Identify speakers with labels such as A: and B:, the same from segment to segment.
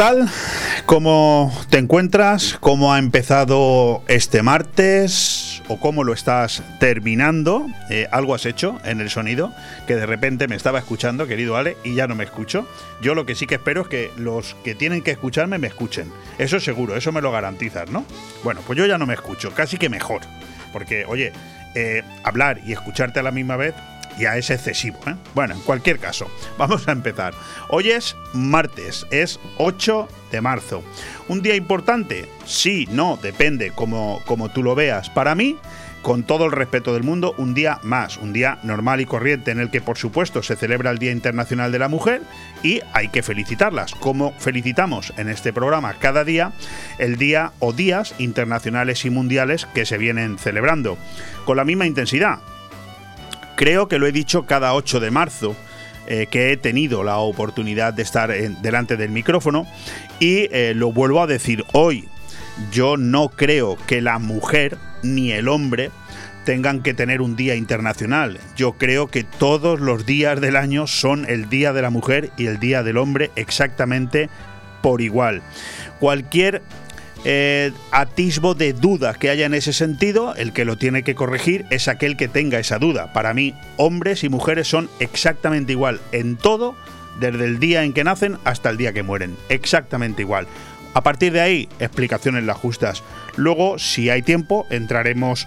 A: tal? ¿Cómo te encuentras? ¿Cómo ha empezado este martes? ¿O cómo lo estás terminando? Eh, ¿Algo has hecho en el sonido? Que de repente me estaba escuchando, querido Ale, y ya no me escucho. Yo lo que sí que espero es que los que tienen que escucharme me escuchen. Eso seguro, eso me lo garantizas, ¿no? Bueno, pues yo ya no me escucho, casi que mejor. Porque, oye, eh, hablar y escucharte a la misma vez ya es excesivo. ¿eh? Bueno, en cualquier caso, vamos a empezar. Hoy es martes, es 8 de marzo. ¿Un día importante? Sí, no, depende como, como tú lo veas. Para mí, con todo el respeto del mundo, un día más, un día normal y corriente en el que por supuesto se celebra el Día Internacional de la Mujer y hay que felicitarlas, como felicitamos en este programa cada día el día o días internacionales y mundiales que se vienen celebrando, con la misma intensidad, Creo que lo he dicho cada 8 de marzo. Eh, que he tenido la oportunidad de estar delante del micrófono y eh, lo vuelvo a decir hoy. Yo no creo que la mujer ni el hombre tengan que tener un día internacional. Yo creo que todos los días del año son el Día de la Mujer y el Día del Hombre exactamente por igual. Cualquier eh, atisbo de duda que haya en ese sentido, el que lo tiene que corregir es aquel que tenga esa duda. Para mí, hombres y mujeres son exactamente igual en todo, desde el día en que nacen hasta el día que mueren. Exactamente igual. A partir de ahí, explicaciones las justas. Luego, si hay tiempo, entraremos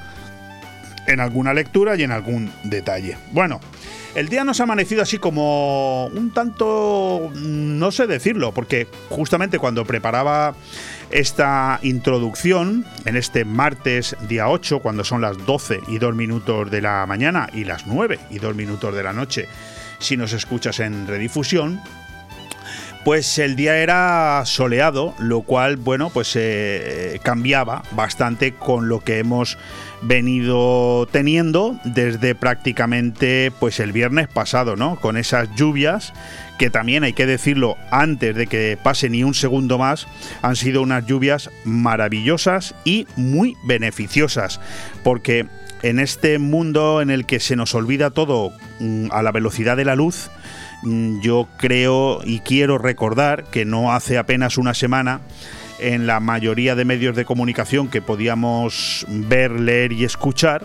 A: en alguna lectura y en algún detalle. Bueno, el día nos ha amanecido así como un tanto, no sé decirlo, porque justamente cuando preparaba esta introducción en este martes día 8, cuando son las 12 y 2 minutos de la mañana y las 9 y 2 minutos de la noche, si nos escuchas en redifusión, pues el día era soleado, lo cual, bueno, pues eh, cambiaba bastante con lo que hemos venido teniendo desde prácticamente pues el viernes pasado, ¿no? Con esas lluvias que también hay que decirlo antes de que pase ni un segundo más, han sido unas lluvias maravillosas y muy beneficiosas, porque en este mundo en el que se nos olvida todo mm, a la velocidad de la luz, mm, yo creo y quiero recordar que no hace apenas una semana en la mayoría de medios de comunicación que podíamos ver, leer y escuchar,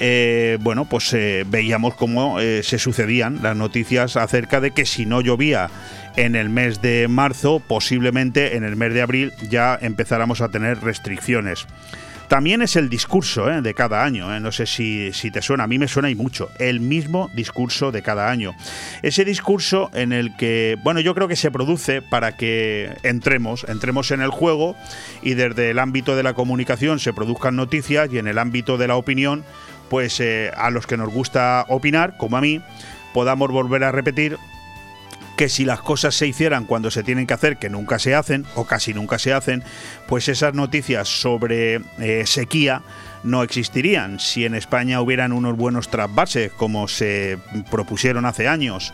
A: eh, bueno, pues eh, veíamos cómo eh, se sucedían las noticias acerca de que si no llovía en el mes de marzo, posiblemente en el mes de abril ya empezáramos a tener restricciones. También es el discurso de cada año, no sé si, si, te suena, a mí me suena y mucho, el mismo discurso de cada año. Ese discurso en el que, bueno, yo creo que se produce para que entremos, entremos en el juego y desde el ámbito de la comunicación se produzcan noticias y en el ámbito de la opinión, pues eh, a los que nos gusta opinar, como a mí, podamos volver a repetir que si las cosas se hicieran cuando se tienen que hacer, que nunca se hacen o casi nunca se hacen, pues esas noticias sobre eh, sequía no existirían. Si en España hubieran unos buenos trasvases como se propusieron hace años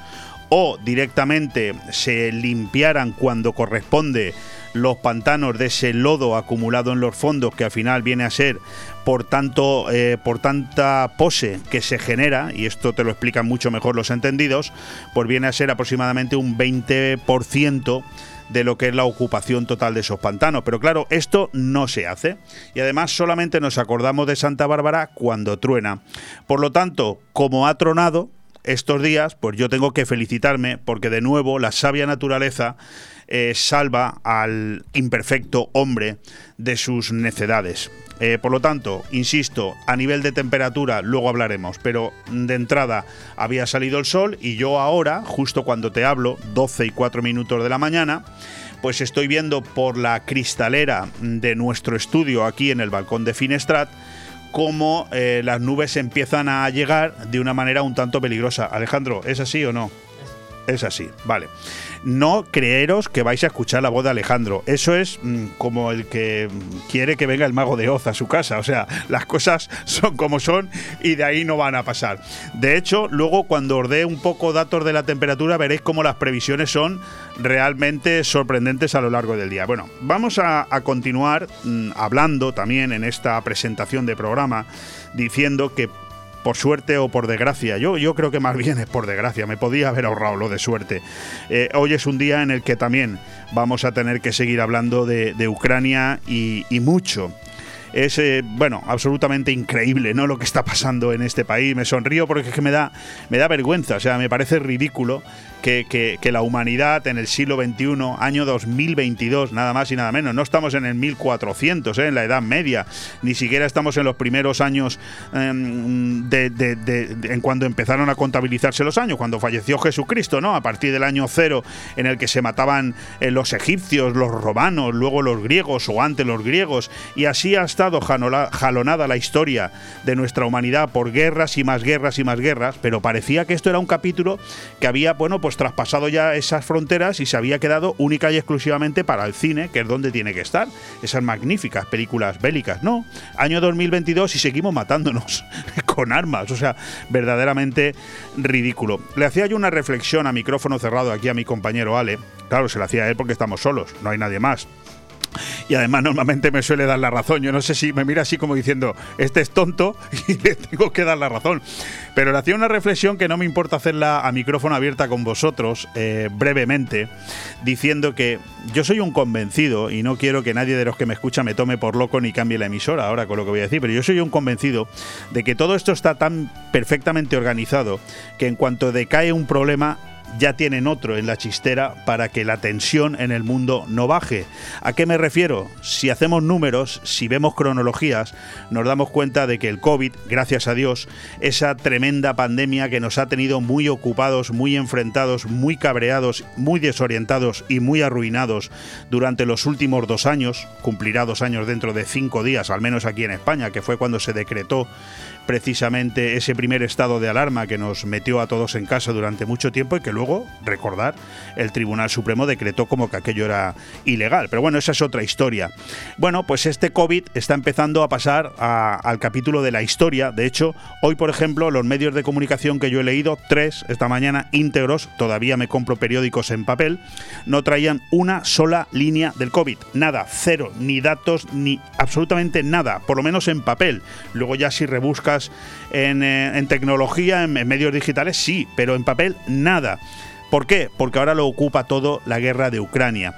A: o directamente se limpiaran cuando corresponde los pantanos de ese lodo acumulado en los fondos que al final viene a ser por tanto eh, por tanta pose que se genera y esto te lo explican mucho mejor los entendidos pues viene a ser aproximadamente un 20% de lo que es la ocupación total de esos pantanos. Pero claro, esto no se hace. Y además solamente nos acordamos de Santa Bárbara cuando truena. Por lo tanto, como ha tronado estos días, pues yo tengo que felicitarme porque de nuevo la sabia naturaleza eh, salva al imperfecto hombre de sus necedades. Eh, por lo tanto, insisto, a nivel de temperatura luego hablaremos, pero de entrada había salido el sol y yo ahora, justo cuando te hablo, 12 y 4 minutos de la mañana, pues estoy viendo por la cristalera de nuestro estudio aquí en el balcón de Finestrat, cómo eh, las nubes empiezan a llegar de una manera un tanto peligrosa. Alejandro, ¿es así o no? Es así, vale no creeros que vais a escuchar la voz de Alejandro. Eso es mm, como el que quiere que venga el mago de Oz a su casa. O sea, las cosas son como son y de ahí no van a pasar. De hecho, luego cuando os dé un poco datos de la temperatura, veréis cómo las previsiones son realmente sorprendentes a lo largo del día. Bueno, vamos a, continuar mm, hablando también en esta presentación de programa diciendo que por suerte o por desgracia. Yo, yo creo que más bien es por desgracia, me podía haber ahorrado lo de suerte. Eh, hoy es un día en el que también vamos a tener que seguir hablando de, Ucrania y, mucho. Es eh, bueno absolutamente increíble no lo que está pasando en este país. Me sonrío porque es que me da me da vergüenza. O sea me parece ridículo que, la humanidad en el siglo XXI, año 2022, nada más y nada menos, no estamos en el 1400, ¿eh? en la Edad Media, ni siquiera estamos en los primeros años em, de, en cuando empezaron a contabilizarse los años, cuando falleció Jesucristo, ¿no? A partir del año cero, en el que se mataban eh, los egipcios, los romanos, luego los griegos o antes los griegos, y así ha estado jalonada la historia de nuestra humanidad por guerras y más guerras y más guerras, pero parecía que esto era un capítulo que había, bueno, pues pues traspasado ya esas fronteras y se había quedado única y exclusivamente para el cine, que es donde tiene que estar. Esas magníficas películas bélicas. No, año 2022 y seguimos matándonos con armas. O sea, verdaderamente ridículo. Le hacía yo una reflexión a micrófono cerrado aquí a mi compañero Ale. Claro, se la hacía a él porque estamos solos, no hay nadie más y además normalmente me suele dar la razón. Yo no sé si me mira así como diciendo, este es tonto y tengo que dar la razón. Pero le hacía una reflexión que no me importa hacerla a micrófono abierta con vosotros, eh, brevemente, diciendo que yo soy un convencido y no quiero que nadie de los que me escucha me tome por loco ni cambie la emisora ahora con lo que voy a decir, pero yo soy un convencido de que todo esto está tan perfectamente organizado que en cuanto decae un problema, ya tienen otro en la chistera para que la tensión en el mundo no baje. ¿A qué me refiero? Si hacemos números, si vemos cronologías, nos damos cuenta de que el COVID, gracias a Dios, esa tremenda pandemia que nos ha tenido muy ocupados, muy enfrentados, muy cabreados, muy desorientados y muy arruinados durante los últimos dos años, cumplirá dos años dentro de cinco días, al menos aquí en España, que fue cuando se decretó precisamente ese primer estado de alarma que nos metió a todos en casa durante mucho tiempo y que luego, recordar, el Tribunal Supremo decretó como que aquello era ilegal. Pero bueno, esa es otra historia. Bueno, pues este COVID está empezando a pasar al capítulo de la historia. De hecho, hoy, por ejemplo, los medios de comunicación que yo he leído, tres esta mañana íntegros, todavía me compro periódicos en papel, no traían una sola línea del COVID. Nada, cero, ni datos, ni absolutamente nada, por lo menos en papel. Luego ya si rebuscas eh, en, tecnología, en, medios digitales, sí, pero en papel nada. ¿Por qué? Porque ahora lo ocupa todo la guerra de Ucrania.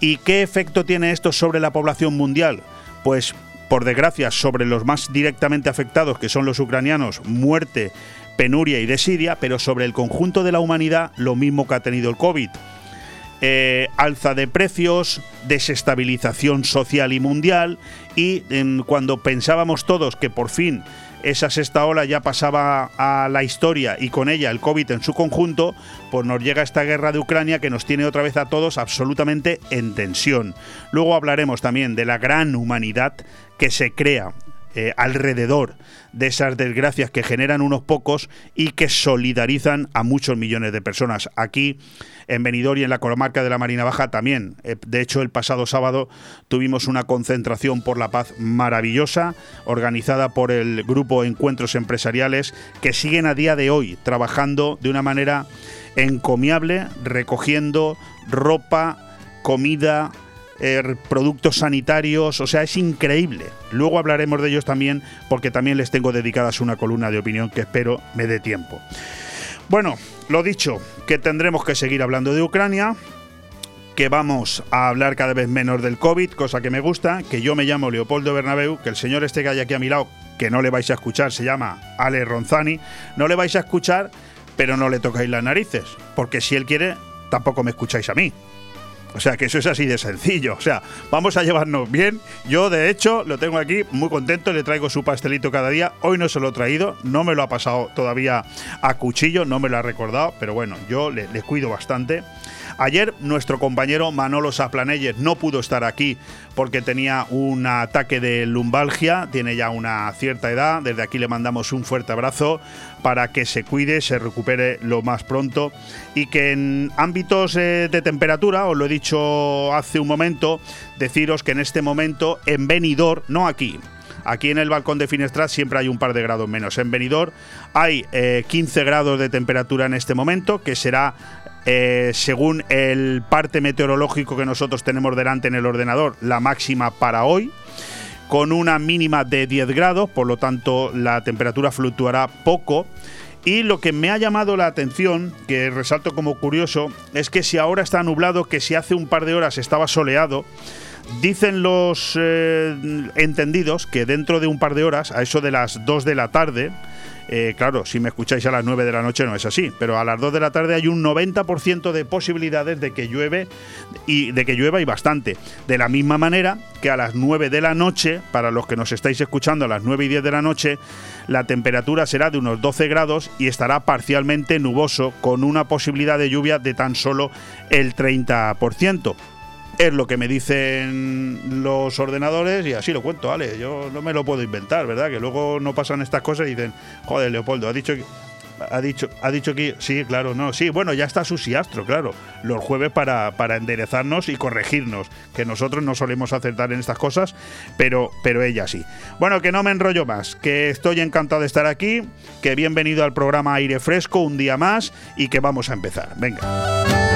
A: ¿Y qué efecto tiene esto sobre la población mundial? Pues por desgracia sobre los más directamente afectados, que son los ucranianos, muerte, penuria y desidia, pero sobre el conjunto de la humanidad lo mismo que ha tenido el COVID. Eh, alza de precios, desestabilización social y mundial y cuando pensábamos todos que por fin esa sexta ola ya pasaba a la historia y con ella el COVID en su conjunto, pues nos llega esta guerra de Ucrania que nos tiene otra vez a todos absolutamente en tensión. Luego hablaremos también de la gran humanidad que se crea eh, alrededor de esas desgracias que generan unos pocos y que solidarizan a muchos millones de personas. Aquí en Benidorm y en la comarca de la Marina Baja también. Eh, de hecho, el pasado sábado tuvimos una concentración por la paz maravillosa, organizada por el grupo Encuentros Empresariales, que siguen a día de hoy trabajando de una manera encomiable, recogiendo ropa, comida, Er, productos sanitarios, o sea, es increíble. Luego hablaremos de ellos también porque también les tengo dedicadas una columna de opinión que espero me dé tiempo. Bueno, lo dicho, que tendremos que seguir hablando de Ucrania, que vamos a hablar cada vez menos del COVID, cosa que me gusta, que yo me llamo Leopoldo Bernabeu, que el señor este que hay aquí a mi lado, que no le vais a escuchar, se llama Ale Ronzani, no le vais a escuchar, pero no le tocáis las narices, porque si él quiere, tampoco me escucháis a mí. O sea, que eso es así de sencillo. O sea, vamos a llevarnos bien. Yo, de hecho, lo tengo aquí muy contento. Le traigo su pastelito cada día. Hoy no se lo he traído. No me lo ha pasado todavía a cuchillo. No me lo ha recordado. Pero bueno, yo le, cuido bastante. Ayer nuestro compañero Manolo Saplanelles no pudo estar aquí porque tenía un ataque de lumbalgia, tiene ya una cierta edad, desde aquí le mandamos un fuerte abrazo para que se cuide, se recupere lo más pronto y que en ámbitos eh, de temperatura, os lo he dicho hace un momento, deciros que en este momento en Benidorm, no aquí, Aquí en el balcón de Finestrat siempre hay un par de grados menos. En Benidorm hay 15 eh, grados de temperatura en este momento, que será eh, según el parte meteorológico que nosotros tenemos delante en el ordenador, la máxima para hoy. con una mínima de 10 grados, por lo tanto la temperatura fluctuará poco. Y lo que me ha llamado la atención, que resalto como curioso, es que si ahora está nublado, que si hace un par de horas estaba soleado, dicen los eh, entendidos que dentro de un par de horas, a eso de las 2 de la tarde, eh, claro, si me escucháis a las 9 de la noche no es así, pero a las 2 de la tarde hay un 90% de posibilidades de que llueve y de que llueva y bastante. De la misma manera que a las 9 de la noche, para los que nos estáis escuchando a las 9 y 10 de la noche, la temperatura será de unos 12 grados y estará parcialmente nuboso con una posibilidad de lluvia de tan solo el 30% es lo que me dicen los ordenadores y así lo cuento, vale. Yo no me lo puedo inventar, ¿verdad? Que luego no pasan estas cosas y dicen, joder, Leopoldo, ha dicho que. Ha dicho, ha dicho que sí, claro, no, sí, bueno, ya está Susiastro, claro, los jueves para, para enderezarnos y corregirnos, que nosotros no solemos acertar en estas cosas, pero, pero ella sí. Bueno, que no me enrollo más, que estoy encantado de estar aquí, que bienvenido al programa Aire Fresco un día más y que vamos a empezar. Venga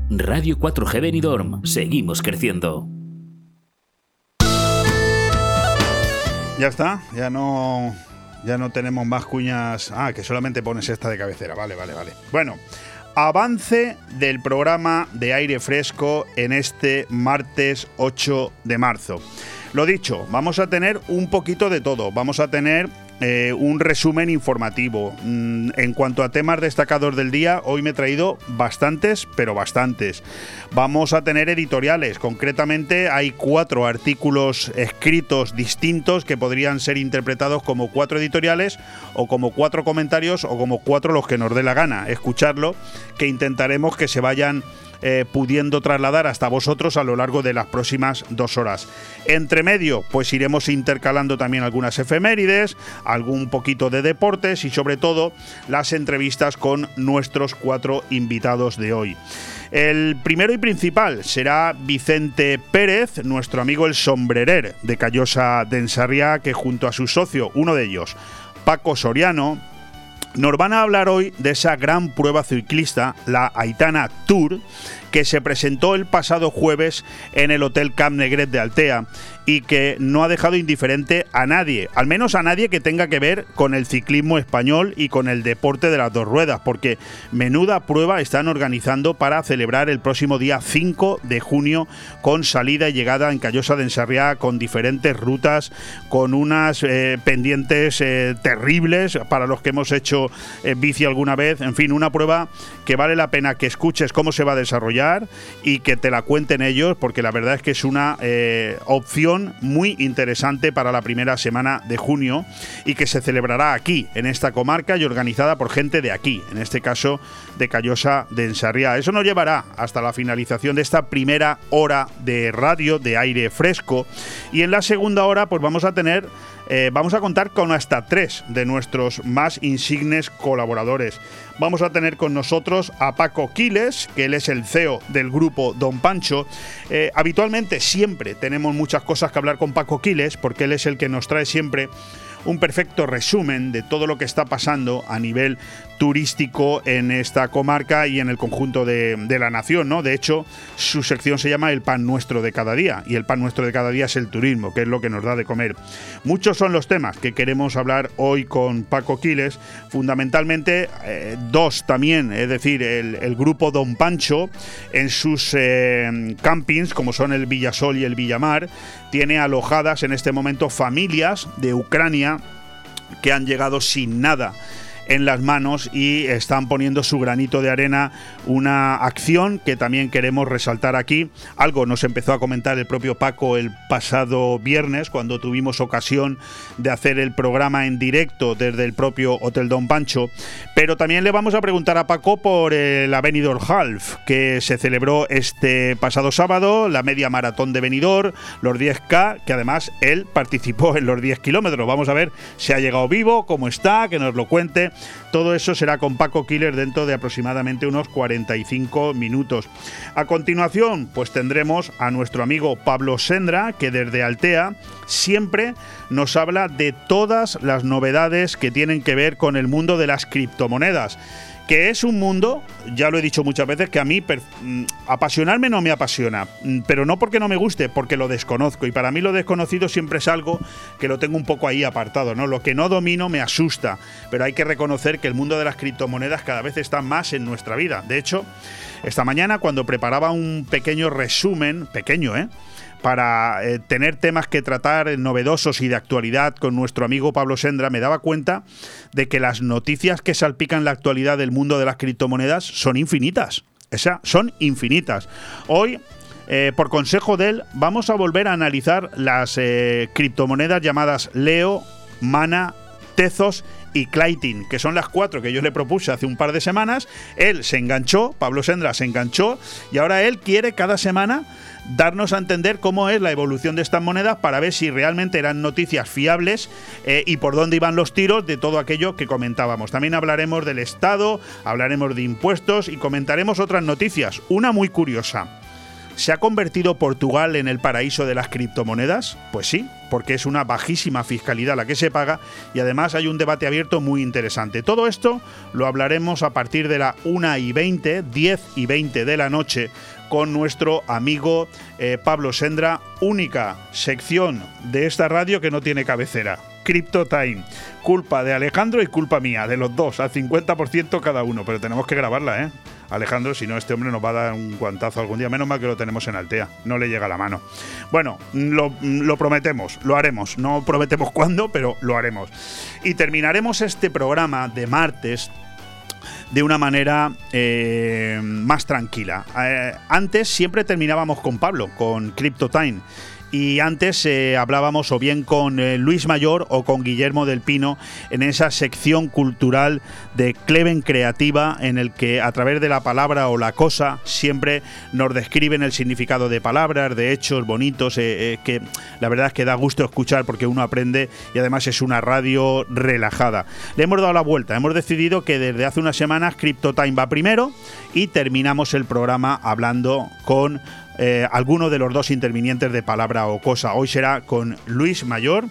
B: Radio 4G Benidorm. Seguimos creciendo.
A: Ya está, ya no ya no tenemos más cuñas. Ah, que solamente pones esta de cabecera. Vale, vale, vale. Bueno, avance del programa de aire fresco en este martes 8 de marzo. Lo dicho, vamos a tener un poquito de todo. Vamos a tener eh, un resumen informativo. Mm, en cuanto a temas destacados del día, hoy me he traído bastantes, pero bastantes. Vamos a tener editoriales, concretamente hay cuatro artículos escritos distintos que podrían ser interpretados como cuatro editoriales o como cuatro comentarios o como cuatro los que nos dé la gana. Escucharlo, que intentaremos que se vayan eh, pudiendo trasladar hasta vosotros a lo largo de las próximas dos horas. Entre medio, pues iremos intercalando también algunas efemérides, algún poquito de deportes y sobre todo las entrevistas con nuestros cuatro invitados de hoy. El primero y principal será Vicente Pérez, nuestro amigo el sombrerer de Callosa de Ensarriá, que junto a su socio, uno de ellos, Paco Soriano, nos van a hablar hoy de esa gran prueba ciclista, la Aitana Tour, que se presentó el pasado jueves en el Hotel Camp Negret de Altea y que no ha dejado indiferente a nadie, al menos a nadie que tenga que ver con el ciclismo español y con el deporte de las dos ruedas, porque menuda prueba están organizando para celebrar el próximo día 5 de junio con salida y llegada en Callosa de Ensarriá con diferentes rutas, con unas eh, pendientes eh, terribles para los que hemos hecho eh, bici alguna vez, en fin, una prueba que vale la pena que escuches cómo se va a desarrollar y que te la cuenten ellos, porque la verdad es que es una opción muy interesante para la primera semana de junio y que se celebrará aquí, en esta comarca y organizada por gente de aquí, en este caso de Callosa de Ensarriá. Eso nos llevará hasta la finalización de esta primera hora de radio de aire fresco y en la segunda hora pues vamos a tener eh, vamos a contar con hasta tres de nuestros más insignes colaboradores. Vamos a tener con nosotros a Paco Quiles, que él es el CEO del grupo Don Pancho. Eh, habitualmente siempre tenemos muchas cosas que hablar con Paco Quiles, porque él es el que nos trae siempre un perfecto resumen de todo lo que está pasando a nivel turístico en esta comarca y en el conjunto de, la nación, ¿no? De hecho, su sección se llama El pan nuestro de cada día y el pan nuestro de cada día es el turismo, que es lo que nos da de comer. Muchos son los temas que queremos hablar hoy con Paco Quiles, fundamentalmente eh, dos también, es decir, el, grupo Don Pancho en sus eh, campings, como son el Villasol y el Villamar, tiene alojadas en este momento familias de Ucrania que han llegado sin nada en las manos y están poniendo su granito de arena, una acción que también queremos resaltar aquí. Algo nos empezó a comentar el propio Paco el pasado viernes cuando tuvimos ocasión de hacer el programa en directo desde el propio Hotel Don Pancho, pero también le vamos a preguntar a Paco por el Avenidor Half que se celebró este pasado sábado, la media maratón de Benidorm, los 10K, que además él participó en los 10 kilómetros. Vamos a ver si ha llegado vivo, cómo está, que nos lo cuente. Todo eso será con Paco Killer dentro de aproximadamente unos 45 minutos. A continuación, pues tendremos a nuestro amigo Pablo Sendra, que desde Altea siempre nos habla de todas las novedades que tienen que ver con el mundo de las criptomonedas que es un mundo, ya lo he dicho muchas veces, que a mí mm, apasionarme no me apasiona, mm, pero no porque no me guste, porque lo desconozco. Y para mí lo desconocido siempre es algo que lo tengo un poco ahí apartado, ¿no? Lo que no domino me asusta, pero hay que reconocer que el mundo de las criptomonedas cada vez está más en nuestra vida. De hecho, esta mañana cuando preparaba un pequeño resumen, pequeño, ¿eh? Para eh, tener temas que tratar novedosos y de actualidad con nuestro amigo Pablo Sendra, me daba cuenta de que las noticias que salpican la actualidad del mundo de las criptomonedas son infinitas. O sea, son infinitas. Hoy eh, por consejo de él, vamos a volver a analizar las eh, criptomonedas llamadas Leo, Mana, Tezos y Clayton, que son las cuatro que yo le propuse hace un par de semanas. Él se enganchó, Pablo Sendra se enganchó, y ahora él quiere cada semana darnos a entender cómo es la evolución de estas monedas para ver si realmente eran noticias fiables eh, y por dónde iban los tiros de todo aquello que comentábamos. También hablaremos del Estado, hablaremos de impuestos y comentaremos otras noticias. Una muy curiosa. ¿Se ha convertido Portugal en el paraíso de las criptomonedas? Pues sí, porque es una bajísima fiscalidad la que se paga y además hay un debate abierto muy interesante. Todo esto lo hablaremos a partir de la 1 y 20, 10 y 20 de la noche con nuestro amigo eh, Pablo Sendra, única sección de esta radio que no tiene cabecera. Crypto Time. Culpa de Alejandro y culpa mía, de los dos, al 50% cada uno, pero tenemos que grabarla, ¿eh? Alejandro, si no, este hombre nos va a dar un guantazo algún día. Menos mal que lo tenemos en Altea, no le llega la mano. Bueno, lo, lo prometemos, lo haremos. No prometemos cuándo, pero lo haremos. Y terminaremos este programa de martes de una manera eh, más tranquila. Eh, antes siempre terminábamos con Pablo, con CryptoTime. Y antes eh, hablábamos o bien con eh, Luis Mayor o con Guillermo del Pino en esa sección cultural de Cleven Creativa en el que a través de la palabra o la cosa siempre nos describen el significado de palabras, de hechos bonitos, eh, que la verdad es que da gusto escuchar porque uno aprende y además es una radio relajada. Le hemos dado la vuelta, hemos decidido que desde hace unas semanas CryptoTime va primero y terminamos el programa hablando con eh, alguno de los dos intervinientes de palabra o cosa. Hoy será con Luis Mayor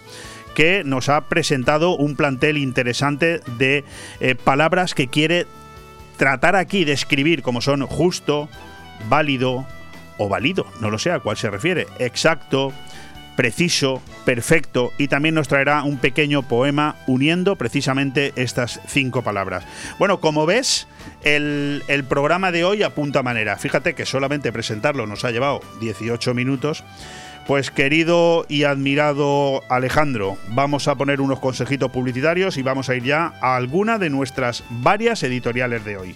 A: que nos ha presentado un plantel interesante de eh, palabras que quiere tratar aquí de escribir como son justo, válido o válido, no lo sé a cuál se refiere, exacto, preciso, perfecto y también nos traerá un pequeño poema uniendo precisamente estas cinco palabras. Bueno, como ves, el, programa de hoy apunta manera. Fíjate que solamente presentarlo nos ha llevado 18 minutos. Pues querido y admirado Alejandro, vamos a poner unos consejitos publicitarios y vamos a ir ya a alguna de nuestras varias editoriales de hoy.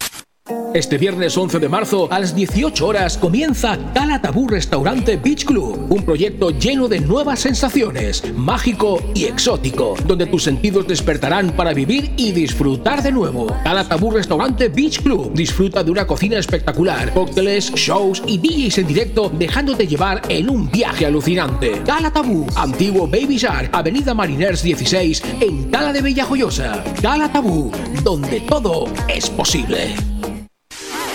C: Este viernes 11 de marzo a las 18 horas comienza Cala Tabú Restaurante Beach Club, un proyecto lleno de nuevas sensaciones, mágico y exótico, donde tus sentidos despertarán para vivir y disfrutar de nuevo. Cala Tabú Restaurante Beach Club disfruta de una cocina espectacular, cócteles, shows y DJs en directo dejándote llevar en un viaje alucinante. Cala Tabú, antiguo Baby Shark, Avenida Mariners 16 en Cala de Bellajoyosa. Cala Tabú, donde todo es posible.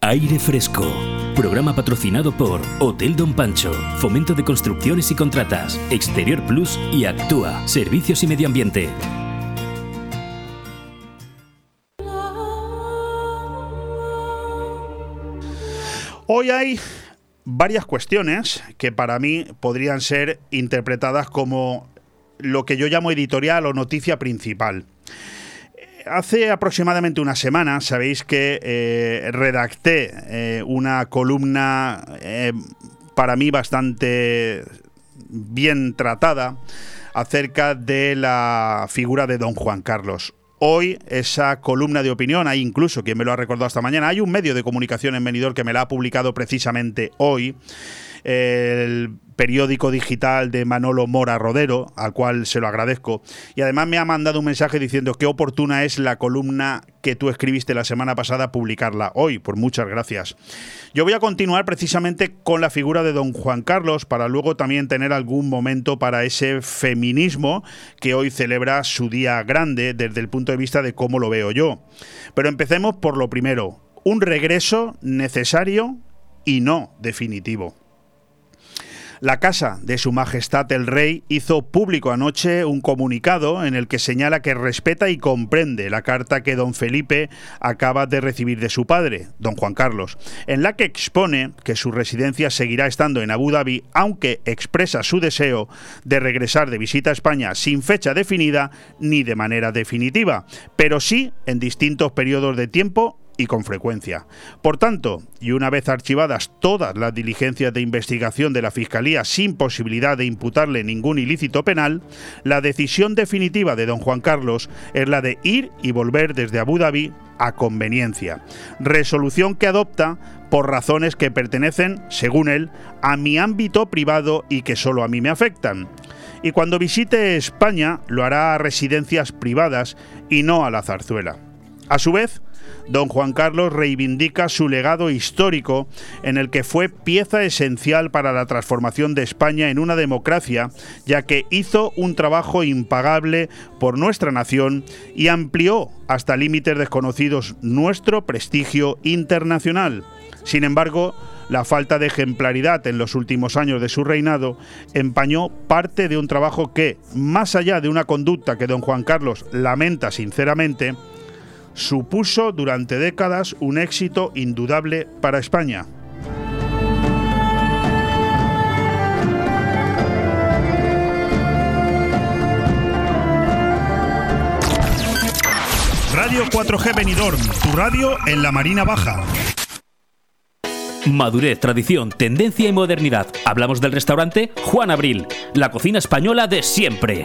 B: Aire fresco Programa patrocinado por Hotel Don Pancho, Fomento de Construcciones y Contratas, Exterior Plus y Actúa, Servicios y Medio Ambiente.
A: Hoy hay varias cuestiones que para mí podrían ser interpretadas como lo que yo llamo editorial o noticia principal. Hace aproximadamente una semana, sabéis que eh, redacté eh, una columna eh, para mí bastante bien tratada acerca de la figura de don Juan Carlos. Hoy esa columna de opinión, hay incluso quien me lo ha recordado esta mañana, hay un medio de comunicación en Benidorm que me la ha publicado precisamente hoy el periódico digital de Manolo Mora Rodero, al cual se lo agradezco. Y además me ha mandado un mensaje diciendo qué oportuna es la columna que tú escribiste la semana pasada publicarla hoy. Por muchas gracias. Yo voy a continuar precisamente con la figura de don Juan Carlos para luego también tener algún momento para ese feminismo que hoy celebra su día grande desde el punto de vista de cómo lo veo yo. Pero empecemos por lo primero. Un regreso necesario y no definitivo. La Casa de Su Majestad el Rey hizo público anoche un comunicado en el que señala que respeta y comprende la carta que don Felipe acaba de recibir de su padre, don Juan Carlos, en la que expone que su residencia seguirá estando en Abu Dhabi, aunque expresa su deseo de regresar de visita a España sin fecha definida ni de manera definitiva, pero sí en distintos periodos de tiempo y con frecuencia. Por tanto, y una vez archivadas todas las diligencias de investigación de la Fiscalía sin posibilidad de imputarle ningún ilícito penal, la decisión definitiva de don Juan Carlos es la de ir y volver desde Abu Dhabi a conveniencia. Resolución que adopta por razones que pertenecen, según él, a mi ámbito privado y que solo a mí me afectan. Y cuando visite España lo hará a residencias privadas y no a la zarzuela. A su vez, don Juan Carlos reivindica su legado histórico en el que fue pieza esencial para la transformación de España en una democracia, ya que hizo un trabajo impagable por nuestra nación y amplió hasta límites desconocidos nuestro prestigio internacional. Sin embargo, la falta de ejemplaridad en los últimos años de su reinado empañó parte de un trabajo que, más allá de una conducta que don Juan Carlos lamenta sinceramente, supuso durante décadas un éxito indudable para España. Radio 4G Benidorm, tu radio en la Marina Baja.
B: Madurez, tradición, tendencia y modernidad. Hablamos del restaurante Juan Abril, la cocina española de siempre.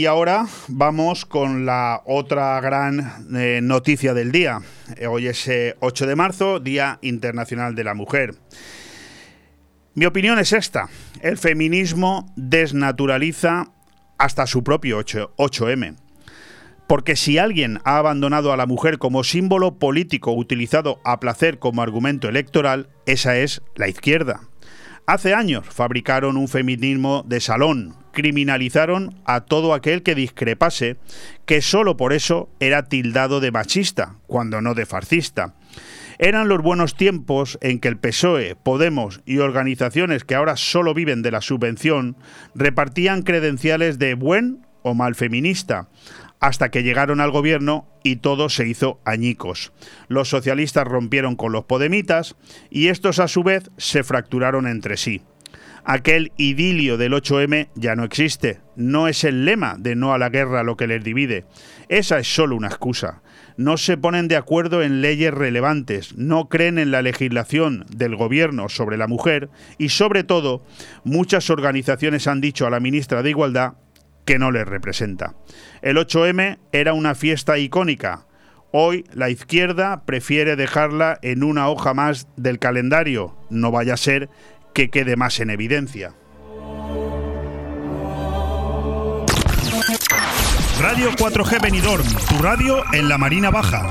A: Y ahora vamos con la otra gran eh, noticia del día. Eh, hoy es 8 eh, de marzo, Día Internacional de la Mujer. Mi opinión es esta. El feminismo desnaturaliza hasta su propio 8, 8M. Porque si alguien ha abandonado a la mujer como símbolo político utilizado a placer como argumento electoral, esa es la izquierda. Hace años fabricaron un feminismo de salón, criminalizaron a todo aquel que discrepase, que solo por eso era tildado de machista, cuando no de fascista. Eran los buenos tiempos en que el PSOE, Podemos y organizaciones que ahora solo viven de la subvención repartían credenciales de buen o mal feminista, hasta que llegaron al gobierno y todo se hizo añicos. Los socialistas rompieron con los podemitas y estos a su vez se fracturaron entre sí. Aquel idilio del 8M ya no existe. No es el lema de no a la guerra lo que les divide. Esa es solo una excusa. No se ponen de acuerdo en leyes relevantes, no creen en la legislación del gobierno sobre la mujer y sobre todo muchas organizaciones han dicho a la ministra de Igualdad que no les representa. El 8M era una fiesta icónica. Hoy la izquierda prefiere dejarla en una hoja más del calendario, no vaya a ser que quede más en evidencia. Radio 4G Benidorm, tu radio en la Marina Baja.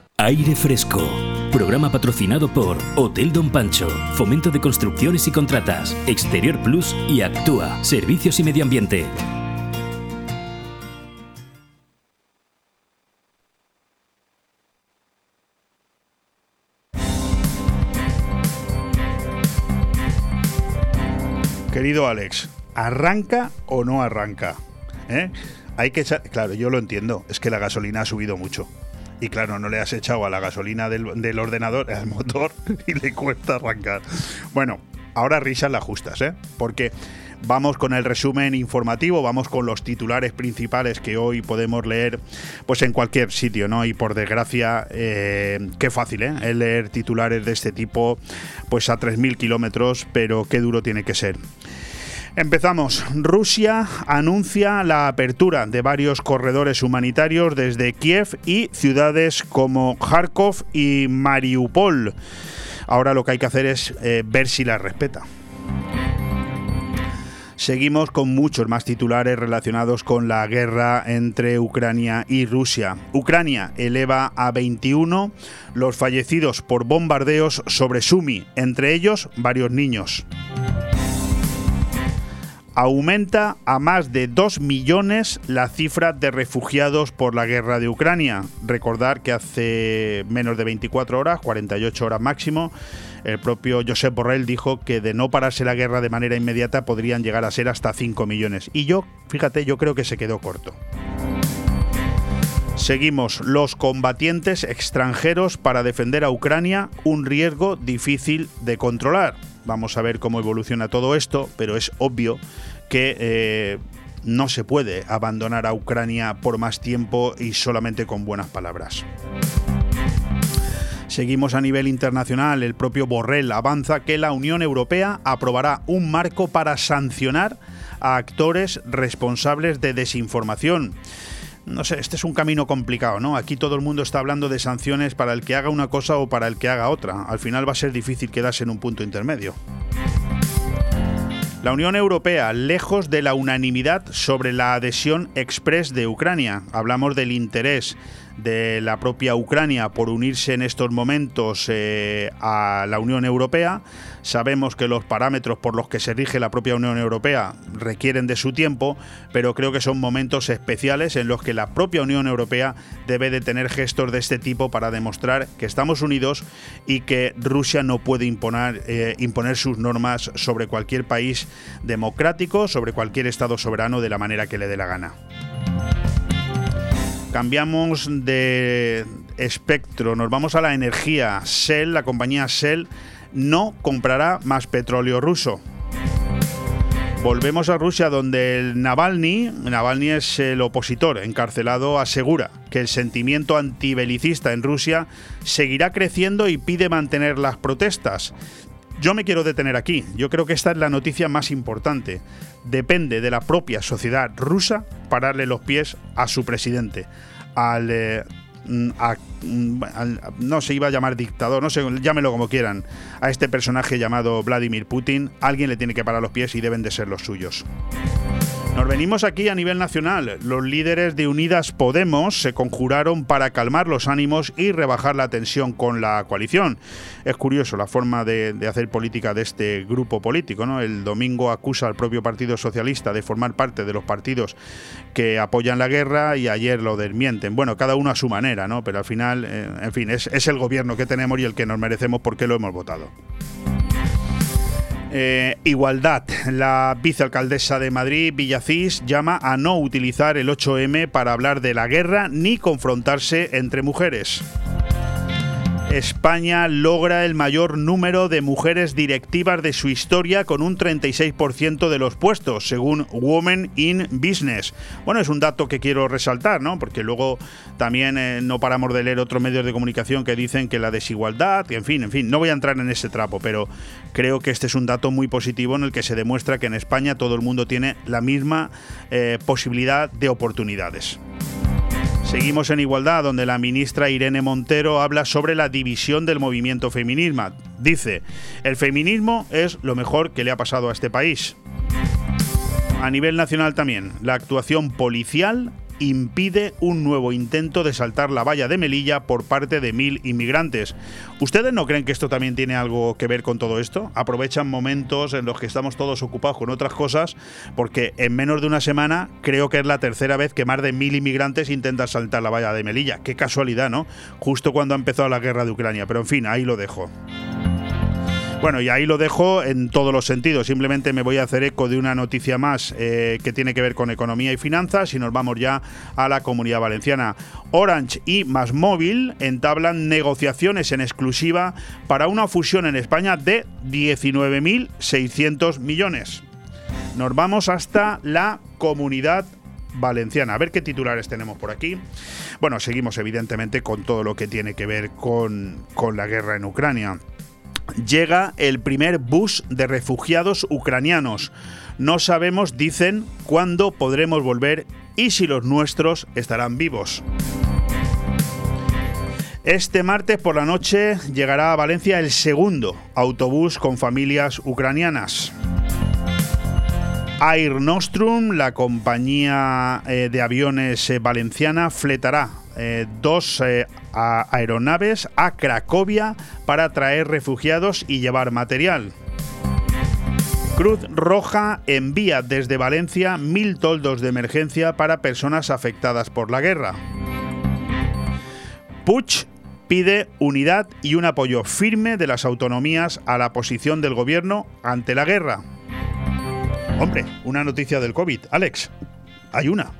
B: Aire Fresco. Programa patrocinado por Hotel Don Pancho, Fomento de Construcciones y Contratas, Exterior Plus y Actúa, Servicios y Medio Ambiente.
A: Querido Alex, ¿arranca o no arranca? ¿Eh? Hay que echar, claro, yo lo entiendo, es que la gasolina ha subido mucho. Y claro, no le has echado a la gasolina del, ordenador, al motor, y le cuesta arrancar. Bueno, ahora risas las justas, ¿eh? Porque vamos con el resumen informativo, vamos con los titulares principales que hoy podemos leer pues en cualquier sitio, ¿no? Y por desgracia, eh, qué fácil, ¿eh? El leer titulares de este tipo pues a 3.000 kilómetros, pero qué duro tiene que ser. Empezamos. Rusia anuncia la apertura de varios corredores humanitarios desde Kiev y ciudades como Kharkov y Mariupol. Ahora lo que hay que hacer es eh, ver si la respeta. Seguimos con muchos más titulares relacionados con la guerra entre Ucrania y Rusia. Ucrania eleva a 21 los fallecidos por bombardeos sobre Sumi, entre ellos varios niños aumenta a más de 2 millones la cifra de refugiados por la guerra de Ucrania. Recordar que hace menos de 24 horas, 48 horas máximo, el propio Josep Borrell dijo que de no pararse la guerra de manera inmediata podrían llegar a ser hasta 5 millones. Y yo, fíjate, yo creo que se quedó corto. Seguimos, los combatientes extranjeros para defender a Ucrania, un riesgo difícil de controlar. Vamos a ver cómo evoluciona todo esto, pero es obvio que eh, no se puede abandonar a Ucrania por más tiempo y solamente con buenas palabras. Seguimos a nivel internacional. El propio Borrell avanza que la Unión Europea aprobará un marco para sancionar a actores responsables de desinformación no sé, este es un camino complicado, ¿no? Aquí todo el mundo está hablando de sanciones para el que haga una cosa o para el que haga otra. Al final va a ser difícil quedarse en un punto intermedio. La Unión Europea, lejos de la unanimidad sobre la adhesión express de Ucrania. Hablamos del interés de la propia Ucrania por unirse en estos momentos eh, a la Unión Europea. Sabemos que los parámetros por los que se rige la propia Unión Europea requieren de su tiempo, pero creo que son momentos especiales en los que la propia Unión Europea debe de tener gestos de este tipo para demostrar que estamos unidos y que Rusia no puede imponer, eh, imponer sus normas sobre cualquier país democrático, sobre cualquier Estado soberano de la manera que le dé la gana. Cambiamos de espectro, nos vamos a la energía. Shell, la compañía Shell, no comprará más petróleo ruso. Volvemos a Rusia donde el Navalny, Navalny es el opositor encarcelado, asegura que el sentimiento antibelicista en Rusia seguirá creciendo y pide mantener las protestas. Yo me quiero detener aquí, yo creo que esta es la noticia más importante. Depende de la propia sociedad rusa pararle los pies a su presidente, al, eh, mm, mm, no se iba a llamar dictador, no sé, llámelo como quieran, a este personaje llamado Vladimir Putin, alguien le tiene que parar los pies y deben de ser los suyos. Nos venimos aquí a nivel nacional. Los líderes de Unidas Podemos se conjuraron para calmar los ánimos y rebajar la tensión con la coalición. Es curioso la forma de, hacer política de este grupo político. El domingo acusa al propio Partido Socialista de formar parte de los partidos que apoyan la guerra y ayer lo desmienten. Bueno, cada uno a su manera, ¿no? pero al final, eh, en fin, es, es el gobierno que tenemos y el que nos merecemos porque lo hemos votado. Eh, igualdad. La vicealcaldesa de Madrid, Villacís, llama a no utilizar el 8M para hablar de la guerra ni confrontarse entre mujeres. España logra el mayor número de mujeres directivas de su historia con un 36% de los puestos, según Women in Business. Bueno, es un dato que quiero resaltar, ¿no? Porque luego también eh, no paramos de leer otros medios de comunicación que dicen que la desigualdad, en fin, en fin, no voy a entrar en ese trapo, pero creo que este es un dato muy positivo en el que se demuestra que en España todo el mundo tiene la misma eh, posibilidad de oportunidades. Seguimos en igualdad, donde la ministra Irene Montero habla sobre la división del movimiento feminismo. Dice, el feminismo es lo mejor que le ha pasado a este país. A nivel nacional también, la actuación policial impide un nuevo intento de saltar la valla de Melilla por parte de mil inmigrantes. ¿Ustedes no creen que esto también tiene algo que ver con todo esto? Aprovechan momentos en los que estamos todos ocupados con otras cosas, porque en menos de una semana creo que es la tercera vez que más de mil inmigrantes intentan saltar la valla de Melilla. Qué casualidad, ¿no? Justo cuando ha empezado la guerra de Ucrania. Pero en fin, ahí lo dejo. Bueno, y ahí lo dejo en todos los sentidos. Simplemente me voy a hacer eco de una noticia más eh, que tiene que ver con economía y finanzas y nos vamos ya a la comunidad valenciana. Orange y Masmóvil entablan negociaciones en exclusiva para una fusión en España de 19.600 millones. Nos vamos hasta la comunidad valenciana. A ver qué titulares tenemos por aquí. Bueno, seguimos evidentemente con todo lo que tiene que ver con, con la guerra en Ucrania llega el primer bus de refugiados ucranianos. No sabemos, dicen, cuándo podremos volver y si los nuestros estarán vivos. Este martes por la noche llegará a Valencia el segundo autobús con familias ucranianas. Air Nostrum, la compañía eh, de aviones eh, valenciana, fletará eh, dos aeronaves a Cracovia para traer refugiados y llevar material. Cruz Roja envía desde Valencia mil toldos de emergencia para personas afectadas por la guerra. Puig pide unidad y un apoyo firme de las autonomías a la posición del gobierno ante la guerra. Hombre, una noticia del COVID. Alex, hay una.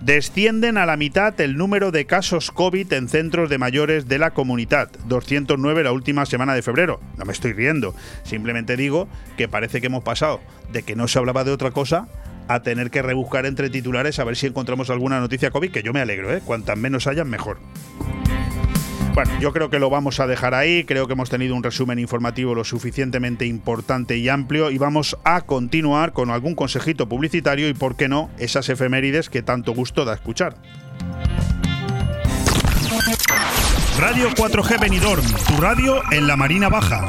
A: Descienden a la mitad el número de casos COVID en centros de mayores de la comunidad, 209 la última semana de febrero. No me estoy riendo, simplemente digo que parece que hemos pasado de que no se hablaba de otra cosa a tener que rebuscar entre titulares a ver si encontramos alguna noticia COVID, que yo me alegro, ¿eh? cuantas menos hayan, mejor. Bueno, yo creo que lo vamos a dejar ahí, creo que hemos tenido un resumen informativo lo suficientemente importante y amplio y vamos a continuar con algún consejito publicitario y, por qué no, esas efemérides que tanto gusto da escuchar. Radio 4G Benidorm, tu radio en la Marina Baja.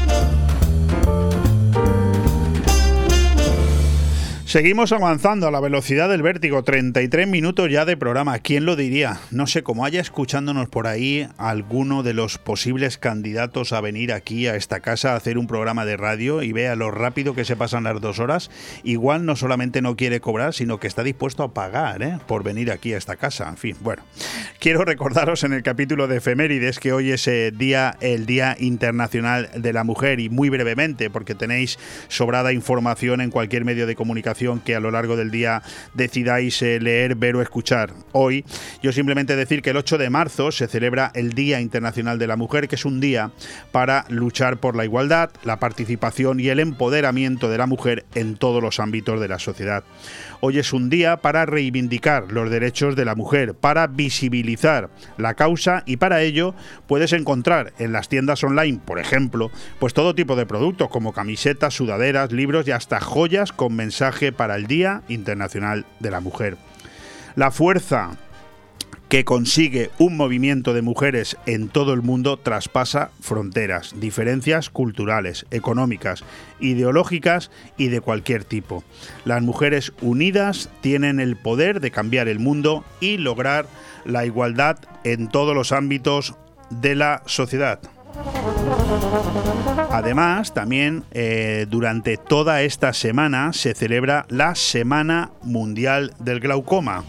A: Seguimos avanzando a la velocidad del vértigo, 33 minutos ya de programa. ¿Quién lo diría? No sé, como haya escuchándonos por ahí alguno de los posibles candidatos a venir aquí a esta casa a hacer un programa de radio y vea lo rápido que se pasan las dos horas, igual no solamente no quiere cobrar, sino que está dispuesto a pagar ¿eh? por venir aquí a esta casa. En fin, bueno, quiero recordaros en el capítulo de efemérides que hoy es eh, día, el Día Internacional de la Mujer y muy brevemente, porque tenéis sobrada información en cualquier medio de comunicación que a lo largo del día decidáis eh, leer, ver o escuchar hoy. Yo simplemente decir que el 8 de marzo se celebra el Día Internacional de la Mujer, que es un día para luchar por la igualdad, la participación y el empoderamiento de la mujer en todos los ámbitos de la sociedad. Hoy es un día para reivindicar los derechos de la mujer, para visibilizar la causa y para ello puedes encontrar en las tiendas online, por ejemplo, pues todo tipo de productos como camisetas, sudaderas, libros y hasta joyas con mensaje para el Día Internacional de la Mujer. La fuerza que consigue un movimiento de mujeres en todo el mundo traspasa fronteras, diferencias culturales, económicas, ideológicas y de cualquier tipo. Las mujeres unidas tienen el poder de cambiar el mundo y lograr la igualdad en todos los ámbitos de la sociedad. Además, también eh, durante toda esta semana se celebra la Semana Mundial del Glaucoma.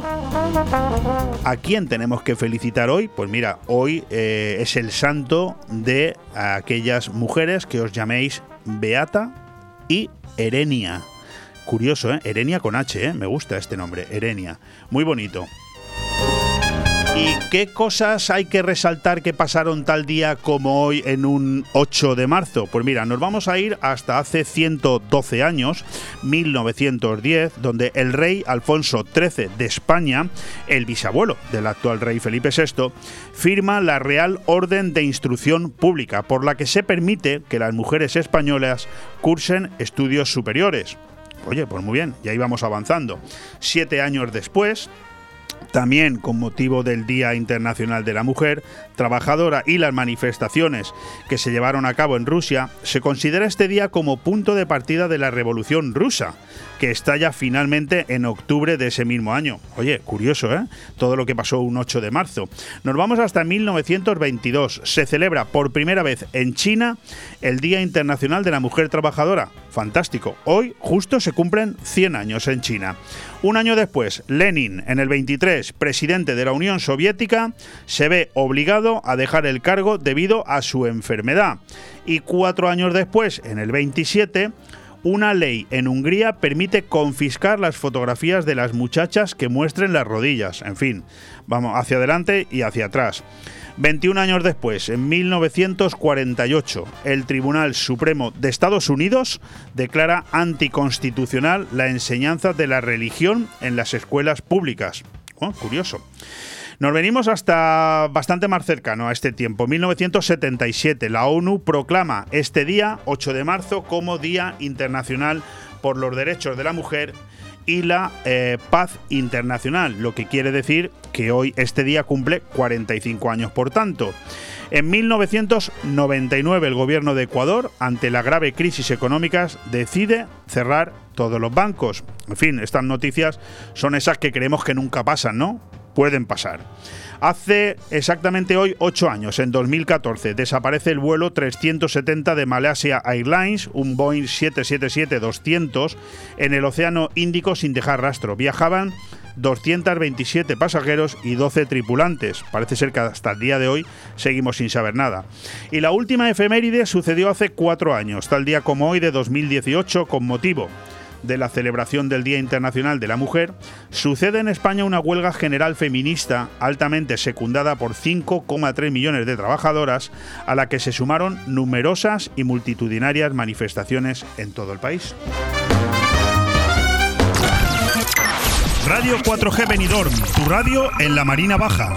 A: ¿A quién tenemos que felicitar hoy? Pues mira, hoy eh, es el santo de aquellas mujeres que os llaméis Beata y Erenia. Curioso, ¿eh? Erenia con H, ¿eh? Me gusta este nombre, Erenia. Muy bonito. ¿Y qué cosas hay que resaltar que pasaron tal día como hoy en un 8 de marzo? Pues mira, nos vamos a ir hasta hace 112 años, 1910, donde el rey Alfonso XIII de España, el bisabuelo del actual rey Felipe VI, firma la Real Orden de Instrucción Pública, por la que se permite que las mujeres españolas cursen estudios superiores. Oye, pues muy bien, ya íbamos avanzando. Siete años después, también con motivo del Día Internacional de la Mujer Trabajadora y las manifestaciones que se llevaron a cabo en Rusia, se considera este día como punto de partida de la Revolución Rusa, que estalla finalmente en octubre de ese mismo año. Oye, curioso, ¿eh? Todo lo que pasó un 8 de marzo. Nos vamos hasta 1922. Se celebra por primera vez en China el Día Internacional de la Mujer Trabajadora. Fantástico. Hoy justo se cumplen 100 años en China. Un año después, Lenin, en el 23, presidente de la Unión Soviética, se ve obligado a dejar el cargo debido a su enfermedad. Y cuatro años después, en el 27, una ley en Hungría permite confiscar las fotografías de las muchachas que muestren las rodillas. En fin, vamos hacia adelante y hacia atrás. 21 años después, en 1948, el Tribunal Supremo de Estados Unidos declara anticonstitucional la enseñanza de la religión en las escuelas públicas. Oh, curioso. Nos venimos hasta bastante más cercano a este tiempo. 1977, la ONU proclama este día, 8 de marzo, como Día Internacional por los Derechos de la Mujer y la eh, paz internacional, lo que quiere decir que hoy este día cumple 45 años. Por tanto, en 1999 el gobierno de Ecuador, ante la grave crisis económica, decide cerrar todos los bancos. En fin, estas noticias son esas que creemos que nunca pasan, ¿no? Pueden pasar. Hace exactamente hoy ocho años, en 2014, desaparece el vuelo 370 de Malaysia Airlines, un Boeing 777-200, en el Océano Índico sin dejar rastro. Viajaban 227 pasajeros y 12 tripulantes. Parece ser que hasta el día de hoy seguimos sin saber nada. Y la última efeméride sucedió hace cuatro años, tal día como hoy de 2018, con motivo de la celebración del Día Internacional de la Mujer, sucede en España una huelga general feminista altamente secundada por 5,3 millones de trabajadoras, a la que se sumaron numerosas y multitudinarias manifestaciones en todo el país.
D: Radio 4G Benidorm, tu radio en la Marina Baja.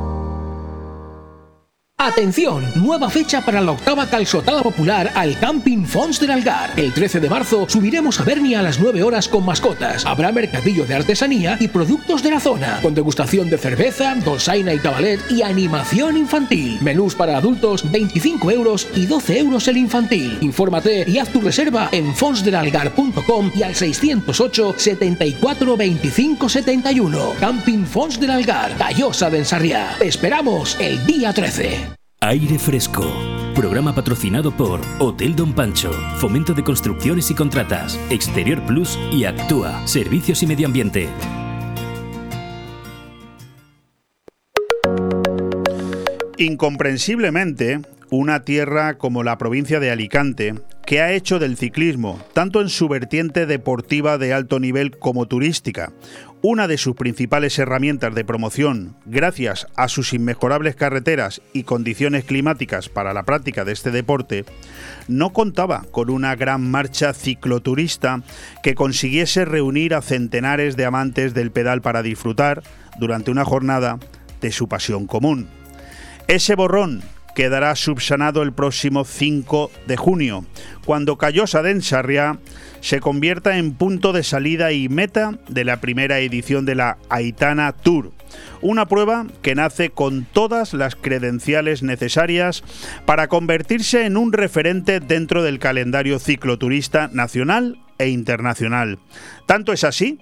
C: Atención, nueva fecha para la octava calzotada popular al Camping Fons del Algar. El 13 de marzo subiremos a Bernia a las 9 horas con mascotas. Habrá mercadillo de artesanía y productos de la zona, con degustación de cerveza, dolzaina y cabalet y animación infantil. Menús para adultos 25 euros y 12 euros el infantil. Infórmate y haz tu reserva en fonsdelalgar.com y al 608 74 25 71. Camping Fons del Algar, Callosa de Ensarriá. Te esperamos el día 13.
B: Aire Fresco. Programa patrocinado por Hotel Don Pancho, Fomento de Construcciones y Contratas, Exterior Plus y Actúa, Servicios y Medio Ambiente.
A: Incomprensiblemente, una tierra como la provincia de Alicante, que ha hecho del ciclismo, tanto en su vertiente deportiva de alto nivel como turística, una de sus principales herramientas de promoción, gracias a sus inmejorables carreteras y condiciones climáticas para la práctica de este deporte, no contaba con una gran marcha cicloturista que consiguiese reunir a centenares de amantes del pedal para disfrutar, durante una jornada, de su pasión común. Ese borrón quedará subsanado el próximo 5 de junio, cuando Callosa de se convierta en punto de salida y meta de la primera edición de la Aitana Tour, una prueba que nace con todas las credenciales necesarias para convertirse en un referente dentro del calendario cicloturista nacional e internacional. Tanto es así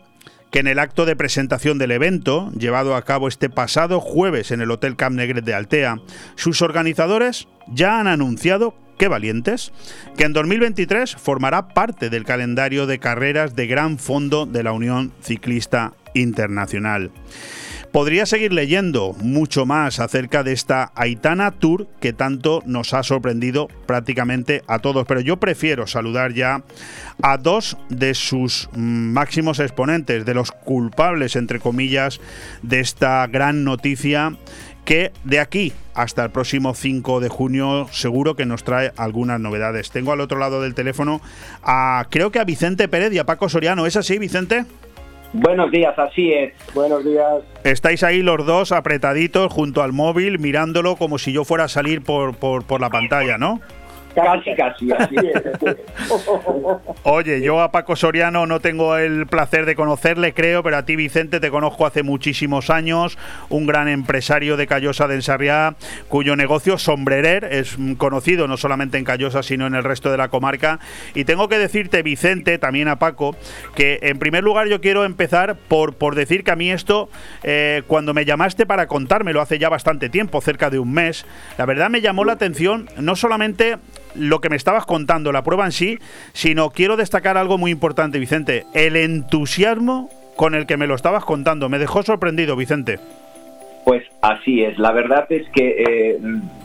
A: que en el acto de presentación del evento, llevado a cabo este pasado jueves en el Hotel Camp Negret de Altea, sus organizadores ya han anunciado qué valientes, que en 2023 formará parte del calendario de carreras de gran fondo de la Unión Ciclista Internacional. Podría seguir leyendo mucho más acerca de esta Aitana Tour que tanto nos ha sorprendido prácticamente a todos, pero yo prefiero saludar ya a dos de sus máximos exponentes, de los culpables, entre comillas, de esta gran noticia que de aquí hasta el próximo 5 de junio seguro que nos trae algunas novedades. Tengo al otro lado del teléfono a creo que a Vicente Pérez y a Paco Soriano. ¿Es así, Vicente?
E: Buenos días, así es. Buenos días.
A: Estáis ahí los dos apretaditos junto al móvil, mirándolo como si yo fuera a salir por, por, por la pantalla, ¿no?
E: Casi, casi, así
A: Oye, yo a Paco Soriano no tengo el placer de conocerle, creo, pero a ti, Vicente, te conozco hace muchísimos años, un gran empresario de Callosa de Ensarriá, cuyo negocio Sombrerer es conocido no solamente en Callosa, sino en el resto de la comarca. Y tengo que decirte, Vicente, también a Paco, que en primer lugar yo quiero empezar por, por decir que a mí esto, eh, cuando me llamaste para contármelo hace ya bastante tiempo, cerca de un mes, la verdad me llamó la atención no solamente lo que me estabas contando, la prueba en sí, sino quiero destacar algo muy importante, Vicente, el entusiasmo con el que me lo estabas contando. Me dejó sorprendido, Vicente.
E: Pues así es. La verdad es que eh,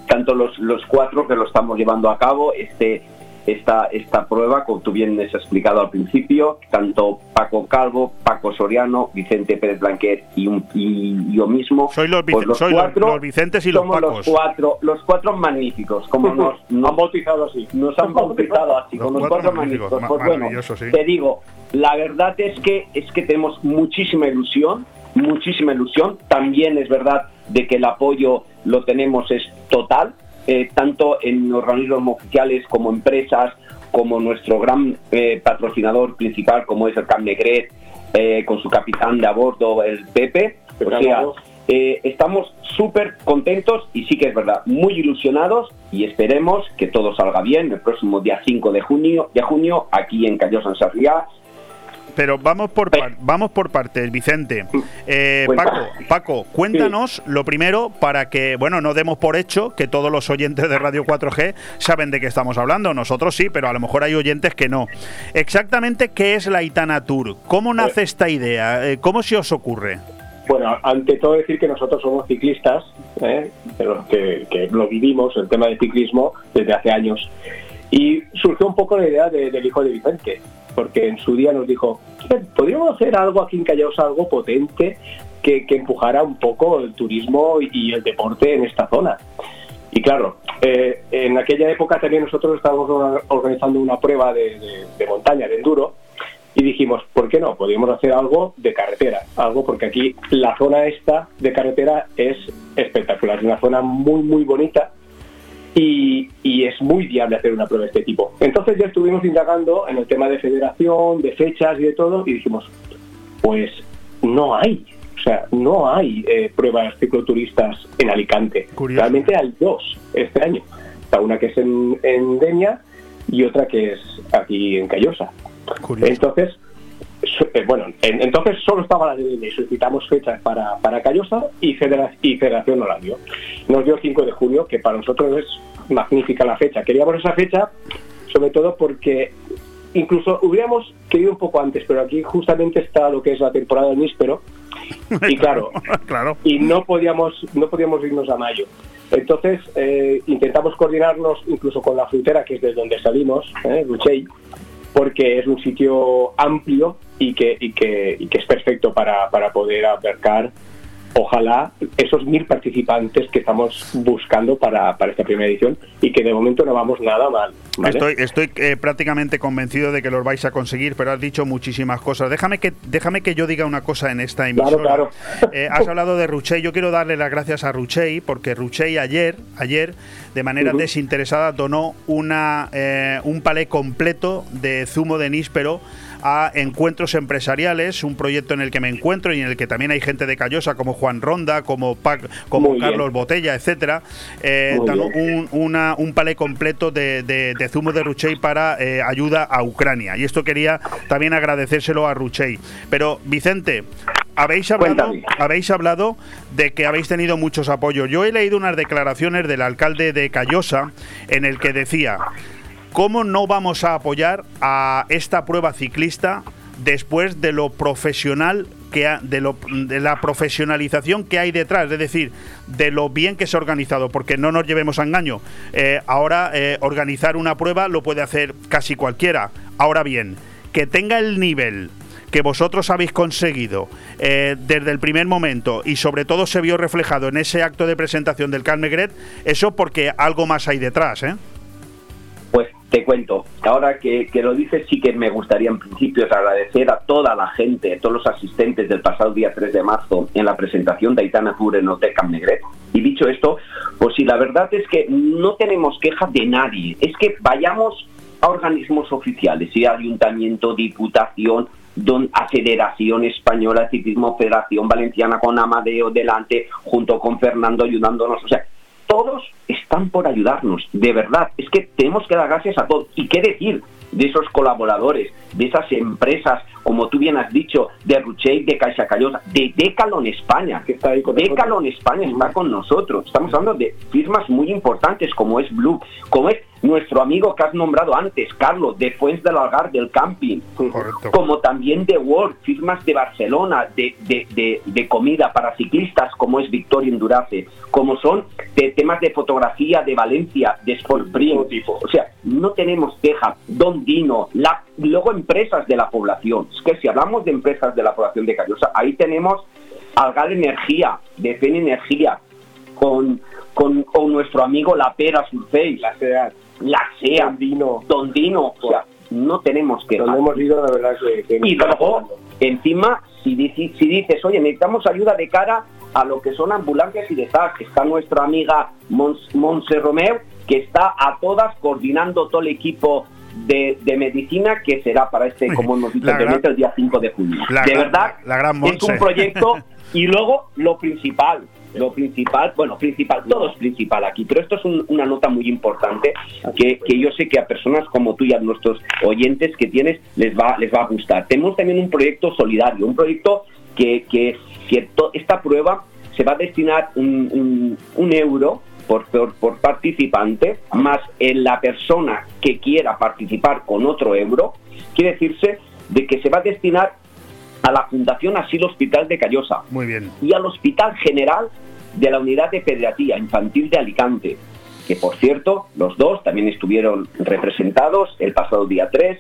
E: tanto los, los cuatro que lo estamos llevando a cabo, este esta, esta prueba, como tú bien has explicado al principio, tanto Paco Calvo, Paco Soriano, Vicente Pérez Blanquer y, yo mismo.
A: Soy los, pues los, cuatro, los, Vicentes y los
E: somos
A: Pacos.
E: Los cuatro, los cuatro magníficos, como nos, han bautizado así. Nos han bautizado así, con los cuatro magníficos. Pues bueno, te digo, la verdad es que, es que tenemos muchísima ilusión, muchísima ilusión. También es verdad de que el apoyo lo tenemos es total eh, tanto en organismos oficiales como empresas, como nuestro gran eh, patrocinador principal, como es el Camp Negret, eh, con su capitán de a bordo, el Pepe. O sea, estamos súper contentos y sí que es verdad, muy ilusionados y esperemos que todo salga bien el próximo día 5 de junio, de junio aquí en Cayo San Sarriá
A: pero vamos por, vamos por partes, Vicente. Eh, Paco, Paco, cuéntanos lo primero para que, bueno, no demos por hecho que todos los oyentes de Radio 4G saben de qué estamos hablando. Nosotros sí, pero a lo mejor hay oyentes que no. Exactamente, ¿qué es la Itana Tour? ¿Cómo nace pues esta idea? Eh, ¿Cómo se os ocurre?
F: Bueno, ante todo decir que nosotros somos ciclistas, ¿eh? que, que, lo vivimos, el tema del ciclismo, desde hace años. Y surgió un poco la idea del hijo de Vicente, porque en su día nos dijo, podríamos hacer algo aquí en Callaos, algo potente que, empujara un poco el turismo y el deporte en esta zona. Y claro, eh, en aquella época también nosotros estábamos organizando una prueba de, montaña, de enduro, y dijimos, ¿por qué no? Podríamos hacer algo de carretera, algo porque aquí la zona esta de carretera es espectacular, es una zona muy, muy bonita, y, es muy viable hacer una prueba de este tipo. Entonces ya estuvimos indagando en el tema de federación, de fechas y de todo, y dijimos, pues no hay, o sea, no hay eh, pruebas cicloturistas en Alicante. Realmente hay dos este año. una que es en, en Denia y otra que es aquí en Callosa. Entonces, eh, bueno, entonces solo estaba la de solicitamos fechas para, para Callosa y, Federación, y Federación nos dio. Nos dio 5 de junio, que para nosotros es magnífica la fecha. Queríamos esa fecha, sobre todo porque incluso hubiéramos querido un poco antes, pero aquí justamente está lo que es la temporada del níspero y claro, claro, y no podíamos no podíamos irnos a mayo. Entonces eh, intentamos coordinarnos incluso con la frutera, que es de donde salimos, eh, porque es un sitio amplio y que, y que, y que es perfecto para, para poder abarcar ojalá esos mil participantes que estamos buscando para, para, esta primera edición y que de momento no vamos nada mal.
A: Estoy, estoy eh, prácticamente convencido de que los vais a conseguir, pero has dicho muchísimas cosas. Déjame que, déjame que yo diga una cosa en esta.
F: Claro,
A: claro. Eh, has hablado de Ruchey. Yo quiero darle las gracias a Ruchey porque Ruchey ayer, ayer de manera desinteresada, donó una, eh, un palé completo de zumo de níspero a encuentros empresariales, un proyecto en el que me encuentro y en el que también hay gente de Callosa como Juan Ronda, como como Carlos Botella, etcétera, eh, un, una, un palé completo de, zumo de Ruchey para eh, ayuda a Ucrania. Y esto quería también agradecérselo a Ruchey. Pero Vicente, habéis hablado, habéis hablado de que habéis tenido muchos apoyos. Yo he leído unas declaraciones del alcalde de Callosa en el que decía ¿Cómo no vamos a apoyar a esta prueba ciclista después de lo profesional que de, lo, de la profesionalización que hay detrás, es decir, de lo bien que se ha organizado, porque no nos llevemos a engaño. Eh, ahora eh, organizar una prueba lo puede hacer casi cualquiera. Ahora bien, que tenga el nivel que vosotros habéis conseguido eh, desde el primer momento y sobre todo se vio reflejado en ese acto de presentación del Calmegret, eso porque algo más hay detrás, ¿eh?
E: Te cuento, ahora que, lo dices, sí que me gustaría en principio agradecer a toda la gente, a todos los asistentes del pasado día 3 de marzo en la presentación de Aitana Pure en Hotel Negret. Y dicho esto, pues sí, la verdad es que no tenemos queja de nadie. Es que vayamos a organismos oficiales, y Ayuntamiento, Diputación, don, a Federación Española de Ciclismo, Federación Valenciana con Amadeo delante, junto con Fernando ayudándonos. O sea, todos están por ayudarnos, de verdad. Es que tenemos que dar gracias a todos. ¿Y qué decir de esos colaboradores, de esas empresas, como tú bien has dicho, de Ruchey, de Caixa Callosa, de Decalon España? Que está ahí con Decalon España está con nosotros. Estamos hablando de firmas muy importantes como es Blue, como es nuestro amigo que has nombrado antes, Carlos, de Fuentes del Algar del Camping, como también de World, firmas de Barcelona, de, de, de, comida para ciclistas, como es Victoria Endurace, como son de temas de fotografía de Valencia, de Sport. O sea, no tenemos queja. Don Dino, la, luego empresas de la población. Es que si hablamos de empresas de la población de Callosa, ahí tenemos Algar Energía, de FEN Energía, con, con, nuestro amigo La Pera Surface. La la sea, Dondino, Dondino, o sea, no tenemos que...
F: No hemos ido, la verdad que...
E: y luego, encima, si, si dices, oye, necesitamos ayuda de cara a lo que son ambulancias y de TAC, está nuestra amiga Monse Romeo, que está a todas coordinando todo el equipo de, medicina que será para este, como hemos dicho el día 5 de junio. de verdad, es un proyecto y luego lo principal, lo principal, bueno, principal, todo es principal aquí, pero esto es una nota muy importante que, yo sé que a personas como tú y a nuestros oyentes que tienes les va, les va a gustar. Tenemos también un proyecto solidario, un proyecto que, que, esta prueba se va a destinar un, euro por, por, participante, más en la persona que quiera participar con otro euro, quiere decirse de que se va a destinar a la Fundación Asilo Hospital de Callosa.
A: Muy bien.
E: Y al Hospital General de la Unidad de Pediatría Infantil de Alicante, que por cierto, los dos también estuvieron representados el pasado día 3,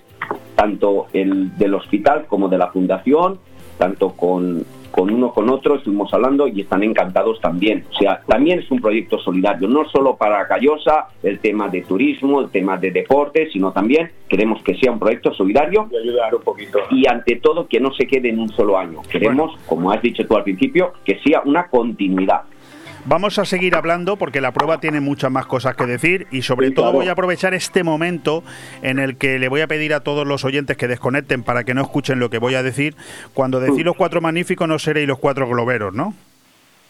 E: tanto el del hospital como de la Fundación, tanto con con uno con otro, estuvimos hablando y están encantados también. O sea, también es un proyecto solidario, no solo para Callosa, el tema de turismo, el tema de deporte, sino también queremos que sea un proyecto solidario
F: y ayudar un poquito.
E: Y ante todo que no se quede en un solo año. Queremos, como has dicho tú al principio, que sea una continuidad.
A: Vamos a seguir hablando porque la prueba tiene muchas más cosas que decir y sobre todo voy a aprovechar este momento en el que le voy a pedir a todos los oyentes que desconecten para que no escuchen lo que voy a decir. Cuando decir mm. los cuatro magníficos no seréis los cuatro globeros, ¿no?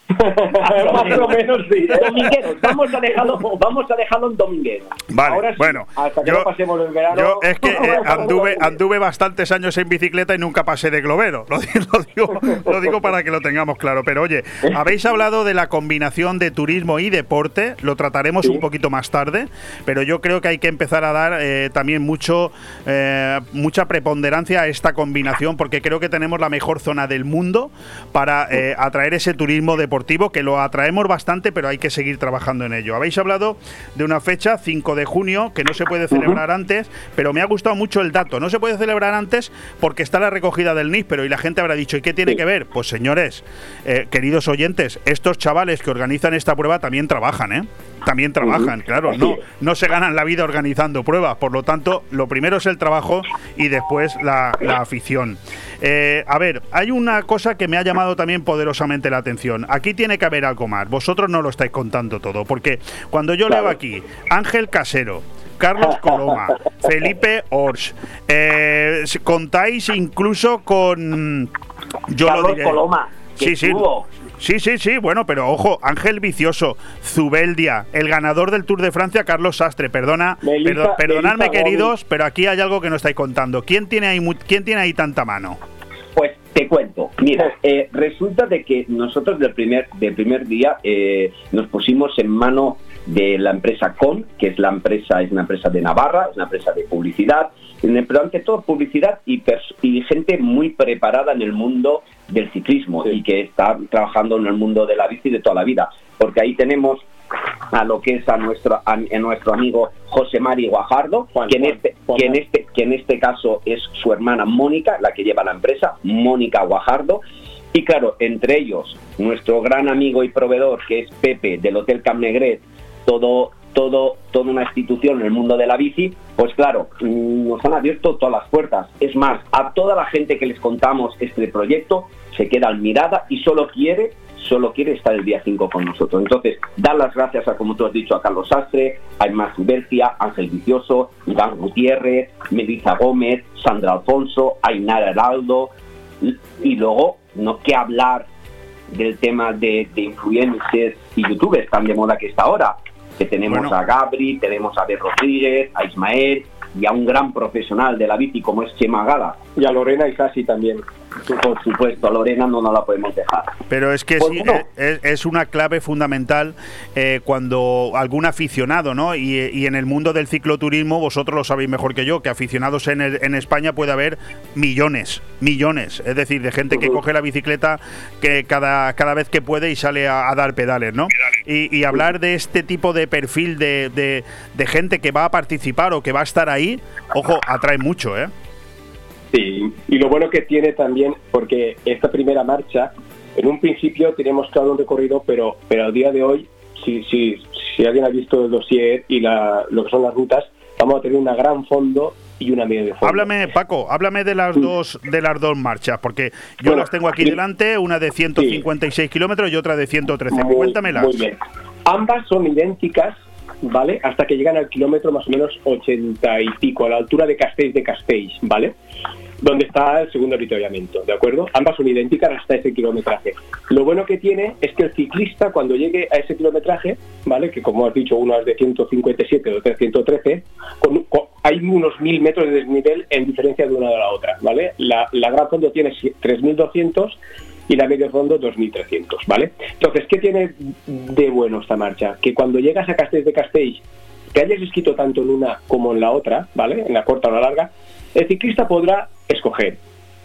E: Más o menos sí. ¿eh? Vamos a dejarlo, vamos a dejarlo en dominguero.
A: Vale, Ahora bueno. Hasta que yo, no pasemos el verano. Yo es que eh, anduve, anduve bastantes años en bicicleta y nunca pasé de globero. Lo, digo, lo digo para que lo tengamos claro. Pero oye, habéis hablado de la combinación de turismo y deporte. Lo trataremos un poquito más tarde. Pero yo creo que hay que empezar a dar eh, también mucho mucha preponderancia a esta combinación porque creo que tenemos la mejor zona del mundo para atraer ese turismo deportivo que lo atraemos bastante, pero hay que seguir trabajando en ello. Habéis hablado de una fecha, 5 de junio, que no se puede celebrar antes, pero me ha gustado mucho el dato. No se puede celebrar antes porque está la recogida del pero y la gente habrá dicho, ¿y qué tiene que ver? Pues señores, eh, queridos oyentes, estos chavales que organizan esta prueba también trabajan, ¿eh? también trabajan, claro, no, no se ganan la vida organizando pruebas, por lo tanto, lo primero es el trabajo y después la, afición. Eh, a ver, hay una cosa que me ha llamado también poderosamente la atención. Aquí tiene que haber algo más. Vosotros no lo estáis contando todo, porque cuando yo leo aquí Ángel Casero, Carlos Coloma, Felipe Ors, eh, contáis incluso con...
E: Yo Carlos lo diré. Coloma.
A: Sí, sí. Sí, sí, sí, bueno, pero ojo, Ángel Vicioso, Zubeldia, el ganador del Tour de Francia, Carlos Sastre, perdona, perdonadme queridos, pero aquí hay algo que no estáis contando. ¿Quién tiene ahí, quién tiene ahí tanta mano?
E: Cuento, mira, eh, resulta de que nosotros del primer, del primer día eh, nos pusimos en mano de la empresa CON, que es la empresa, es una empresa de Navarra, es una empresa de publicidad, pero ante todo publicidad y, y gente muy preparada en el mundo del ciclismo y que está trabajando en el mundo de la bici de toda la vida, porque ahí tenemos a lo que es a nuestro a, nuestro amigo José Mari Guajardo, que, en este, que, en este, que en este caso es su hermana Mónica, la que lleva la empresa, Mónica Guajardo, y claro, entre ellos nuestro gran amigo y proveedor que es Pepe del Hotel Camp Negret, todo todo, toda una institución en el mundo de la bici, pues claro, mm, nos han abierto todas las puertas. Es más, a toda la gente que les contamos este proyecto se queda admirada y solo quiere solo quiere estar el día 5 con nosotros. Entonces, dar las gracias a, como tú has dicho, a Carlos Sastre, a Emma Bercia, Ángel Vicioso, Iván Gutiérrez, Melissa Gómez, Sandra Alfonso, Ainara Heraldo, y luego, no que hablar del tema de, de influencers y youtubers tan de moda que está ahora que tenemos a Gabri, tenemos a De Rodríguez, a Ismael y a un gran profesional de la bici como es Chema Gala.
F: Y a Lorena y casi también.
E: Por supuesto, a Lorena no nos la podemos dejar.
A: Pero es que pues eh, es, una clave fundamental eh, cuando algún aficionado, ¿no? Y, en el mundo del cicloturismo, vosotros lo sabéis mejor que yo, que aficionados en, en España puede haber millones, millones. Es decir, de gente que coge la bicicleta que cada, cada vez que puede y sale a, dar pedales, ¿no? Y, hablar de este tipo de perfil de, de gente que va a participar o que va a estar ahí, ojo, atrae mucho, ¿eh?
F: Sí, y lo bueno que tiene también, porque esta primera marcha, en un principio teníamos claro un recorrido, pero, pero al día de hoy, si, si, si alguien ha visto el dossier y la, lo que son las rutas, vamos a tener una gran fondo y una media de fondo.
A: Háblame, Paco, háblame de las dos de las dos marchas, porque yo las tengo aquí delante, una de 156 kilómetros y otra de 113. Cuéntamelas.
F: Muy bien. Ambas son idénticas, ¿vale? Hasta que llegan al kilómetro más o menos 80 y pico, a la altura de Castells de Castells, ¿vale? Donde está el segundo avituallamiento, ¿de acuerdo? Ambas son idénticas hasta ese kilometraje. Lo bueno que tiene es que el ciclista cuando llegue a ese kilometraje, ¿vale? Que como has dicho, uno es de 157 y otro de 113, hay unos mil metros de desnivel en diferencia de una de la otra, ¿vale? La, gran fondo tiene 3.200 y la medio fondo 2.300, ¿vale? Entonces, ¿qué tiene de bueno esta marcha? Que cuando llegas a Castells de Castells, que hayas escrito tanto en una como en la otra, ¿vale? En la corta o la larga, el ciclista podrá escoger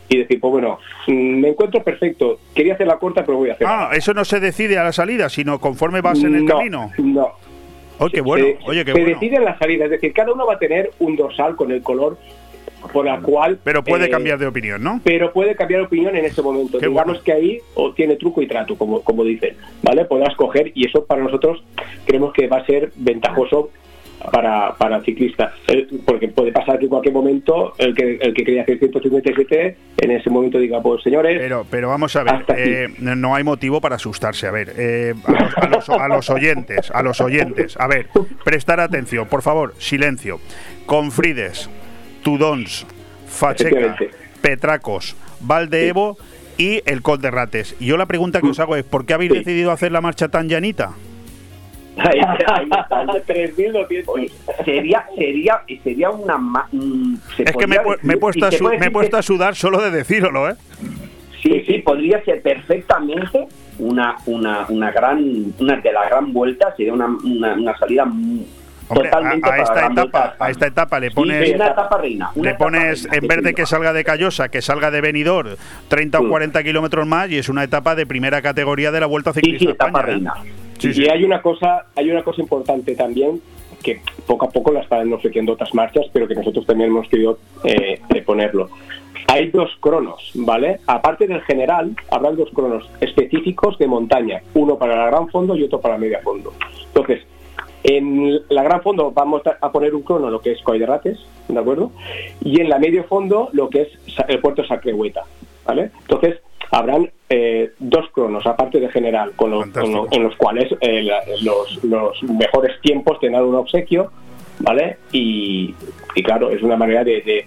F: y decir, pues bueno, mm, me encuentro perfecto, quería hacer la corta, pero voy a hacer.
A: Ah, eso no se decide a la salida, sino conforme vas en el camino.
F: No.
A: Oye, qué bueno. Se, Oye, qué
F: se decide en la salida, es decir, cada uno va a tener un dorsal con el color por la cual.
A: Pero puede eh, cambiar de opinión, ¿no?
F: Pero puede cambiar de opinión en ese momento. Digamos que ahí o tiene truco y trato, como, como dicen, ¿vale? Podrás coger y eso para nosotros creemos que va a ser ventajoso para, para el ciclista. porque puede pasar que en cualquier momento el que, el que quería hacer 157 en ese momento diga, pues señores.
A: Pero, pero vamos a ver, eh, no hay motivo para asustarse. A ver, eh, a, los, a, los, oyentes, a los oyentes, a ver, prestar atención, por favor, silencio. Confrides, Tudons, Facheca, Petracos, Valdeevo y el Col de Rates. Y yo la pregunta que os hago es, ¿por qué habéis decidido hacer la marcha tan llanita?
E: sería, sería, sería una.
A: es que me, he puesto a me he puesto a sudar solo de decirlo, ¿eh?
E: Sí, sí, podría ser perfectamente una, una, una gran, una de la gran vuelta, sería una, una, salida totalmente
A: a, esta etapa, a esta etapa le pones, le pones en vez de que salga de Callosa, que salga de Benidorm, 30 o 40 kilómetros más y es una etapa de primera categoría de la Vuelta Ciclista España. ¿eh? Reina.
F: Y hay una cosa, hay una cosa importante también que poco a poco la están ofreciendo otras marchas, pero que nosotros también hemos querido eh, ponerlo. Hay dos cronos, ¿vale? Aparte del general, habrá dos cronos específicos de montaña, uno para la gran fondo y otro para la media fondo. Entonces, en la gran fondo vamos a poner un crono, lo que es Coiderrates, ¿de acuerdo? Y en la medio fondo, lo que es el puerto Sacrehueta, ¿vale? Entonces, habrán eh, dos cronos, aparte de general, con, en los cuales eh, los, los, mejores tiempos tendrán un obsequio, ¿vale? Y, y claro, es una manera de de,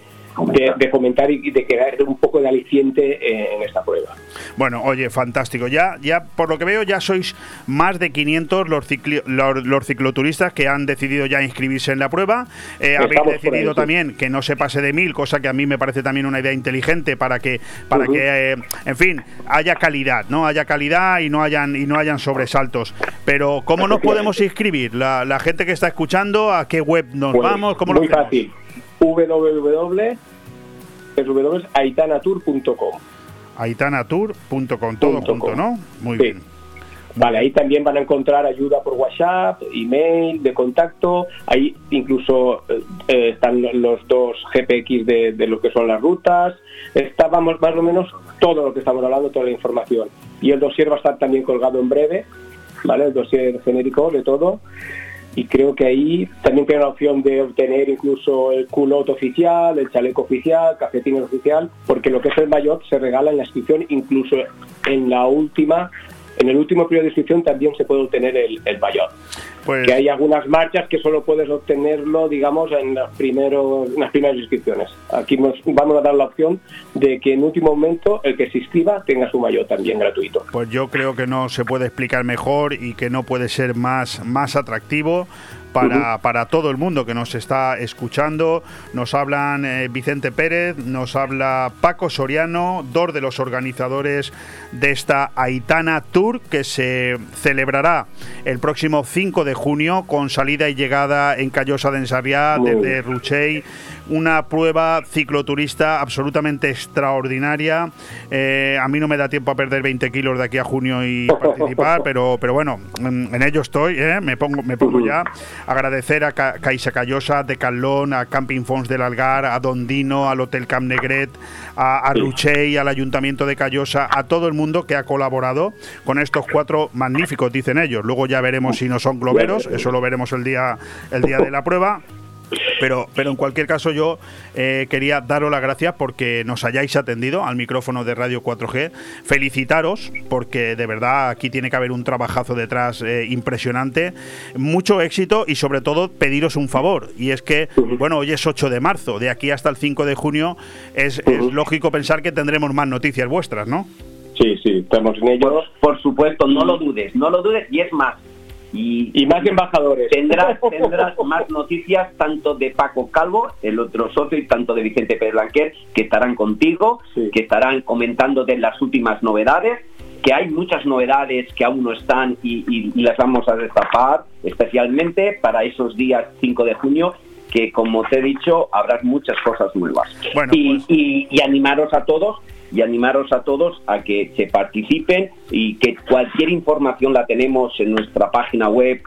F: fomentar y de quedar un poco de aliciente en esta prueba.
A: Bueno, oye, fantástico. Ya, ya por lo que veo, ya sois más de 500 los, los, cicloturistas que han decidido ya inscribirse en la prueba. Eh, habéis decidido también que no se pase de mil, cosa que a mí me parece también una idea inteligente para que, para que, eh, en fin, haya calidad, no haya calidad y no hayan y no hayan sobresaltos. Pero cómo nos podemos inscribir? La, la gente que está escuchando, ¿a qué web nos pues, vamos? ¿Cómo
F: muy fácil www.aitanatour.com
A: Aitanatour.com, todo junto, ¿no? Muy bien.
F: Vale, ahí también van a encontrar ayuda por WhatsApp, email, de contacto. Ahí incluso eh, eh, están los dos GPX de, de, lo que son las rutas. Estábamos más o menos todo lo que estamos hablando, toda la información. Y el dossier va a estar también colgado en breve, ¿vale? El dossier genérico de todo y creo que ahí también tiene la opción de obtener incluso el culot oficial, el chaleco oficial, cafetín oficial, porque lo que es el maillot se regala en la inscripción, incluso en la última en el último periodo de inscripción también se puede obtener el, el pues Que hay algunas marchas que solo puedes obtenerlo, digamos, en, los primeros, en las primeras inscripciones. Aquí nos vamos a dar la opción de que en último momento el que se inscriba tenga su mayor también gratuito.
A: Pues yo creo que no se puede explicar mejor y que no puede ser más, más atractivo para, para, todo el mundo que nos está escuchando. Nos hablan eh, Vicente Pérez, nos habla Paco Soriano, dos de los organizadores de esta Aitana Tour que se celebrará el próximo 5 de junio con salida y llegada en Callosa de Ensarriá desde Ruchey una prueba cicloturista absolutamente extraordinaria. Eh, a mí no me da tiempo a perder 20 kilos de aquí a junio y participar, pero, pero bueno, en, ello estoy, ¿eh? me pongo, me pongo ya. Agradecer a Caixa Callosa, de Calón, a Camping Fons del Algar, a Dondino, al Hotel Camp Negret, a, a Ruchey, al Ayuntamiento de Callosa, a todo el mundo que ha colaborado con estos cuatro magníficos, dicen ellos. Luego ya veremos si no son globeros, eso lo veremos el día, el día de la prueba. Pero, pero en cualquier caso yo eh, quería daros las gracias porque nos hayáis atendido al micrófono de Radio 4G. Felicitaros porque de verdad aquí tiene que haber un trabajazo detrás eh, impresionante. Mucho éxito y sobre todo pediros un favor. Y es que, bueno, hoy es 8 de marzo. De aquí hasta el 5 de junio es, lógico pensar que tendremos más noticias vuestras, ¿no?
F: Sí, sí, estamos en ello.
E: por supuesto, no lo dudes, no lo dudes y es más
F: y, más embajadores.
E: Tendrás, tendrás más noticias tanto de Paco Calvo, el otro socio, y tanto de Vicente Pérez Blanquer, que estarán contigo, que estarán comentando de las últimas novedades, que hay muchas novedades que aún no están y, las vamos a destapar, especialmente para esos días 5 de junio, que como te he dicho, habrá muchas cosas nuevas. y, pues- y animaros a todos y animaros a todos a que se participen y que cualquier información la tenemos en nuestra página web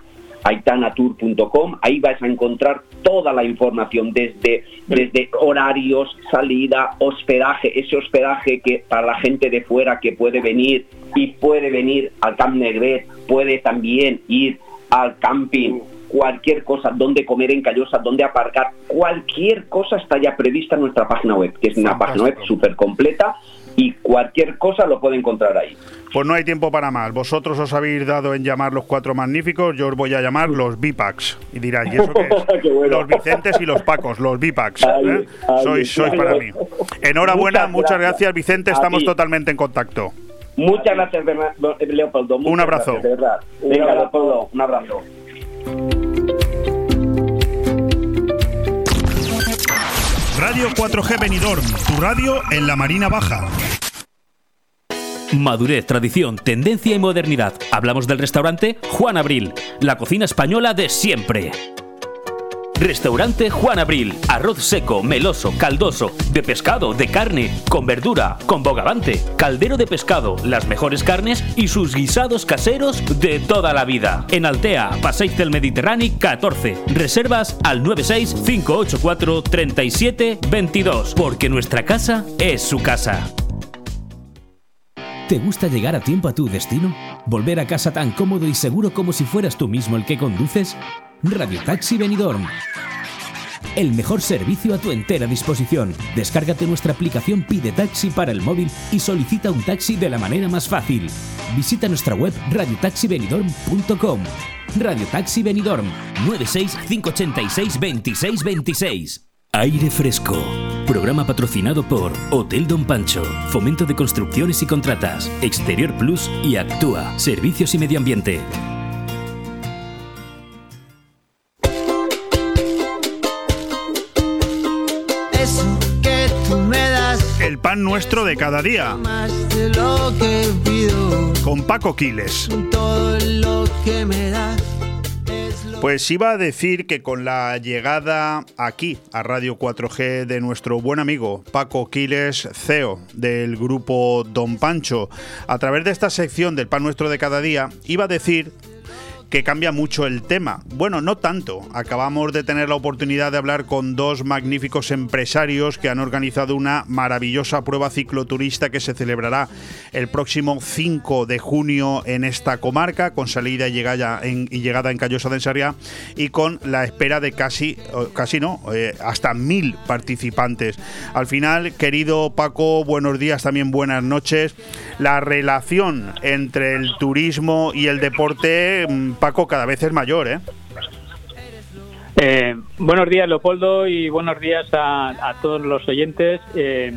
E: aitanatur.com, ahí vais a encontrar toda la información desde, desde horarios, salida, hospedaje, ese hospedaje que para la gente de fuera que puede venir y puede venir al Camp Negret, puede también ir al camping cualquier cosa, dónde comer en Callosa, dónde aparcar, cualquier cosa está ya prevista en nuestra página web, que es una página web súper completa y cualquier cosa lo puede encontrar ahí.
A: Pues no hay tiempo para más. Vosotros os habéis dado en llamar los cuatro magníficos, yo os voy a llamar los Bipacs. Y diráis, ¿y eso qué es? Los Vicentes y los Pacos, los Bipacs. ¿eh? sois, sois para mí. Enhorabuena, muchas, gracias. Vicente, estamos totalmente en contacto.
E: Muchas gracias, Leopoldo.
A: un abrazo.
E: Venga, Leopoldo, un abrazo.
D: Radio 4G Benidorm, tu radio en la Marina Baja.
B: Madurez, tradición, tendencia y modernidad. Hablamos del restaurante Juan Abril, la cocina española de siempre. Restaurante Juan Abril. Arroz seco, meloso, caldoso, de pescado, de carne, con verdura, con bogavante, caldero de pescado, las mejores carnes y sus guisados caseros de toda la vida. En Altea, Passeig del Mediterráneo 14. Reservas al 96 584 37 22, porque nuestra casa es su casa. ¿Te gusta llegar a tiempo a tu destino? ¿Volver a casa tan cómodo y seguro como si fueras tú mismo el que conduces? Radio Taxi Benidorm. El mejor servicio a tu entera disposición. Descárgate nuestra aplicación Pide Taxi para el móvil y solicita un taxi de la manera más fácil. Visita nuestra web radiotaxibenidorm.com. Radio Taxi Benidorm 96 586 2626. Aire Fresco. Programa patrocinado por Hotel Don Pancho, Fomento de Construcciones y Contratas, Exterior Plus y Actúa, Servicios y Medio Ambiente.
A: Nuestro de cada día. Con Paco Quiles. Pues iba a decir que con la llegada aquí a Radio 4G de nuestro buen amigo Paco Quiles, CEO del grupo Don Pancho, a través de esta sección del pan nuestro de cada día, iba a decir que cambia mucho el tema. Bueno, no tanto. Acabamos de tener la oportunidad de hablar con dos magníficos empresarios que han organizado una maravillosa prueba cicloturista que se celebrará el próximo 5 de junio en esta comarca, con salida y llegada en, y llegada en Callosa de Ensarriá y con la espera de casi, casi no, eh, hasta mil participantes. Al final, querido Paco, buenos días, también buenas noches. La relación entre el turismo y el deporte mm, Paco, cada vez es mayor, ¿eh?
G: eh buenos días, Leopoldo, y buenos días a, todos los oyentes. Eh,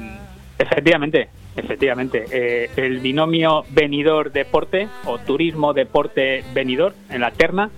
G: efectivamente, efectivamente, eh, el binomio venidor-deporte o turismo-deporte-venidor en la terna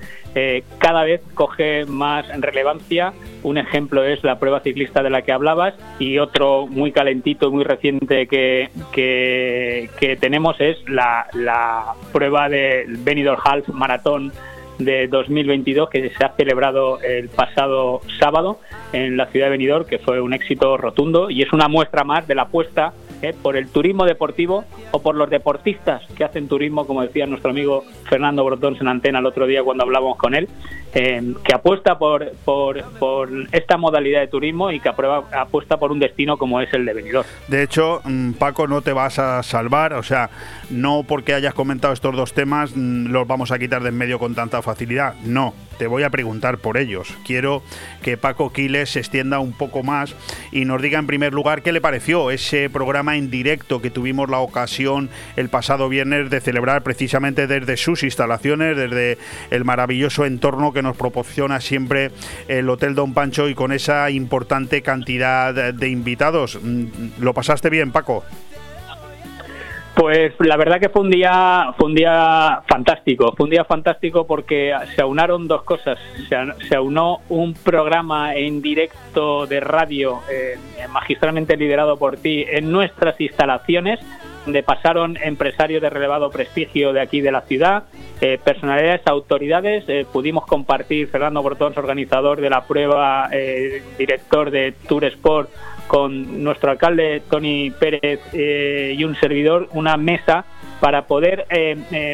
G: cada vez coge más relevancia. Un ejemplo es la prueba ciclista de la que hablabas y otro muy calentito, muy reciente que, que, tenemos es la, la prueba del Benidorm Half Maratón de 2022 que se ha celebrado el pasado sábado en la ciudad de Benidorm, que fue un éxito rotundo y es una muestra más de la apuesta ¿eh? por el turismo deportivo o por los deportistas que hacen turismo, como decía nuestro amigo Fernando Brotón en antena el otro día cuando hablábamos con él, eh, que apuesta por, por, por, esta modalidad de turismo y que aprueba, apuesta por un destino como es el de Benidorm.
A: De hecho, mm, Paco, no te vas a salvar, o sea, no porque hayas comentado estos dos temas mm, los vamos a quitar de en medio con tanta facilidad, no te voy a preguntar por ellos. Quiero que Paco Quiles se extienda un poco más y nos diga en primer lugar qué le pareció ese programa en directo que tuvimos la ocasión el pasado viernes de celebrar precisamente desde sus instalaciones, desde el maravilloso entorno que nos proporciona siempre el Hotel Don Pancho y con esa importante cantidad de invitados. Mm, ¿Lo pasaste bien, Paco?
G: Pues la verdad que fue un día, fue un día fantástico, fue un día fantástico porque se aunaron dos cosas. Se, aunó un programa en directo de radio eh, magistralmente liderado por ti en nuestras instalaciones, donde pasaron empresarios de relevado prestigio de aquí de la ciudad, eh, personalidades, autoridades. Eh, pudimos compartir, Fernando Bortons, organizador de la prueba, director de Tour Sport, con nuestro alcalde Tony Pérez eh, y un servidor una mesa para poder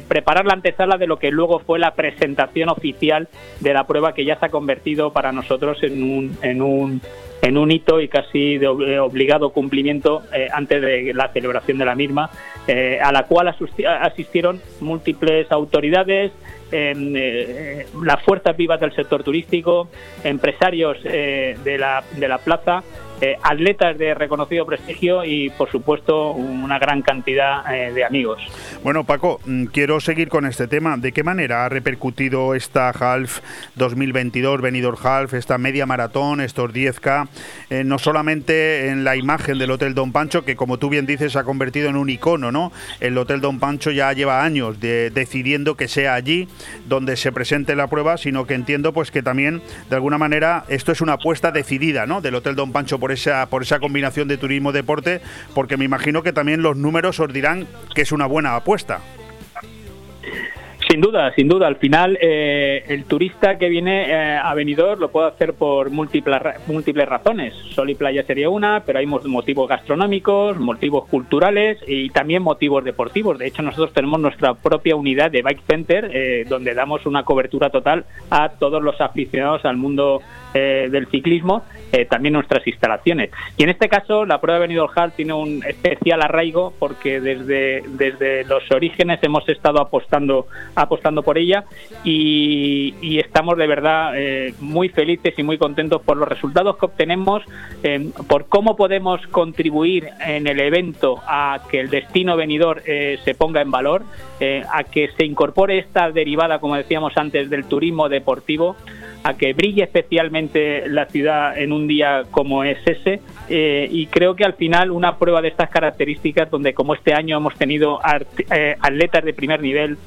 G: preparar la antesala de lo que luego fue la presentación oficial de la prueba que ya se ha convertido para nosotros en un en un hito y casi de obligado cumplimiento eh, antes de la celebración de la misma, eh, a la cual asistieron múltiples autoridades, eh, las fuerzas vivas del sector turístico, empresarios de, la, de la plaza eh, atletas de reconocido prestigio y, por supuesto, una gran cantidad eh, de amigos.
A: Bueno, Paco, mm, quiero seguir con este tema. ¿De qué manera ha repercutido esta Half 2022, Benidorm Half, esta media maratón, estos 10K, eh, no solamente en la imagen del Hotel Don Pancho, que como tú bien dices, se ha convertido en un icono, ¿no? El Hotel Don Pancho ya lleva años de, decidiendo que sea allí donde se presente la prueba, sino que entiendo pues que también, de alguna manera, esto es una apuesta decidida, ¿no? Del Hotel Don Pancho esa, por esa combinación de turismo-deporte, porque me imagino que también los números os dirán que es una buena apuesta.
G: Sin duda, sin duda. Al final, eh, el turista que viene eh, a Benidorm lo puede hacer por múltiples, múltiples razones. Sol y playa sería una, pero hay motivos gastronómicos, motivos culturales y también motivos deportivos. De hecho, nosotros tenemos nuestra propia unidad de Bike Center, eh, donde damos una cobertura total a todos los aficionados al mundo del ciclismo, también nuestras instalaciones. Y en este caso, la prueba de Benidorm tiene un especial arraigo porque desde, desde los orígenes hemos estado apostando apostando por ella y, estamos de verdad eh, muy felices y muy contentos por los resultados que obtenemos, eh, por cómo podemos contribuir en el evento a que el destino venidor eh, se ponga en valor, a que se incorpore esta derivada, como decíamos antes, del turismo deportivo a que brille especialmente la ciudad en un día como es ese y creo que al final una prueba de estas características donde como este año hemos tenido atletas de primer nivel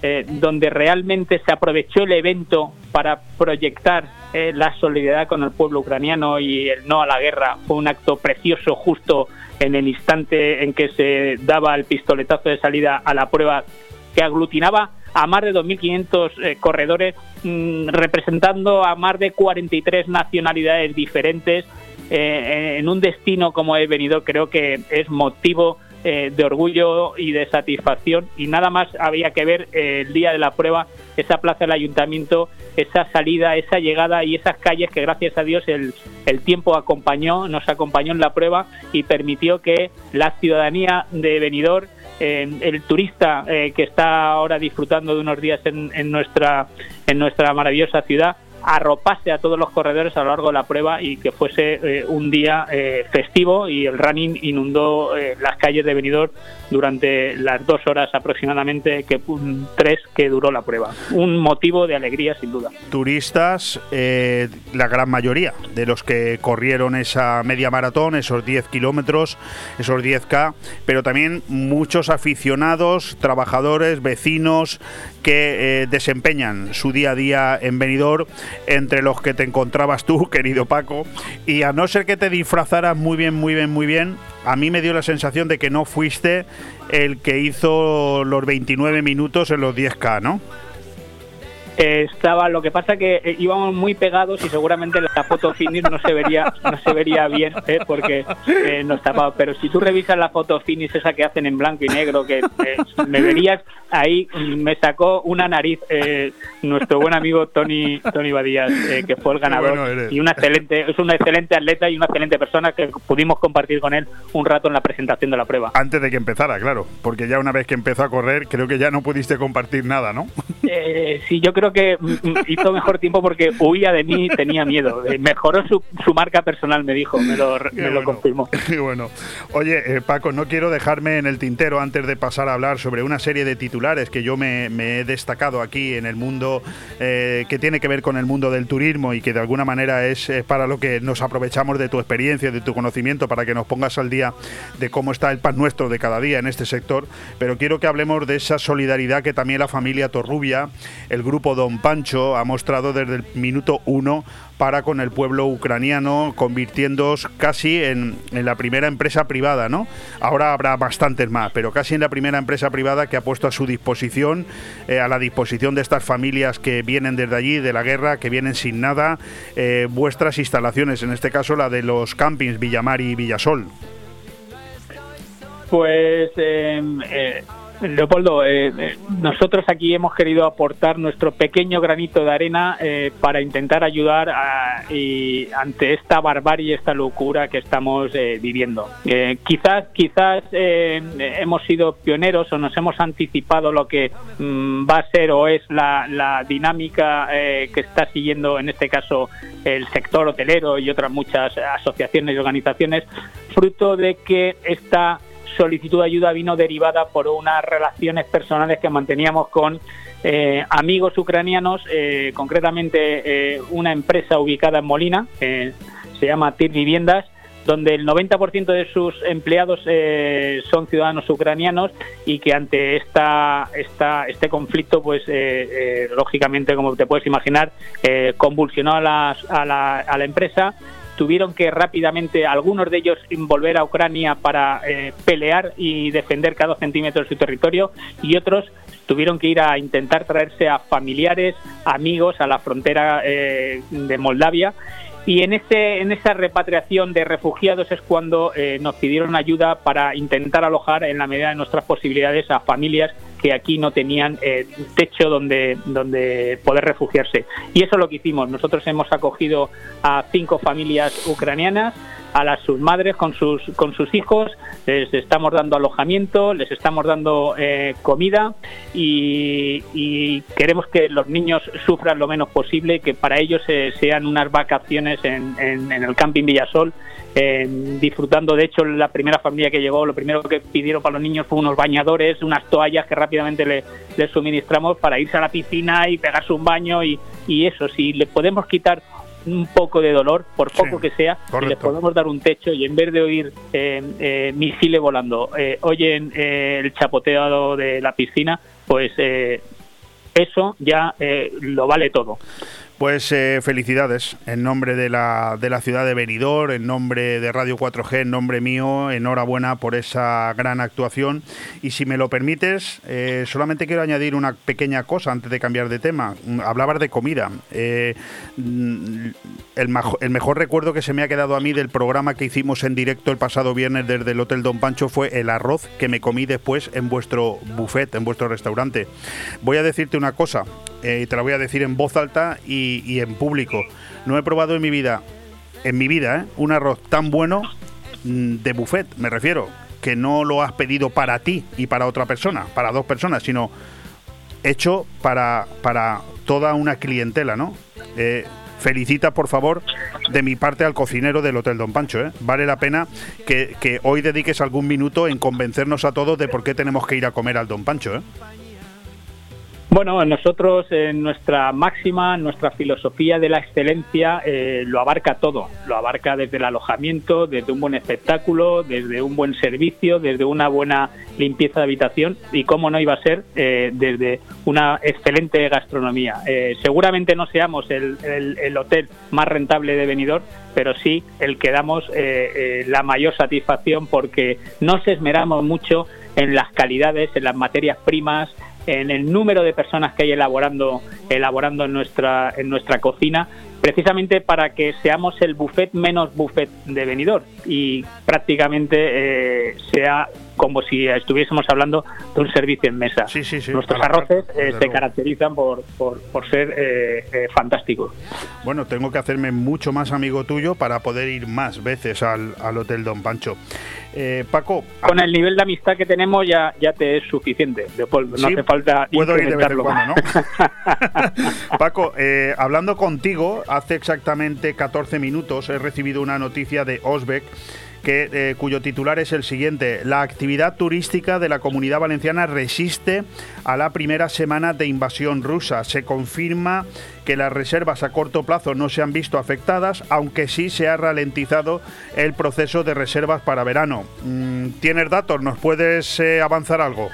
G: eh, donde realmente se aprovechó el evento para proyectar eh, la solidaridad con el pueblo ucraniano y el no a la guerra. Fue un acto precioso justo en el instante en que se daba el pistoletazo de salida a la prueba que aglutinaba a más de 2.500 eh, corredores mm, representando a más de 43 nacionalidades diferentes en un destino como he venido creo que es motivo eh, de orgullo y de satisfacción. Y nada más había que ver eh, el día de la prueba esa plaza del ayuntamiento, esa salida, esa llegada y esas calles que gracias a Dios el, el tiempo acompañó, nos acompañó en la prueba y permitió que la ciudadanía de Benidorm eh, el turista que está ahora disfrutando de unos días en, en, nuestra en nuestra maravillosa ciudad arropase a todos los corredores a lo largo de la prueba y que fuese eh, un día eh, festivo y el running inundó eh, las calles de Benidorm durante las dos horas aproximadamente, que tres que duró la prueba. Un motivo de alegría sin duda.
A: Turistas, la gran mayoría de los que corrieron esa media maratón, esos 10 kilómetros, esos 10K, pero también muchos aficionados, trabajadores, vecinos que desempeñan su día a día en Benidorm entre los que te encontrabas tú, querido Paco, y a no ser que te disfrazaras muy bien, muy bien, muy bien, a mí me dio la sensación de que no fuiste el que hizo los 29 minutos en los 10K, ¿no?
G: Estaba lo que pasa que eh, íbamos muy pegados y seguramente la foto finish no se vería no se vería bien ¿eh? porque eh, no estaba pero si tú revisas la foto finish esa que hacen en blanco y negro que me verías ahí me sacó una nariz nuestro buen amigo Tony Tony Badías que fue el ganador. y una excelente es un excelente atleta y una excelente persona que pudimos compartir con él un rato en la presentación de la prueba.
A: Antes de que empezara claro porque ya una vez que empezó a correr creo que ya no pudiste compartir nada no
G: sí yo creo que mm, mm, hizo mejor tiempo porque huía de mí y tenía miedo. Eh, mejoró su, su marca personal, me dijo, me lo, me lo confirmó.
A: bueno. Oye, eh, Paco, no quiero dejarme en el tintero antes de pasar a hablar sobre una serie de titulares que yo me, he destacado aquí en el mundo eh, que tiene que ver con el mundo del turismo y que de alguna manera es, para lo que nos aprovechamos de tu experiencia, de tu conocimiento, para que nos pongas al día de cómo está el pan nuestro de cada día en este sector. Pero quiero que hablemos de esa solidaridad que también la familia Torrubia, el grupo Don Pancho ha mostrado desde el minuto uno para con el pueblo ucraniano, convirtiéndose casi en, la primera empresa privada, ¿no? Ahora habrá bastantes más, pero casi en la primera empresa privada que ha puesto a su disposición, eh, a la disposición de estas familias que vienen desde allí, de la guerra, que vienen sin nada, eh, vuestras instalaciones, en este caso la de los campings Villamar y Villasol.
G: Pues em, eh, Leopoldo, eh, eh, nosotros aquí hemos querido aportar nuestro pequeño granito de arena eh, para intentar ayudar ante esta barbarie, esta locura que estamos viviendo. quizás, quizás hemos sido pioneros o nos hemos anticipado lo que mm, va a ser o es la dinámica que está siguiendo, en este caso, el sector hotelero y otras muchas asociaciones y organizaciones, fruto de que esta solicitud de ayuda vino derivada por unas relaciones personales que manteníamos con eh, amigos ucranianos, eh, concretamente eh, una empresa ubicada en Molina, se llama TIR Viviendas, donde el 90% de sus empleados son ciudadanos ucranianos y que ante esta, esta este conflicto, pues lógicamente, como te puedes imaginar, convulsionó a, a, la, a la empresa tuvieron que rápidamente algunos de ellos volver a Ucrania para eh, pelear y defender cada centímetro de su territorio y otros tuvieron que ir a intentar traerse a familiares, amigos a la frontera eh, de Moldavia y en, ese, en esa repatriación de refugiados es cuando eh, nos pidieron ayuda para intentar alojar en la medida de nuestras posibilidades a familias que aquí no tenían eh, techo donde, donde poder refugiarse. Y eso es lo que hicimos. Nosotros hemos acogido a cinco familias ucranianas a las sus madres con sus con sus hijos les estamos dando alojamiento les estamos dando eh, comida y, queremos que los niños sufran lo menos posible que para ellos eh, sean unas vacaciones en, en, el camping Villasol disfrutando. De hecho la primera familia que llegó lo primero que pidieron para los niños fue unos bañadores unas toallas que rápidamente les le suministramos para irse a la piscina y pegarse un baño y, y eso. Si le podemos quitar un poco de dolor, por poco que sea, y les podemos dar un techo y en vez de oír eh, eh misiles volando, eh, oyen eh, el chapoteado de la piscina, pues eso ya lo vale todo.
A: Pues eh, felicidades en nombre de la, de la ciudad de Benidorm, en nombre de Radio 4G, en nombre mío, enhorabuena por esa gran actuación. Y si me lo permites, eh, solamente quiero añadir una pequeña cosa antes de cambiar de tema. Hablabas de comida. Eh, el, el, mejor recuerdo que se me ha quedado a mí del programa que hicimos en directo el pasado viernes desde el Hotel Don Pancho fue el arroz que me comí después en vuestro buffet, en vuestro restaurante. Voy a decirte una cosa, y te la voy a decir en voz alta y y, en público. No he probado en mi vida, en mi vida, ¿eh? un arroz tan bueno mm, de buffet, me refiero, que no lo has pedido para ti y para otra persona, para dos personas, sino hecho para, para toda una clientela, ¿no? Eh, felicita, por favor, de mi parte al cocinero del Hotel Don Pancho. ¿eh? Vale la pena que, que, hoy dediques algún minuto en convencernos a todos de por qué tenemos que ir a comer al Don Pancho. ¿eh?
G: Bueno, nosotros en nuestra máxima, nuestra filosofía de la excelencia eh, lo abarca todo, lo abarca desde el alojamiento, desde un buen espectáculo, desde un buen servicio, desde una buena limpieza de habitación y cómo no iba a ser eh, desde una excelente gastronomía. Eh, seguramente no seamos el, el, hotel más rentable de Benidorm, pero sí el que damos la mayor satisfacción porque nos esmeramos mucho en las calidades, en las materias primas, en el número de personas que hay elaborando, elaborando en, nuestra, en nuestra cocina, precisamente para que seamos el buffet menos buffet de venidor y prácticamente eh, sea como si estuviésemos hablando de un servicio en mesa. Nuestros arroces eh, se caracterizan por, por, ser eh, fantásticos.
A: Bueno, tengo que hacerme mucho más amigo tuyo para poder ir más veces al, al Hotel Don Pancho.
G: Eh, Paco. Con el nivel de amistad que tenemos ya, ya te es suficiente, No hace falta.
A: Puedo ir de vez en cuando, ¿no? Paco, eh, hablando contigo, hace exactamente 14 minutos he recibido una noticia de Osbeck que, eh, cuyo titular es el siguiente. La actividad turística de la comunidad valenciana resiste a la primera semana de invasión rusa. Se confirma que las reservas a corto plazo no se han visto afectadas, aunque sí se ha ralentizado el proceso de reservas para verano. Mm, ¿Tienes datos? ¿Nos puedes eh, avanzar algo?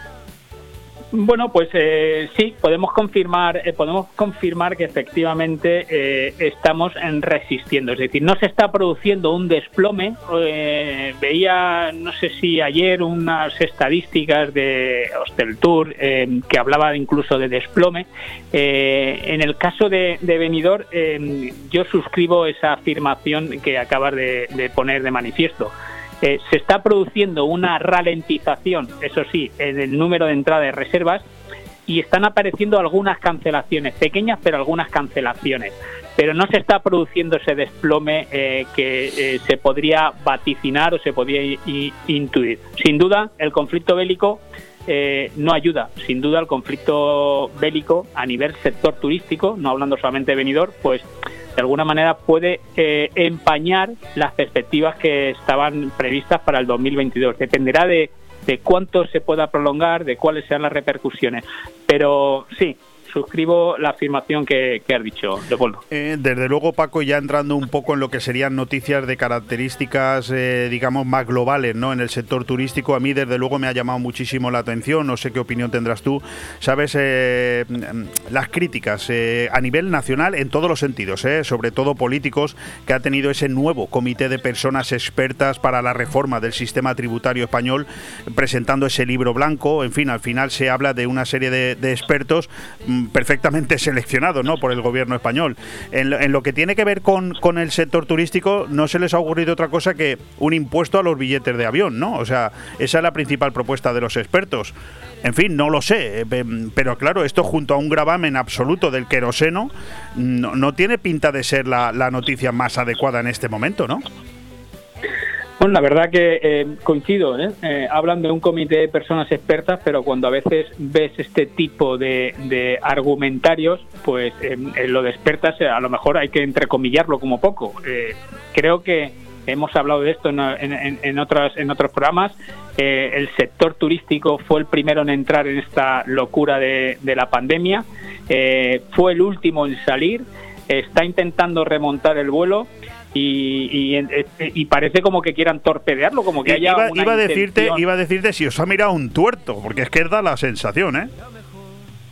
G: Bueno, pues eh, sí, podemos confirmar, eh, podemos confirmar que efectivamente eh, estamos en resistiendo. Es decir, no se está produciendo un desplome. veía, no sé si ayer, unas estadísticas de Hostel Tour que hablaba incluso de desplome. en el caso de, de Benidorm, yo suscribo esa afirmación que acabas de poner de manifiesto. Eh, se está produciendo una ralentización, eso sí, en el número de entrada de reservas y están apareciendo algunas cancelaciones, pequeñas pero algunas cancelaciones. Pero no se está produciendo ese desplome eh, que eh, se podría vaticinar o se podría intuir. Sin duda, el conflicto bélico eh, no ayuda. Sin duda, el conflicto bélico a nivel sector turístico, no hablando solamente de venidor, pues de alguna manera puede empañar las perspectivas que estaban previstas para el 2022. Dependerá de de cuánto se pueda prolongar, de cuáles sean las repercusiones. Pero sí, suscribo la afirmación que, que has dicho, Leopoldo.
A: Eh, desde luego, Paco, ya entrando un poco en lo que serían noticias de características, eh, digamos, más globales, ¿no? En el sector turístico, a mí desde luego me ha llamado muchísimo la atención, no sé qué opinión tendrás tú, sabes, eh, las críticas a nivel nacional en todos los sentidos, sobre todo políticos, que ha tenido ese nuevo comité de personas expertas para la reforma del sistema tributario español, presentando ese libro blanco, en fin, al final se habla de una serie de, de expertos mm, perfectamente seleccionado ¿no? por el gobierno español. En lo, que tiene que ver con, con, el sector turístico, no se les ha ocurrido otra cosa que un impuesto a los billetes de avión, ¿no? O sea, esa es la principal propuesta de los expertos. En fin, no lo sé, eh, pero claro, esto junto a un gravamen absoluto del queroseno no, no tiene pinta de ser la, la noticia más adecuada en este momento, ¿no?
G: Bueno, la verdad que eh, coincido, ¿eh? ¿eh? hablan de un comité de personas expertas, pero cuando a veces ves este tipo de, argumentarios, pues en lo de expertas a lo mejor hay que entrecomillarlo como poco. creo que hemos hablado de esto en, en, en otros, en otros programas. el sector turístico fue el primero en entrar en esta locura de, de la pandemia, fue el último en salir, está intentando remontar el vuelo y, y, parece como que quieran torpedearlo, como que haya
A: iba, iba a decirte, iba a decirte si os ha mirado un tuerto, porque es que da la sensación, ¿eh?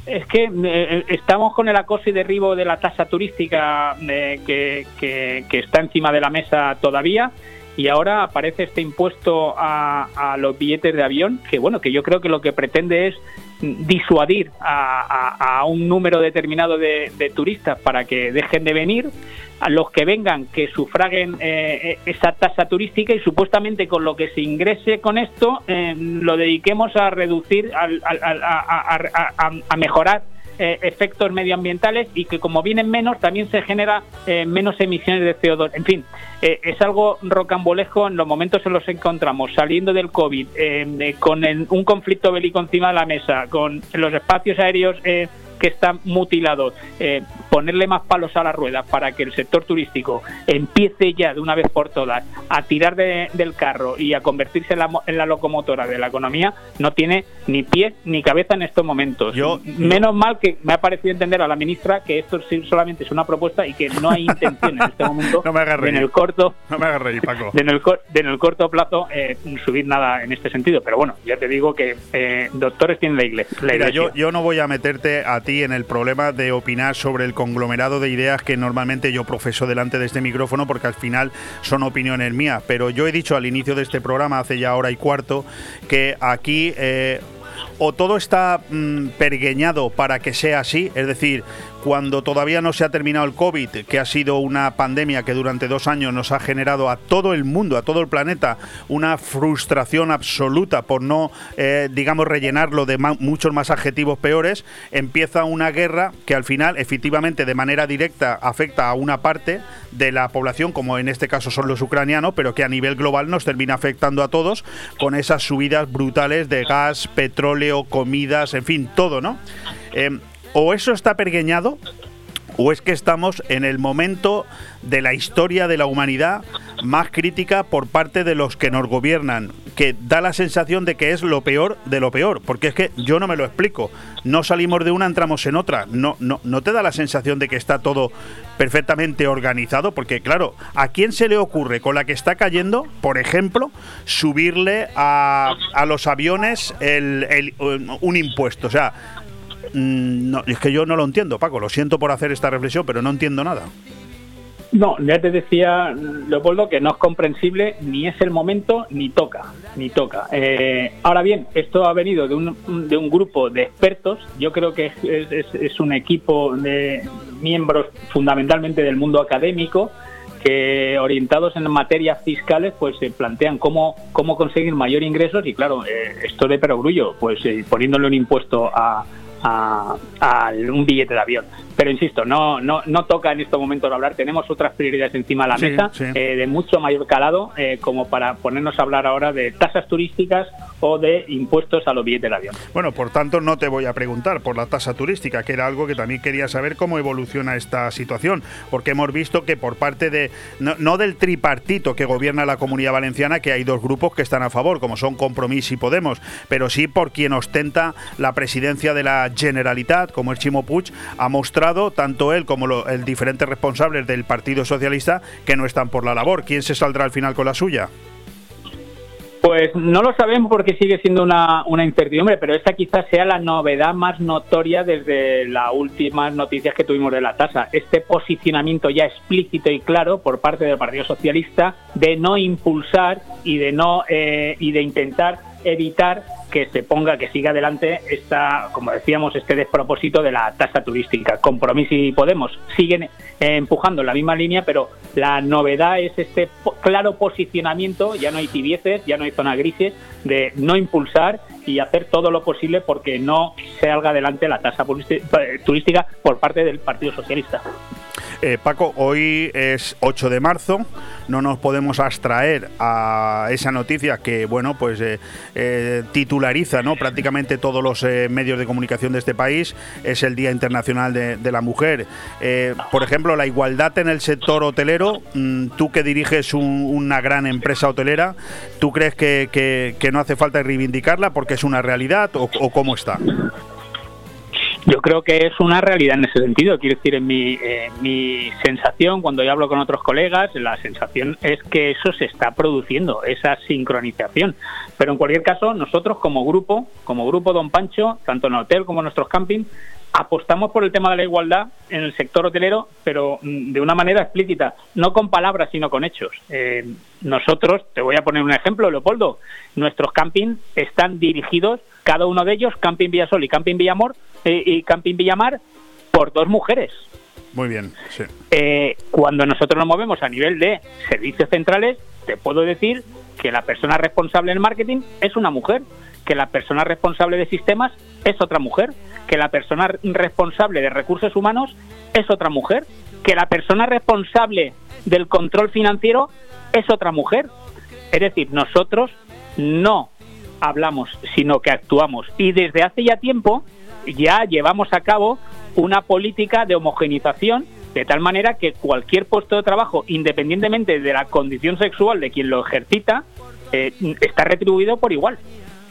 G: Es que eh, estamos con el acoso y derribo de la tasa turística eh, que, que, está encima de la mesa todavía y ahora aparece este impuesto a, a, los billetes de avión que bueno que yo creo que lo que pretende es disuadir a, un número determinado de, turistas para que dejen de venir, a los que vengan que sufraguen eh, esa tasa turística y supuestamente con lo que se ingrese con esto eh, lo dediquemos a reducir, a mejorar eh, efectos medioambientales y que como vienen menos también se genera eh, menos emisiones de CO2. En fin, eh, es algo rocambolesco en los momentos en los que encontramos saliendo del COVID, con un conflicto bélico encima de la mesa, con los espacios aéreos que están mutilados, eh, ponerle más palos a la rueda para que el sector turístico empiece ya de una vez por todas a tirar del carro y a convertirse en la, locomotora de la economía, no tiene ni pie ni cabeza en estos momentos. Yo, Menos mal que me ha parecido entender a la ministra que esto solamente es una propuesta y que no hay intención en este momento
A: no me
G: en el corto
A: no me Paco.
G: De en, el, en el corto plazo eh, subir nada en este sentido. Pero bueno, ya te digo que eh, doctores tienen la iglesia.
A: yo, yo no voy a meterte a ti en el problema de opinar sobre el conglomerado de ideas que normalmente yo profeso delante de este micrófono porque al final son opiniones mías. Pero yo he dicho al inicio de este programa, hace ya hora y cuarto, que aquí... Eh, o todo está mm, pergueñado para que sea así, es decir, cuando todavía no se ha terminado el COVID, que ha sido una pandemia que durante dos años nos ha generado a todo el mundo, a todo el planeta, una frustración absoluta por no, eh, digamos, rellenarlo de muchos más adjetivos peores, empieza una guerra que al final, efectivamente, de manera directa afecta a una parte de la población, como en este caso son los ucranianos, pero que a nivel global nos termina afectando a todos con esas subidas brutales de gas, petróleo, comidas, en fin, todo, ¿no? Eh, o eso está pergueñado o es que estamos en el momento de la historia de la humanidad más crítica por parte de los que nos gobiernan, que da la sensación de que es lo peor de lo peor, porque es que yo no me lo explico. No salimos de una, entramos en otra. No, no, no te da la sensación de que está todo perfectamente organizado, porque claro, ¿a quién se le ocurre con la que está cayendo, por ejemplo, subirle a, a los aviones el, un impuesto? O sea, Mm, no, es que yo no lo entiendo, Paco. Lo siento por hacer esta reflexión, pero no entiendo nada.
G: No, ya te decía, Leopoldo, que no es comprensible, ni es el momento, ni toca, ni toca. Eh, ahora bien, esto ha venido de un, de un grupo de expertos, yo creo que es, es, un equipo de miembros fundamentalmente del mundo académico, que orientados en materias fiscales pues se plantean cómo, cómo conseguir mayor ingresos y claro, eh, esto de perogrullo, pues eh, poniéndole un impuesto a, a, un billete de avión. Pero insisto, no, no, no toca en estos momentos hablar. Tenemos otras prioridades encima de la mesa eh, de mucho mayor calado eh, como para ponernos a hablar ahora de tasas turísticas o de impuestos a los billetes de avión.
A: Bueno, por tanto, no te voy a preguntar por la tasa turística, que era algo que también quería saber cómo evoluciona esta situación, porque hemos visto que por parte de, no, no del tripartito que gobierna la comunidad valenciana, que hay dos grupos que están a favor, como son Compromís y Podemos, pero sí por quien ostenta la presidencia de la Generalitat, como el Chimo Puig, ha mostrado, tanto él como el diferente responsable del Partido Socialista, que no están por la labor. ¿Quién se saldrá al final con la suya?
G: Pues no lo sabemos porque sigue siendo una, una, incertidumbre, pero esta quizás sea la novedad más notoria desde las últimas noticias que tuvimos de la tasa. Este posicionamiento ya explícito y claro por parte del Partido Socialista de no impulsar y de no eh, y de intentar evitar que se ponga, que siga adelante esta, como decíamos, este despropósito de la tasa turística. Compromiso y Podemos siguen eh, empujando en la misma línea, pero la novedad es este claro posicionamiento, ya no hay tibieces, ya no hay zona grises, de no impulsar y hacer todo lo posible porque no se salga adelante la tasa turística por parte del Partido Socialista.
A: Eh, Paco, hoy es 8 de marzo, no nos podemos abstraer a esa noticia que, bueno, pues eh, eh, titulariza ¿no? prácticamente todos los medios de comunicación de este país, es el Día Internacional de, la Mujer. por ejemplo, la igualdad en el sector hotelero, mm, tú que diriges una gran empresa hotelera, ¿tú crees que, no hace falta reivindicarla porque es una realidad o cómo está?
G: Yo creo que es una realidad en ese sentido. Quiero decir, en mi, mi sensación, cuando yo hablo con otros colegas, la sensación es que eso se está produciendo, esa sincronización. Pero en cualquier caso, nosotros como grupo, como grupo Don Pancho, tanto en el hotel como en nuestros campings, apostamos por el tema de la igualdad en el sector hotelero, pero mm, de una manera explícita, no con palabras, sino con hechos. Eh, nosotros, te voy a poner un ejemplo, Leopoldo, nuestros campings están dirigidos, cada uno de ellos, Camping Villasol y Camping Villamor, eh, y Camping Villamar, por dos mujeres.
A: Muy bien, sí.
G: Eh, cuando nosotros nos movemos a nivel de servicios centrales, te puedo decir que la persona responsable en marketing es una mujer, que la persona responsable de sistemas es otra mujer, que la persona responsable de recursos humanos es otra mujer, que la persona responsable del control financiero es otra mujer. Es decir, nosotros no hablamos, sino que actuamos. Y desde hace ya tiempo ya llevamos a cabo una política de homogenización de tal manera que cualquier puesto de trabajo, independientemente de la condición sexual de quien lo ejercita, eh, está retribuido por igual.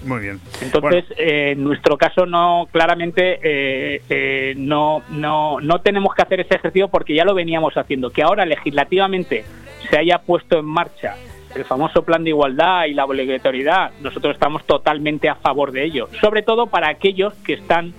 A: Muy bien.
G: Entonces, eh, en nuestro caso no, claramente eh, eh, no, no, no tenemos que hacer ese ejercicio porque ya lo veníamos haciendo. Que ahora legislativamente se haya puesto en marcha el famoso plan de igualdad y la obligatoriedad, nosotros estamos totalmente a favor de ello. Sobre todo para aquellos que están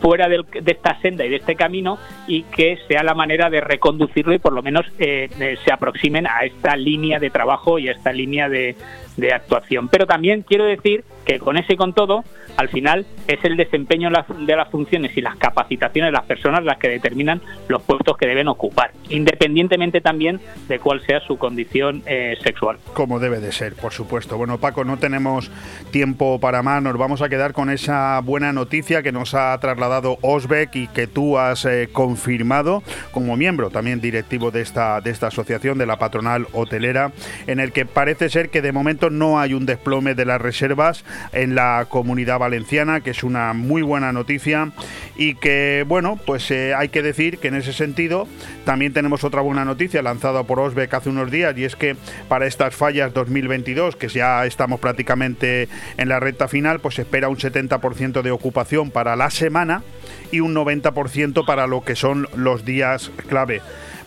G: fuera de esta senda y de este camino y que sea la manera de reconducirlo y por lo menos se aproximen a esta línea de trabajo y a esta línea de, de actuación. Pero también quiero decir que con ese y con todo, al final es el desempeño de las funciones y las capacitaciones de las personas las que determinan los puestos que deben ocupar, independientemente también de cuál sea su condición eh, sexual.
A: Como debe de ser, por supuesto. Bueno, Paco, no tenemos tiempo para más, nos vamos a quedar con esa buena noticia que nos ha trasladado Osbeck y que tú has eh, confirmado como miembro también directivo de esta, de esta asociación, de la patronal hotelera, en el que parece ser que de momento no hay un desplome de las reservas en la comunidad valenciana, que es una muy buena noticia y que, bueno, pues eh, hay que decir que en ese sentido también tenemos otra buena noticia lanzada por Osbeck hace unos días y es que para estas fallas 2022, que ya estamos prácticamente en la recta final, pues espera un 70% de ocupación para la semana y un 90% para lo que son los días clave.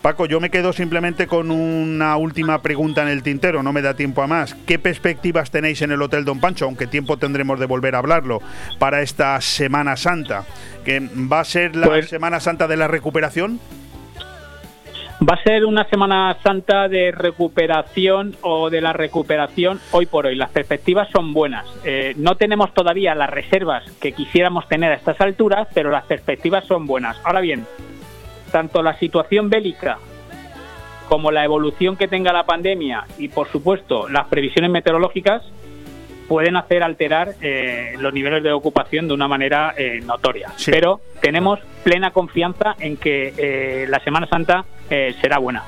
A: Paco, yo me quedo simplemente con una última pregunta en el tintero, no me da tiempo a más. ¿Qué perspectivas tenéis en el Hotel Don Pancho, aunque tiempo tendremos de volver a hablarlo, para esta Semana Santa? ¿Que va a ser la pues- Semana Santa de la recuperación?
G: Va a ser una Semana Santa de recuperación o de la recuperación hoy por hoy. Las perspectivas son buenas. Eh, no tenemos todavía las reservas que quisiéramos tener a estas alturas, pero las perspectivas son buenas. Ahora bien, tanto la situación bélica como la evolución que tenga la pandemia y, por supuesto, las previsiones meteorológicas, pueden hacer alterar eh, los niveles de ocupación de una manera eh, notoria. Pero tenemos plena confianza en que eh, la Semana Santa será buena.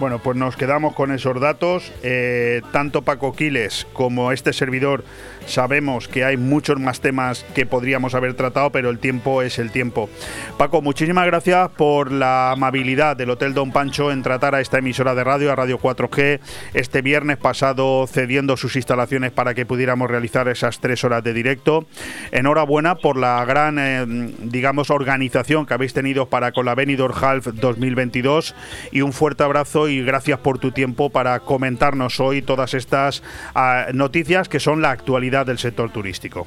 A: Bueno, pues nos quedamos con esos datos. tanto Paco Quiles como este servidor Sabemos que hay muchos más temas que podríamos haber tratado, pero el tiempo es el tiempo. Paco, muchísimas gracias por la amabilidad del Hotel Don Pancho en tratar a esta emisora de radio, a Radio 4G, este viernes pasado cediendo sus instalaciones para que pudiéramos realizar esas tres horas de directo. Enhorabuena por la gran, eh, digamos, organización que habéis tenido para con la Benidorm Half 2022 y un fuerte abrazo y gracias por tu tiempo para comentarnos hoy todas estas ah, noticias que son la actualidad del sector turístico.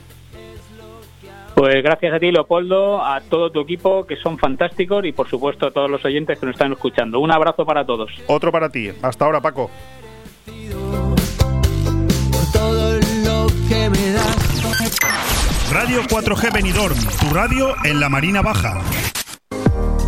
G: Pues gracias a ti, Leopoldo, a todo tu equipo, que son fantásticos, y por supuesto a todos los oyentes que nos están escuchando. Un abrazo para todos.
A: Otro para ti. Hasta ahora, Paco.
D: Radio 4G Benidorm, tu radio en la Marina Baja.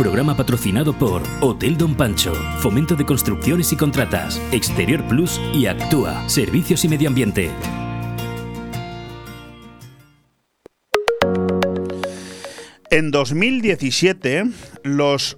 B: Programa patrocinado por Hotel Don Pancho, Fomento de Construcciones y Contratas, Exterior Plus y Actúa, Servicios y Medio Ambiente.
A: En 2017, los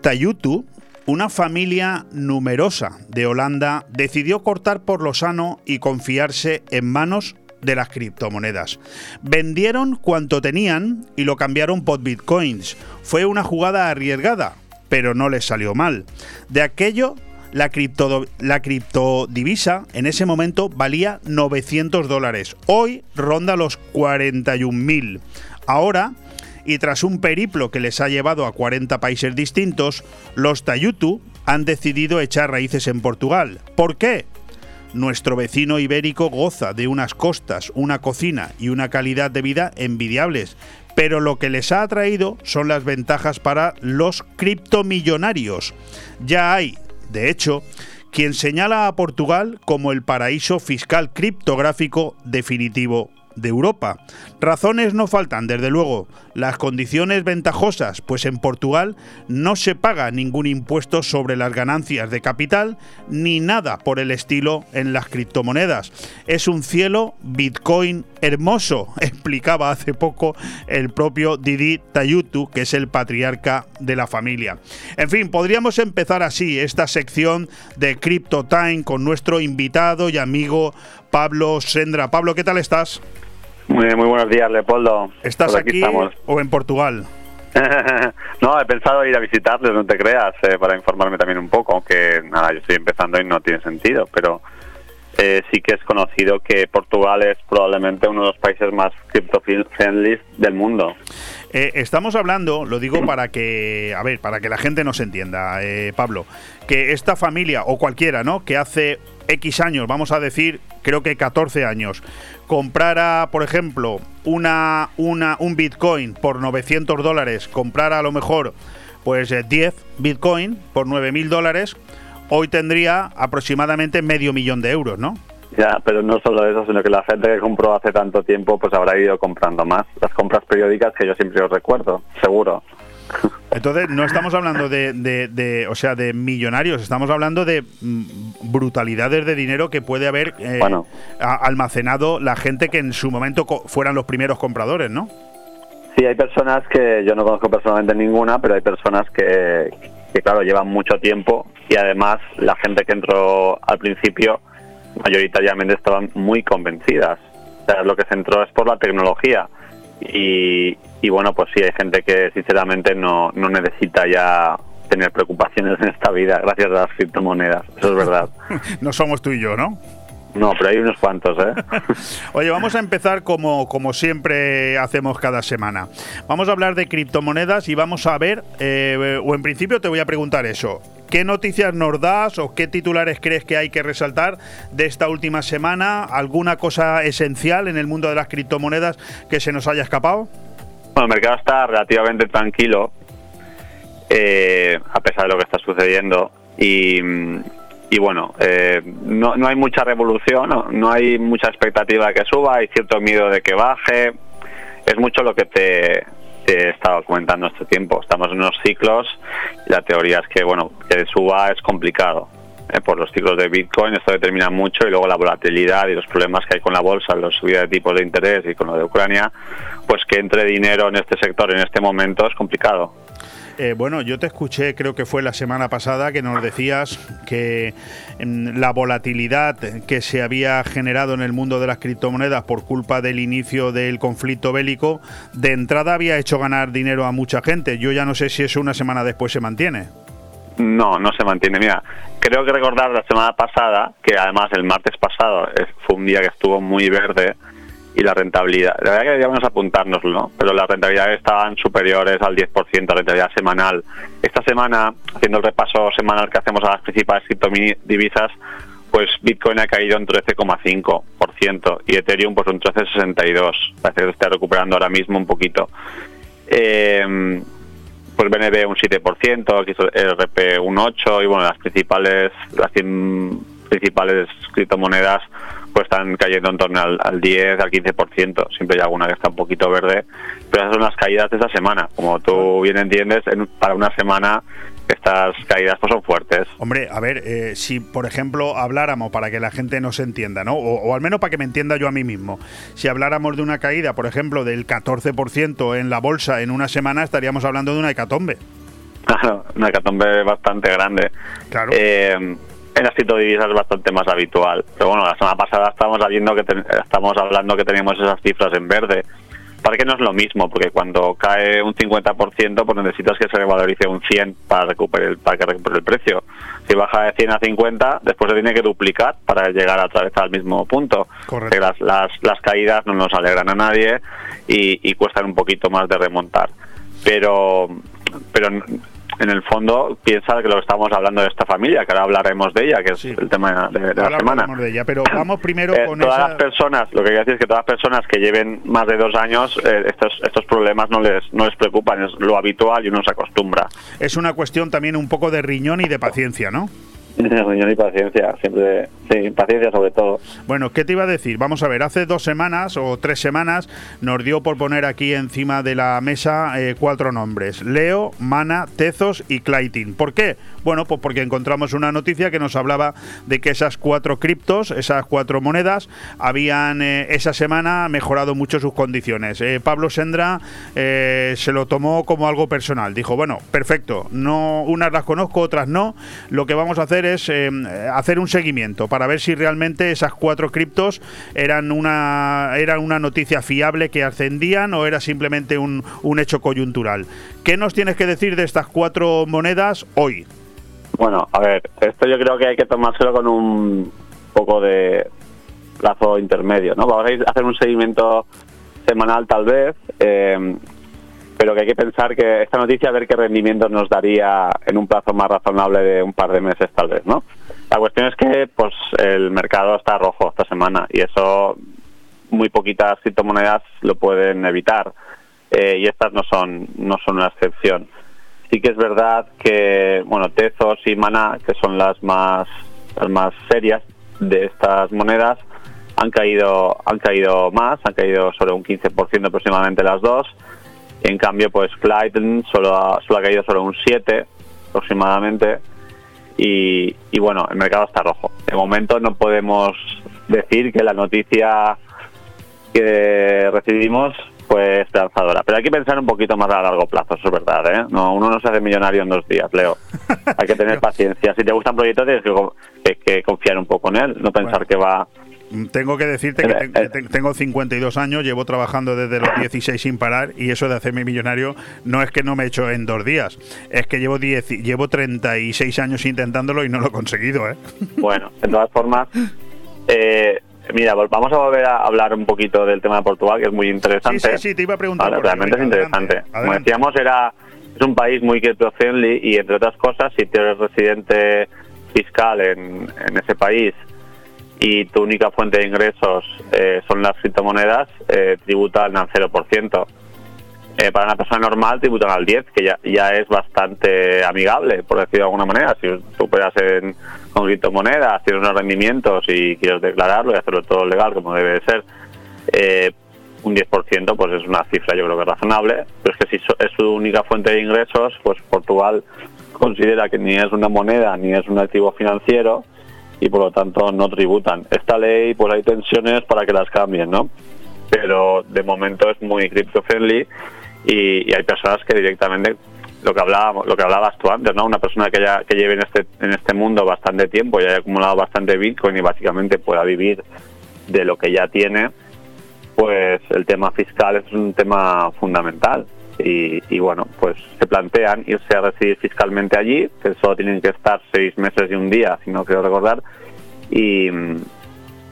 A: Tayutu, una familia numerosa de Holanda, decidió cortar por lo sano y confiarse en manos de las criptomonedas. Vendieron cuanto tenían y lo cambiaron por bitcoins. Fue una jugada arriesgada, pero no les salió mal. De aquello la, cripto, la criptodivisa en ese momento valía 900 dólares. Hoy ronda los 41.000. Ahora, y tras un periplo que les ha llevado a 40 países distintos, los Tayutu han decidido echar raíces en Portugal. ¿Por qué? Nuestro vecino ibérico goza de unas costas, una cocina y una calidad de vida envidiables, pero lo que les ha atraído son las ventajas para los criptomillonarios. Ya hay, de hecho, quien señala a Portugal como el paraíso fiscal criptográfico definitivo de Europa. Razones no faltan, desde luego. Las condiciones ventajosas, pues en Portugal no se paga ningún impuesto sobre las ganancias de capital ni nada por el estilo en las criptomonedas. Es un cielo Bitcoin hermoso, explicaba hace poco el propio Didi Tayutu, que es el patriarca de la familia. En fin, podríamos empezar así esta sección de Crypto Time con nuestro invitado y amigo Pablo Sendra. Pablo, ¿qué tal estás?
H: Muy, muy buenos días, Leopoldo.
A: ¿Estás aquí, o en Portugal?
H: no, he pensado ir a visitarles, no te creas, eh, para informarme también un poco, aunque nada, yo estoy empezando y no tiene sentido, pero eh, sí que es conocido que Portugal es probablemente uno de los países más crypto-friendly del mundo.
A: Eh, estamos hablando, lo digo para que, a ver, para que la gente nos entienda, Pablo, que esta familia o cualquiera, ¿no? Que hace X años, vamos a decir, creo que 14 años, comprara, por ejemplo, una, una, un Bitcoin por 900 dólares, comprara a lo mejor pues 10 eh, Bitcoin por 9.000 dólares, hoy tendría aproximadamente medio millón de euros, ¿no?
H: Ya, pero no solo eso, sino que la gente que compró hace tanto tiempo pues habrá ido comprando más. Las compras periódicas que yo siempre os recuerdo, seguro.
A: Entonces, no estamos hablando de, o sea, de millonarios, estamos hablando de mm, brutalidades de dinero que puede haber eh, almacenado la gente que en su momento fueran los primeros compradores, ¿no?
H: Sí, hay personas que yo no conozco personalmente ninguna, pero hay personas que, que claro, llevan mucho tiempo y además la gente que entró al principio mayoritariamente estaban muy convencidas. O sea, lo que se entró es por la tecnología. Y, y bueno, pues sí, hay gente que sinceramente no, no necesita ya tener preocupaciones en esta vida gracias a las criptomonedas. Eso es verdad.
A: no somos tú y yo, ¿no?
H: No, pero hay unos cuantos, ¿eh?
A: Oye, vamos a empezar como, como siempre hacemos cada semana. Vamos a hablar de criptomonedas y vamos a ver, eh, o en principio te voy a preguntar eso. ¿Qué noticias nos das o qué titulares crees que hay que resaltar de esta última semana? ¿Alguna cosa esencial en el mundo de las criptomonedas que se nos haya escapado?
H: Bueno, el mercado está relativamente tranquilo, eh, a pesar de lo que está sucediendo. Y, bueno, eh, no, no, hay mucha revolución, no, hay mucha expectativa de que suba, hay cierto miedo de que baje. Es mucho lo que te, he estado comentando este tiempo. Estamos en unos ciclos y la teoría es que, bueno, que suba es complicado. Eh, por los ciclos de Bitcoin esto determina mucho y luego la volatilidad y los problemas que hay con la bolsa, la subida de tipos de interés y con lo de Ucrania, pues que entre dinero en este sector en este momento es complicado.
A: Eh, bueno, yo te escuché, creo que fue la semana pasada, que nos decías que mm, la volatilidad que se había generado en el mundo de las criptomonedas por culpa del inicio del conflicto bélico, de entrada había hecho ganar dinero a mucha gente. Yo ya no sé si eso una semana después se mantiene.
H: No, no se mantiene. Mira, creo que recordar la semana pasada, que además el martes pasado fue un día que estuvo muy verde, y la rentabilidad. La verdad que deberíamos apuntárnoslo, ¿no? Pero las rentabilidades estaban superiores al 10% de rentabilidad semanal. Esta semana, haciendo el repaso semanal que hacemos a las principales criptodivisas, pues Bitcoin ha caído un 13,5% y Ethereum pues un 13,62%. Parece que se está recuperando ahora mismo un poquito. Eh, pues BNB un 7%, RP un 8% y bueno, las principales, las 100 principales criptomonedas pues están cayendo en torno al, 10, al 15%. Siempre hay alguna que está un poquito verde, pero esas son las caídas de esta semana. Como tú bien entiendes, para una semana estas caídas pues son fuertes.
A: Hombre, a ver, eh, si por ejemplo habláramos para que la gente nos entienda, ¿no? O, al menos para que me entienda yo a mí mismo. Si habláramos de una caída, por ejemplo, del 14% en la bolsa en una semana, estaríamos hablando de una hecatombe.
H: Claro, una hecatombe bastante grande.
A: Claro.
H: Eh, en las criptodivisas es bastante más habitual. Pero bueno, la semana pasada estábamos, hablando que estamos hablando que teníamos esas cifras en verde. Para que no es lo mismo, porque cuando cae un 50%, pues necesitas que se revalorice un 100 para, recuperar el, para que recupere el precio. Si baja de 100 a 50, después se tiene que duplicar para llegar otra vez al mismo punto. Las, las, las, caídas no nos alegran a nadie y, y cuestan un poquito más de remontar. Pero pero en el fondo piensa que lo estamos hablando de esta familia, que ahora hablaremos de ella, que es el tema de, la semana.
A: De ella, pero vamos primero
H: eh,
A: con
H: todas las personas, lo que quiero decir es que todas las personas que lleven más de dos años, eh, estos, estos problemas no les, no les preocupan, es lo habitual y uno se acostumbra.
A: Es una cuestión también un poco de riñón y de paciencia, ¿no?
H: Riñón y paciencia, siempre, sí, paciencia sobre todo.
A: Bueno, ¿qué te iba a decir? Vamos a ver, hace dos semanas o tres semanas nos dio por poner aquí encima de la mesa eh, cuatro nombres: Leo, Mana, Tezos y Claytin. ¿Por qué? Bueno, pues porque encontramos una noticia que nos hablaba de que esas cuatro criptos, esas cuatro monedas, habían eh, esa semana mejorado mucho sus condiciones. Eh, Pablo Sendra se lo tomó como algo personal. Dijo, bueno, perfecto, no unas las conozco, otras no. Lo que vamos a hacer es eh, hacer un seguimiento para ver si realmente esas cuatro criptos eran una, eran una noticia fiable que ascendían o era simplemente un hecho coyuntural. ¿Qué nos tienes que decir de estas cuatro monedas hoy?
H: Bueno, a ver, esto yo creo que hay que tomárselo con un poco de plazo intermedio, ¿no? Vamos a hacer un seguimiento semanal tal vez. Eh, pero que hay que pensar que esta noticia a ver qué rendimiento nos daría en un plazo más razonable de un par de meses tal vez, ¿no? La cuestión es que pues el mercado está rojo esta semana y eso muy poquitas criptomonedas lo pueden evitar eh, y estas no son no son una excepción. Sí que es verdad que bueno Tezos y Mana que son las más las más serias de estas monedas han caído han caído más han caído sobre un 15% aproximadamente las dos en cambio, pues Clyde solo ha, solo ha caído solo un 7 aproximadamente. Y, bueno, el mercado está rojo. De momento no podemos decir que la noticia que recibimos pues esperanzadora. Pero hay que pensar un poquito más a largo plazo, eso es verdad, ¿eh? No, uno no se hace millonario en dos días, Leo. Hay que tener paciencia. Si te gustan proyectos, tienes que, confiar un poco en él, no pensar que va...
A: Tengo que decirte que eh, eh. tengo 52 años, llevo trabajando desde los 16 sin parar y eso de hacerme millonario no es que no me he hecho en dos días, es que llevo 10, llevo 36 años intentándolo y no lo he conseguido. ¿eh?
H: Bueno, de todas formas, eh, Mira, vamos a volver a hablar un poquito del tema de Portugal, que es muy interesante.
A: Sí, sí, sí te iba a preguntar.
H: realmente es interesante. Como decíamos, era, es un país muy crypto-friendly y, entre otras cosas, si tú eres residente fiscal en, en ese país y tu única fuente de ingresos eh, son las criptomonedas, eh, tributan al 0%. Eh, para una persona normal tributan al 10, que ya, es bastante amigable, por decirlo de alguna manera. Si tú operas en, con criptomonedas, tienes unos rendimientos y quieres declararlo y hacerlo todo legal como debe de ser, eh, un 10% pues es una cifra yo creo que razonable, pero es que si es su única fuente de ingresos, pues Portugal considera que ni es una moneda ni es un activo financiero y por lo tanto no tributan. Esta ley pues hay tensiones para que las cambien, ¿no? Pero de momento es muy crypto friendly y, hay personas que directamente lo que hablábamos, lo que hablabas tú antes, ¿no? Una persona que ya que lleve en este en este mundo bastante tiempo y haya acumulado bastante Bitcoin y básicamente pueda vivir de lo que ya tiene, pues el tema fiscal es un tema fundamental. Y, y, bueno, pues se plantean irse a residir fiscalmente allí, que solo tienen que estar seis meses y un día, si no quiero recordar, y,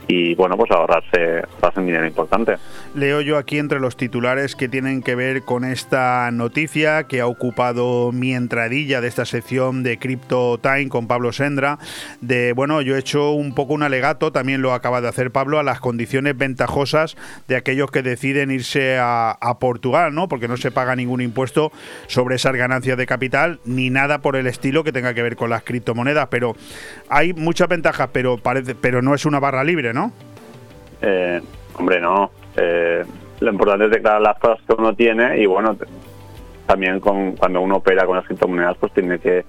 H: y bueno, pues ahorrarse, un dinero importante.
A: Leo yo aquí entre los titulares que tienen que ver con esta noticia que ha ocupado mi entradilla de esta sección de Crypto Time con Pablo Sendra. De bueno, yo he hecho un poco un alegato, también lo acaba de hacer Pablo, a las condiciones ventajosas de aquellos que deciden irse a, Portugal, ¿no? Porque no se paga ningún impuesto sobre esas ganancias de capital ni nada por el estilo que tenga que ver con las criptomonedas. Pero hay muchas ventajas, pero parece, pero no es una barra libre, ¿no?
H: Eh, hombre, no. Eh, lo importante es declarar las cosas que uno tiene y bueno, también con, cuando uno opera con las criptomonedas pues tiene que,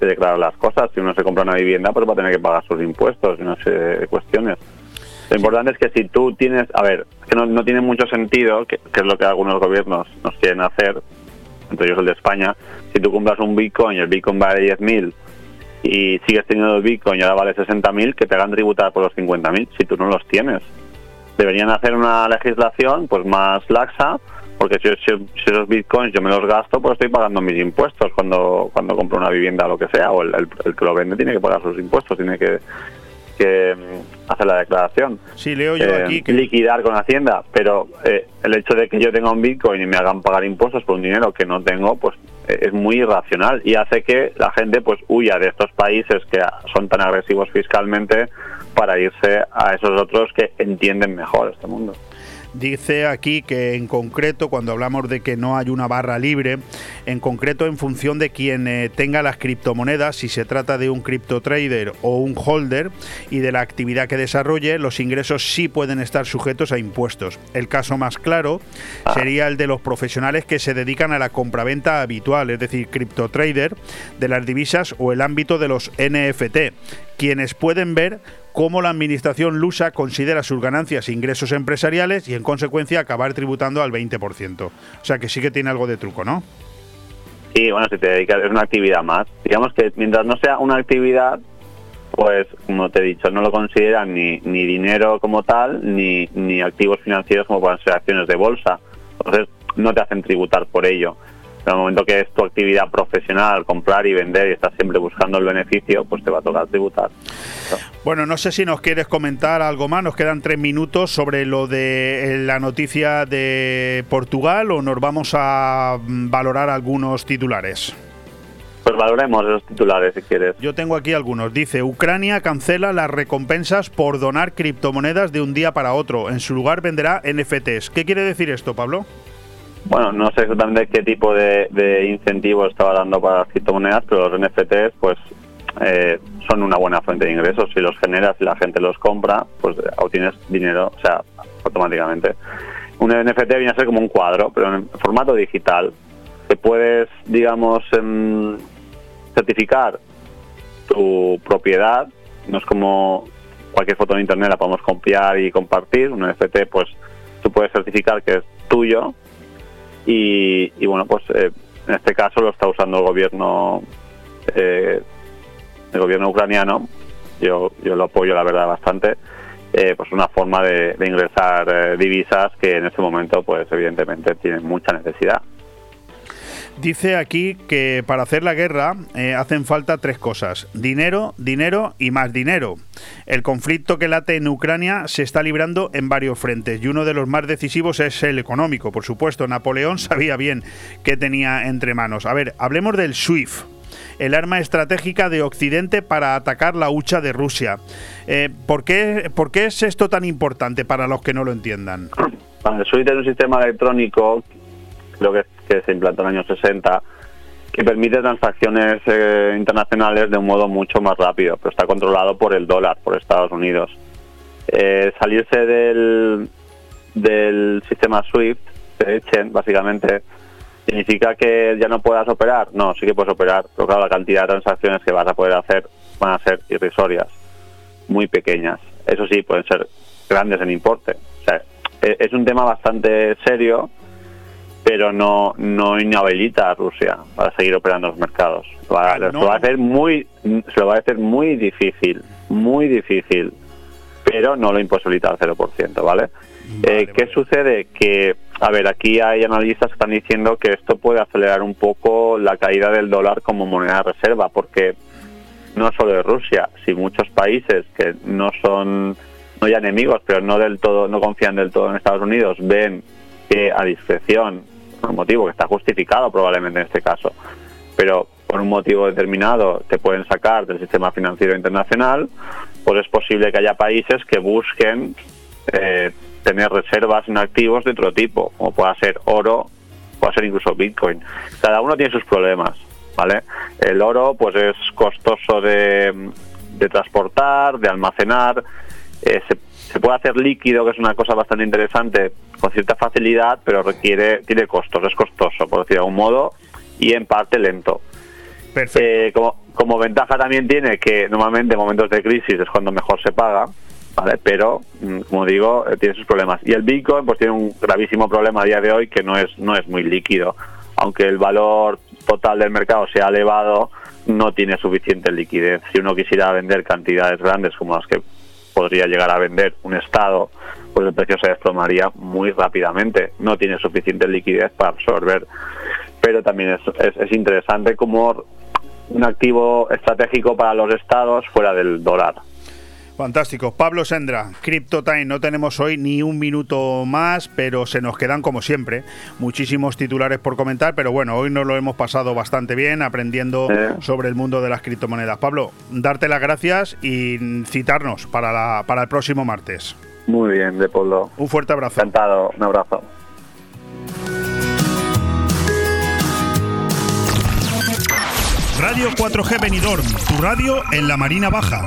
H: declarar las cosas. Si uno se compra una vivienda pues va a tener que pagar sus impuestos y no sé cuestiones. Lo importante es que si tú tienes, a ver, que no, tiene mucho sentido, que, es lo que algunos gobiernos nos quieren hacer, entre ellos el de España, si tú compras un Bitcoin y el Bitcoin vale 10.000 y sigues teniendo el Bitcoin y ahora vale 60.000, que te hagan tributar por los 50.000 si tú no los tienes. Deberían hacer una legislación pues más laxa, porque si, esos Bitcoins yo me los gasto, pues estoy pagando mis impuestos cuando, cuando compro una vivienda o lo que sea, o el, el que lo vende tiene que pagar sus impuestos, tiene que que mm, hacer la declaración.
A: Sí, leo yo
H: eh,
A: aquí
H: que... Liquidar con Hacienda, pero eh, el hecho de que yo tenga un Bitcoin y me hagan pagar impuestos por un dinero que no tengo, pues es muy irracional y hace que la gente pues huya de estos países que son tan agresivos fiscalmente para irse a esos otros que entienden mejor este mundo.
A: Dice aquí que en concreto, cuando hablamos de que no hay una barra libre, en concreto en función de quien eh, tenga las criptomonedas, si se trata de un cripto trader o un holder y de la actividad que desarrolle, los ingresos sí pueden estar sujetos a impuestos. El caso más claro sería el de los profesionales que se dedican a la compraventa habitual, es decir, cripto trader de las divisas o el ámbito de los NFT, quienes pueden ver cómo la administración lusa considera sus ganancias e ingresos empresariales y en consecuencia acabar tributando al 20%. O sea que sí que tiene algo de truco, ¿no?
H: Sí, bueno, si te dedicas, es una actividad más. Digamos que mientras no sea una actividad, pues como te he dicho, no lo consideran ni, ni dinero como tal, ni, ni activos financieros como pueden ser acciones de bolsa. Entonces no te hacen tributar por ello. En el momento que es tu actividad profesional, comprar y vender y estás siempre buscando el beneficio, pues te va a tocar tributar.
A: Bueno, no sé si nos quieres comentar algo más, nos quedan tres minutos sobre lo de eh, la noticia de Portugal o nos vamos a mm, valorar algunos titulares.
H: Pues valoremos los titulares si quieres.
A: Yo tengo aquí algunos. Dice, Ucrania cancela las recompensas por donar criptomonedas de un día para otro. En su lugar venderá NFTs. ¿Qué quiere decir esto, Pablo?
H: Bueno, no sé exactamente qué tipo de, de incentivo estaba dando para las criptomonedas, pero los NFTs pues eh, son una buena fuente de ingresos. Si los generas y la gente los compra, pues obtienes dinero, o sea, automáticamente. Un NFT viene a ser como un cuadro, pero en formato digital, que puedes, digamos, em, certificar tu propiedad. No es como cualquier foto en internet la podemos copiar y compartir. Un NFT, pues tú puedes certificar que es tuyo y, bueno, pues eh, en este caso lo está usando el gobierno eh, el gobierno ucraniano. Yo, yo lo apoyo, la verdad, bastante. Eh, pues una forma de, ingresar divisas que en este momento, pues evidentemente, tienen mucha necesidad.
A: Dice aquí que para hacer la guerra hacen falta tres cosas, dinero, dinero y más dinero. El conflicto que late en Ucrania se está librando en varios frentes y uno de los más decisivos es el económico, por supuesto. Napoleón sabía bien qué tenía entre manos. A ver, hablemos del SWIFT el arma estratégica de Occidente para atacar la hucha de Rusia. Eh, ¿por, qué, ¿Por qué es esto tan importante para los que no lo entiendan?
H: El SWIFT es un sistema electrónico, creo que, se implantó en los años 60, que permite transacciones eh, internacionales de un modo mucho más rápido, pero está controlado por el dólar, por Estados Unidos. Eh, salirse del, del sistema SWIFT, de echen, básicamente, ¿significa que ya no puedas operar? No, sí que puedes operar, pero claro, la cantidad de transacciones que vas a poder hacer van a ser irrisorias, muy pequeñas. Eso sí, pueden ser grandes en importe. O sea, e, es un tema bastante serio pero no, no inhabilita a Rusia para seguir operando los mercados. Va, se, lo va a hacer muy, se lo va a hacer muy difícil, muy difícil, pero no lo imposibilita al 0%, ¿vale? eh, ¿Qué sucede? Que, a ver, aquí hay analistas que están diciendo que esto puede acelerar un poco la caída del dólar como moneda de reserva, porque no solo de Rusia, si muchos países que no son, no ya enemigos, pero no del todo, no confían del todo en Estados Unidos, ven que a discreción, por un motivo que está justificado probablemente en este caso, pero por un motivo determinado te pueden sacar del sistema financiero internacional, pues es posible que haya países que busquen eh, tener reservas en activos de otro tipo, como pueda ser oro, pueda ser incluso Bitcoin. Cada uno tiene sus problemas, ¿vale? El oro pues es costoso de, de transportar, de almacenar, eh, se se puede hacer líquido, que es una cosa bastante interesante, con cierta facilidad, pero requiere, tiene costos, es costoso, por decir de algún modo, y en parte lento. Eh, como, como ventaja también tiene que normalmente en momentos de crisis es cuando mejor se paga, ¿vale? Pero, mm, como digo, eh, tiene sus problemas. Y el Bitcoin pues tiene un gravísimo problema a día de hoy que no es, no es muy líquido. Aunque el valor total del mercado sea elevado, no tiene suficiente liquidez. Si uno quisiera vender cantidades grandes como las que podría llegar a vender un Estado, pues el precio se desplomaría muy rápidamente. No tiene suficiente liquidez para absorber. Pero también es, es, interesante como un activo estratégico para los estados fuera del dólar.
A: Fantástico. Pablo Sendra, CryptoTime, no tenemos hoy ni un minuto más, pero se nos quedan como siempre muchísimos titulares por comentar, pero bueno, hoy nos lo hemos pasado bastante bien aprendiendo sobre el mundo de las criptomonedas. Pablo, darte las gracias y citarnos para, la, para el próximo martes.
H: Muy bien, de Polo.
A: Un fuerte abrazo.
H: Encantado, un abrazo.
D: Radio 4G Benidorm, tu radio en la Marina Baja.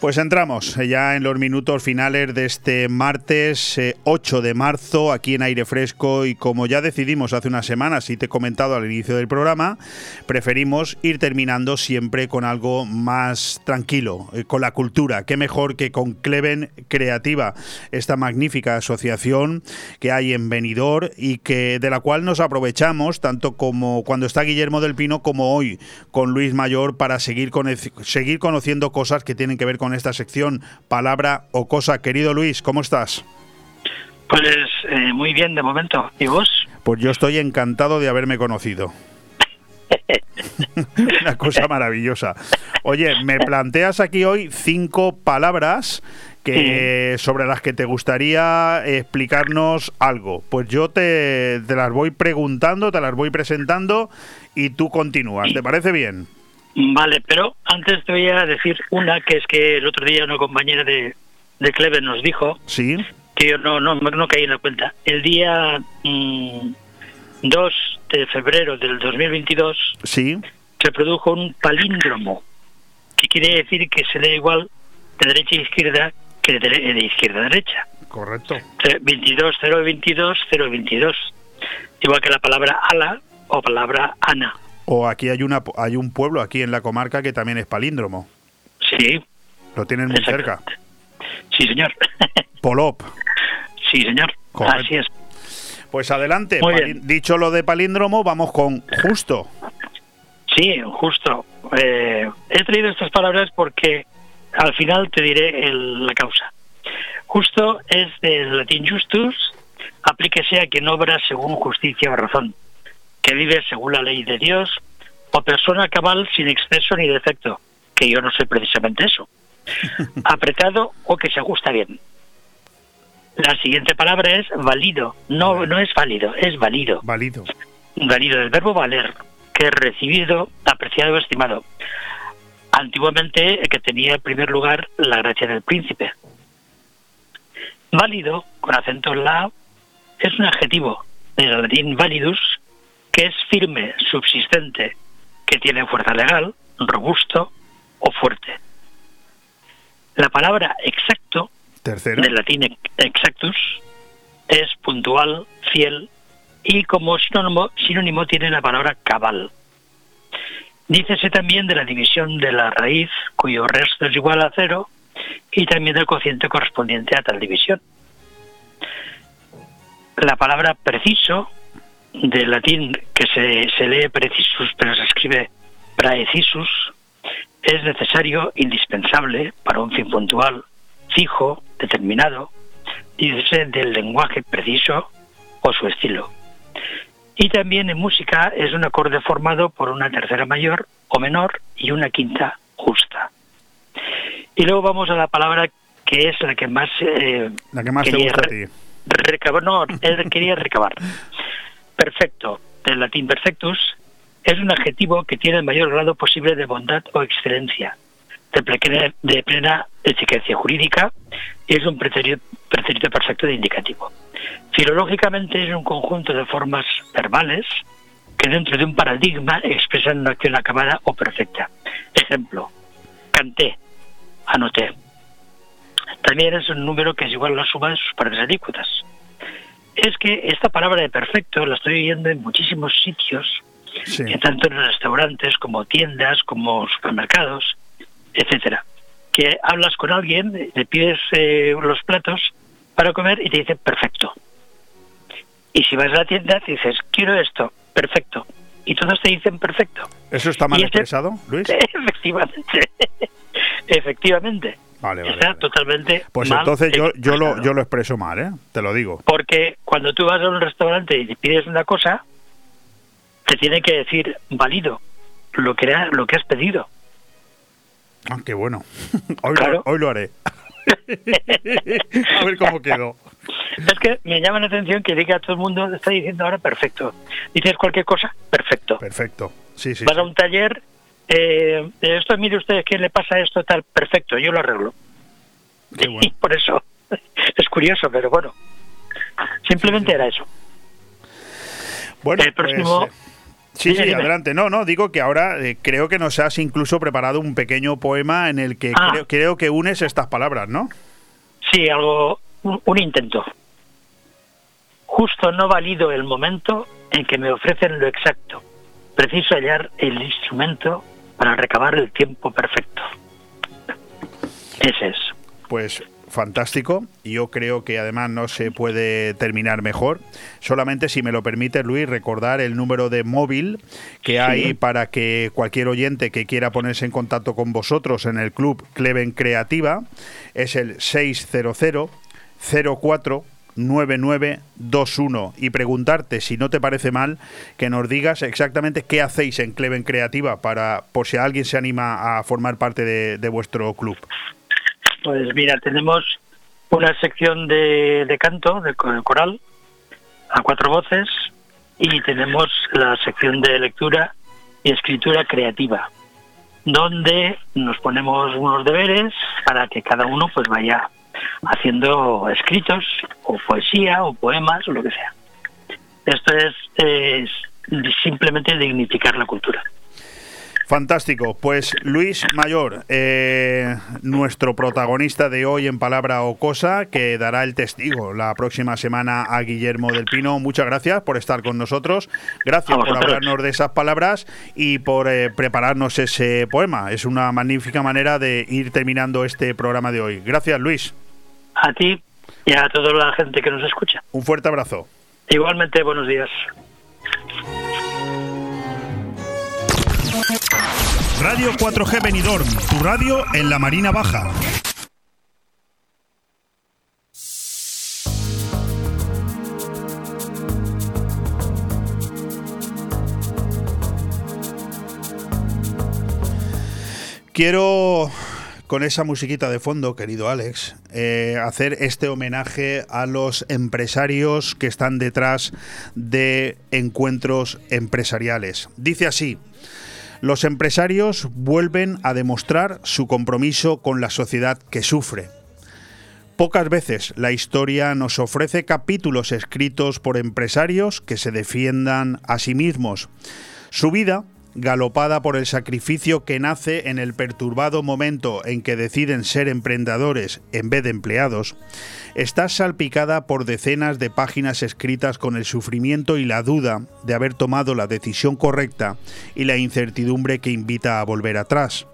A: Pues entramos ya en los minutos finales de este martes 8 eh, de marzo aquí en aire fresco y como ya decidimos hace unas semanas y te he comentado al inicio del programa, preferimos ir terminando siempre con algo más tranquilo, eh, con la cultura. Qué mejor que con Cleven Creativa, esta magnífica asociación que hay en Benidorm y que de la cual nos aprovechamos tanto como cuando está Guillermo del Pino como hoy con Luis Mayor para seguir, con, seguir conociendo cosas que tienen que ver con esta sección Palabra o Cosa. Querido Luis, ¿cómo estás?
I: Pues eh, muy bien de momento. ¿Y vos?
A: Pues yo estoy encantado de haberme conocido. Una cosa maravillosa. Oye, me planteas aquí hoy cinco palabras que sobre las que te gustaría explicarnos algo. Pues yo te, te, las voy preguntando, te las voy presentando y tú continúas. ¿Te parece bien?
I: Vale, pero antes te voy a decir una, que es que el otro día una compañera de, de Clever nos dijo
A: ¿Sí?
I: que yo no, no, no caí en la cuenta. El día 2 mm, de febrero del 2022
A: ¿Sí?
I: se produjo un palíndromo, que quiere decir que se lee igual de derecha a izquierda que de, de izquierda a derecha.
A: Correcto.
I: 22, 022, 022. Igual que la palabra ala o palabra ana.
A: O aquí hay una hay un pueblo aquí en la comarca que también es palíndromo.
I: Sí.
A: Lo tienen muy cerca.
I: Sí, señor.
A: Polop.
I: Sí, señor. Así es.
A: Pues adelante. Dicho lo de palíndromo, vamos con justo.
I: Sí, justo. Eh, he traído estas palabras porque al final te diré la causa. Justo es del latín justus, aplíquese a quien obra según justicia o razón que vive según la ley de Dios, o persona cabal sin exceso ni defecto, que yo no soy precisamente eso. Apretado o que se ajusta bien. La siguiente palabra es válido. No, no es válido, es válido.
A: Válido.
I: Válido, del verbo valer, que es recibido, apreciado, estimado. Antiguamente, que tenía en primer lugar la gracia del príncipe. Válido, con acento en la, es un adjetivo del latín validus, que es firme, subsistente, que tiene fuerza legal, robusto o fuerte. La palabra exacto, del latín exactus, es puntual, fiel y como sinónimo, sinónimo tiene la palabra cabal. Dícese también de la división de la raíz, cuyo resto es igual a cero, y también del cociente correspondiente a tal división. La palabra preciso del latín que se, se lee precisus, pero se escribe praecisus, es necesario, indispensable para un fin puntual, fijo, determinado, dice del lenguaje preciso o su estilo. Y también en música es un acorde formado por una tercera mayor o menor y una quinta justa. Y luego vamos a la palabra que es la que más...
A: Eh, la que más te gusta a ti.
I: Recabar, no, él quería recabar. Perfecto, del latín perfectus, es un adjetivo que tiene el mayor grado posible de bondad o excelencia, de plena, de plena jurídica y es un pretérito, perfecto de indicativo. Filológicamente es un conjunto de formas verbales que dentro de un paradigma expresan una acción acabada o perfecta. Ejemplo, canté, anoté. También es un número que es igual a la suma de sus partes alícuotas es que esta palabra de perfecto la estoy oyendo en muchísimos sitios, tanto en restaurantes como tiendas, como supermercados, etcétera. Que hablas con alguien, le pides eh, los platos para comer y te dice perfecto. Y si vas a la tienda, dices, quiero esto, perfecto. Y todos te dicen perfecto.
A: ¿Eso está mal expresado, Luis?
I: Efectivamente. Efectivamente.
A: Vale,
I: Está totalmente
A: Pues entonces yo, yo, lo, yo lo expreso mal, ¿eh? Te lo digo.
I: Porque cuando tú vas a un restaurante y pides una cosa, te tiene que decir válido lo que, lo que has pedido.
A: Ah, qué bueno. Hoy, lo, hoy lo haré. a ver cómo quedó.
I: Es que me llama la atención que diga todo el mundo está diciendo ahora perfecto. Dices cualquier cosa, perfecto.
A: Perfecto. Sí, sí.
I: Vas a un taller eh, esto mire usted, ¿qué le pasa a esto tal? Perfecto, yo lo arreglo. Y por eso es curioso, pero bueno, simplemente era eso.
A: Bueno, el próximo... Pues, eh, sí, sí, adelante. No, no, digo que ahora eh, creo que nos has incluso preparado un pequeño poema en el que ah. creo, creo, que unes estas palabras, ¿no?
I: Sí, algo, un intento. Justo no valido el momento en que me ofrecen lo exacto. Preciso hallar el instrumento para recabar el tiempo perfecto. Ese es.
A: Pues fantástico. Yo creo que además no se puede terminar mejor. Solamente, si me lo permite, Luis, recordar el número de móvil que hay para que cualquier oyente que quiera ponerse en contacto con vosotros en el club Cleven Creativa es el 600 04 9921 y preguntarte si no te parece mal que nos digas exactamente qué hacéis en Cleven Creativa para por si alguien se anima a formar parte de, vuestro club.
I: Pues mira, tenemos una sección de, de canto, de coral, a cuatro voces, y tenemos la sección de lectura y escritura creativa, donde nos ponemos unos deberes para que cada uno pues vaya haciendo escritos o poesía o poemas o lo que sea. Esto es, simplemente dignificar la cultura.
A: Fantástico. Pues Luis Mayor, eh, nuestro protagonista de hoy en Palabra o Cosa, que dará el testigo la próxima semana a Guillermo del Pino. Muchas gracias por estar con nosotros. Gracias por hablarnos de esas palabras y por eh, prepararnos ese poema. Es una magnífica manera de ir terminando este programa de hoy. Gracias, Luis
I: a ti y a toda la gente que nos escucha.
A: Un fuerte abrazo.
I: Igualmente, buenos días.
D: Radio 4G Benidorm, tu radio en la Marina Baja.
A: Quiero con esa musiquita de fondo, querido Alex, eh, hacer este homenaje a los empresarios que están detrás de encuentros empresariales. Dice así, los empresarios vuelven a demostrar su compromiso con la sociedad que sufre. Pocas veces la historia nos ofrece capítulos escritos por empresarios que se defiendan a sí mismos. Su vida galopada por el sacrificio que nace en el perturbado momento en que deciden ser emprendedores en vez de empleados, está salpicada por decenas de páginas escritas con el sufrimiento y la duda de haber tomado la decisión correcta y la incertidumbre que invita a volver atrás.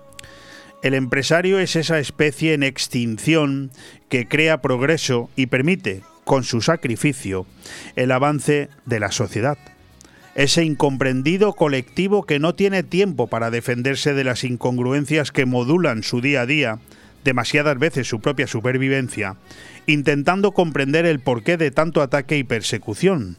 A: El empresario es esa especie en extinción que crea progreso y permite, con su sacrificio, el avance de la sociedad ese incomprendido colectivo que no tiene tiempo para defenderse de las incongruencias que modulan su día a día, demasiadas veces su propia supervivencia, intentando comprender el porqué de tanto ataque y persecución,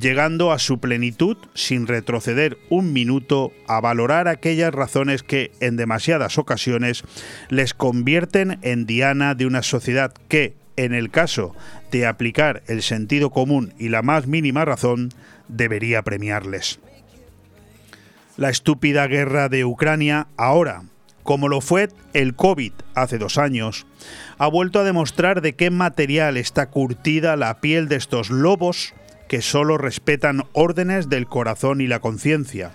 A: llegando a su plenitud sin retroceder un minuto a valorar aquellas razones que, en demasiadas ocasiones, les convierten en diana de una sociedad que, en el caso de aplicar el sentido común y la más mínima razón, debería premiarles. La estúpida guerra de Ucrania ahora, como lo fue el COVID hace dos años, ha vuelto a demostrar de qué material está curtida la piel de estos lobos que solo respetan órdenes del corazón y la conciencia.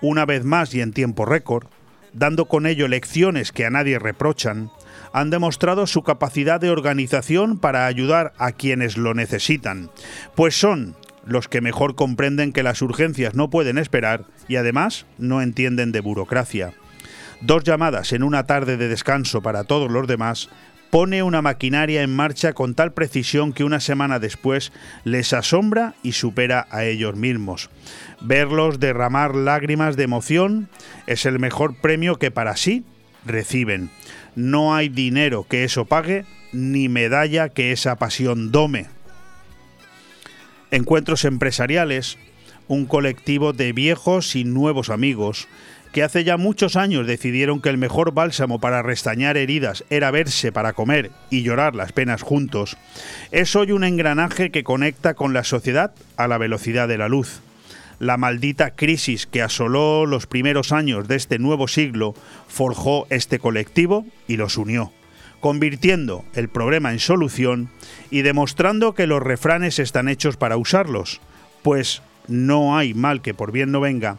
A: Una vez más y en tiempo récord, dando con ello lecciones que a nadie reprochan, han demostrado su capacidad de organización para ayudar a quienes lo necesitan, pues son los que mejor comprenden que las urgencias no pueden esperar y además no entienden de burocracia. Dos llamadas en una tarde de descanso para todos los demás pone una maquinaria en marcha con tal precisión que una semana después les asombra y supera a ellos mismos. Verlos derramar lágrimas de emoción es el mejor premio que para sí reciben. No hay dinero que eso pague, ni medalla que esa pasión dome encuentros empresariales, un colectivo de viejos y nuevos amigos que hace ya muchos años decidieron que el mejor bálsamo para restañar heridas era verse para comer y llorar las penas juntos, es hoy un engranaje que conecta con la sociedad a la velocidad de la luz. La maldita crisis que asoló los primeros años de este nuevo siglo forjó este colectivo y los unió convirtiendo el problema en solución y demostrando que los refranes están hechos para usarlos, pues no hay mal que por bien no venga,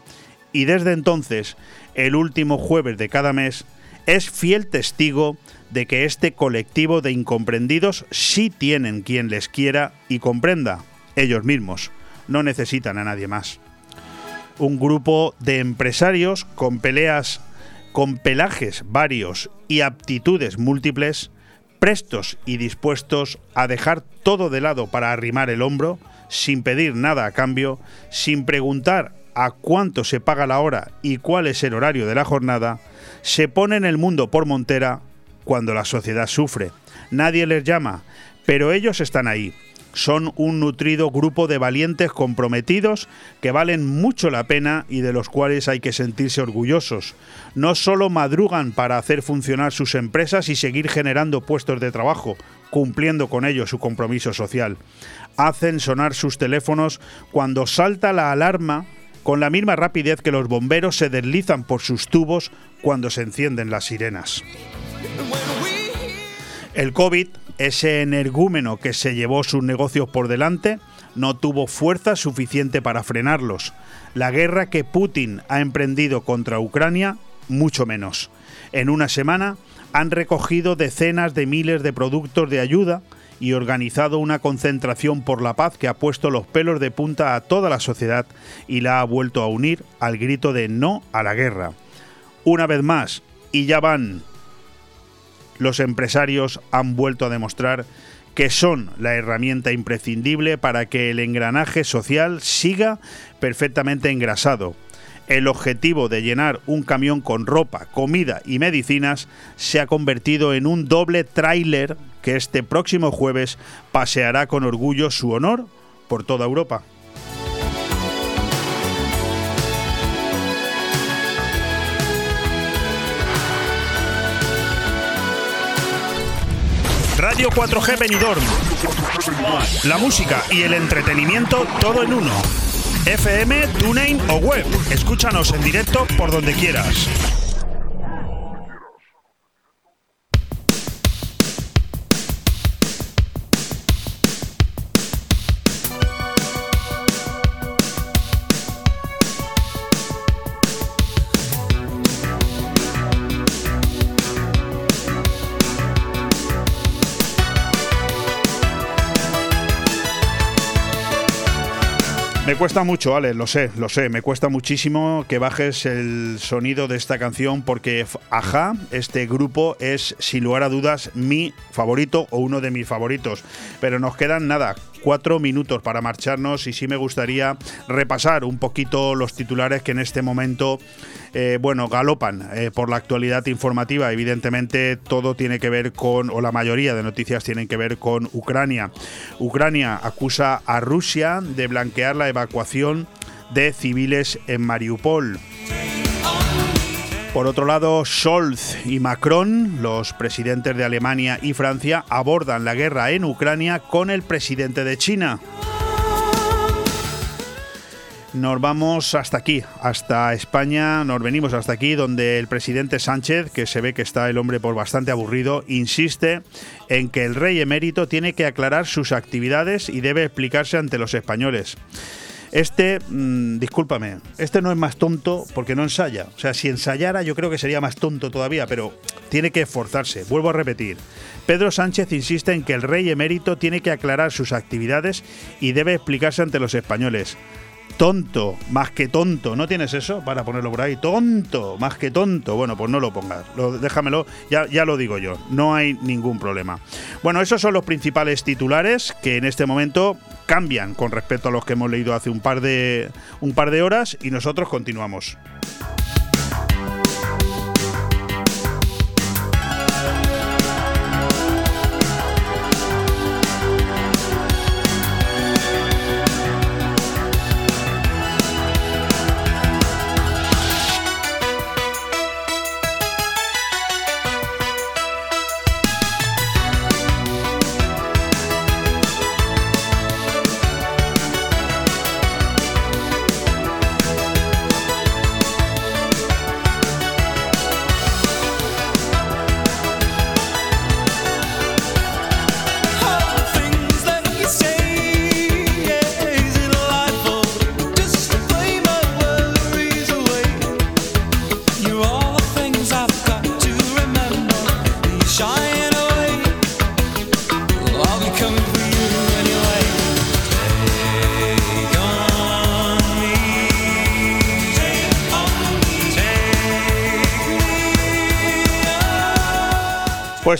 A: y desde entonces, el último jueves de cada mes, es fiel testigo de que este colectivo de incomprendidos sí tienen quien les quiera y comprenda, ellos mismos, no necesitan a nadie más. Un grupo de empresarios con peleas, con pelajes varios y aptitudes múltiples, prestos y dispuestos a dejar todo de lado para arrimar el hombro, sin pedir nada a cambio, sin preguntar a cuánto se paga la hora y cuál es el horario de la jornada, se ponen el mundo por montera cuando la sociedad sufre. Nadie les llama, pero ellos están ahí. Son un nutrido grupo de valientes comprometidos que valen mucho la pena y de los cuales hay que sentirse orgullosos. No solo madrugan para hacer funcionar sus empresas y seguir generando puestos de trabajo, cumpliendo con ello su compromiso social. Hacen sonar sus teléfonos cuando salta la alarma con la misma rapidez que los bomberos se deslizan por sus tubos cuando se encienden las sirenas. El COVID, ese energúmeno que se llevó sus negocios por delante, no tuvo fuerza suficiente para frenarlos. La guerra que Putin ha emprendido contra Ucrania, mucho menos. En una semana han recogido decenas de miles de productos de ayuda y organizado una concentración por la paz que ha puesto los pelos de punta a toda la sociedad y la ha vuelto a unir al grito de no a la guerra. Una vez más, y ya van los empresarios han vuelto a demostrar que son la herramienta imprescindible para que el engranaje social siga perfectamente engrasado. El objetivo de llenar un camión con ropa, comida y medicinas se ha convertido en un doble tráiler que este próximo jueves paseará con orgullo su honor por toda Europa.
D: Radio 4G Benidorm. La música y el entretenimiento todo en uno. FM, TuneIn o web. Escúchanos en directo por donde quieras. Me cuesta mucho, Ale, lo sé, lo sé. Me cuesta muchísimo que bajes el sonido de esta canción porque Aja, este grupo, es sin lugar a dudas mi favorito o uno de mis favoritos. Pero nos quedan nada, cuatro minutos para marcharnos y sí me gustaría repasar un poquito los titulares que en este momento, eh, bueno, galopan eh, por la actualidad informativa. Evidentemente todo tiene que ver con, o la mayoría de noticias tienen que ver con Ucrania. Ucrania acusa a Rusia de blanquear la evacuación de civiles en Mariupol. Por otro lado, Scholz y Macron, los presidentes de Alemania y Francia, abordan la guerra en Ucrania con el presidente de China. Nos vamos hasta aquí, hasta España, nos venimos hasta aquí, donde el presidente Sánchez, que se ve que está el hombre por bastante aburrido, insiste en que el rey emérito tiene que aclarar sus actividades y debe explicarse ante los españoles. Este, mm, discúlpame, este no es más tonto porque no ensaya. O sea, si ensayara yo creo que sería más tonto todavía, pero tiene que esforzarse. Vuelvo a repetir. Pedro Sánchez insiste en que el rey emérito tiene que aclarar sus actividades y debe explicarse ante los españoles. Tonto, más que tonto. ¿No tienes eso para ponerlo por ahí? Tonto, más que tonto. Bueno, pues no lo pongas. Lo, déjamelo, ya, ya lo digo yo. No hay ningún problema. Bueno, esos son los principales titulares que en este momento cambian con respecto a los que hemos leído hace un par de, un par de horas y nosotros continuamos.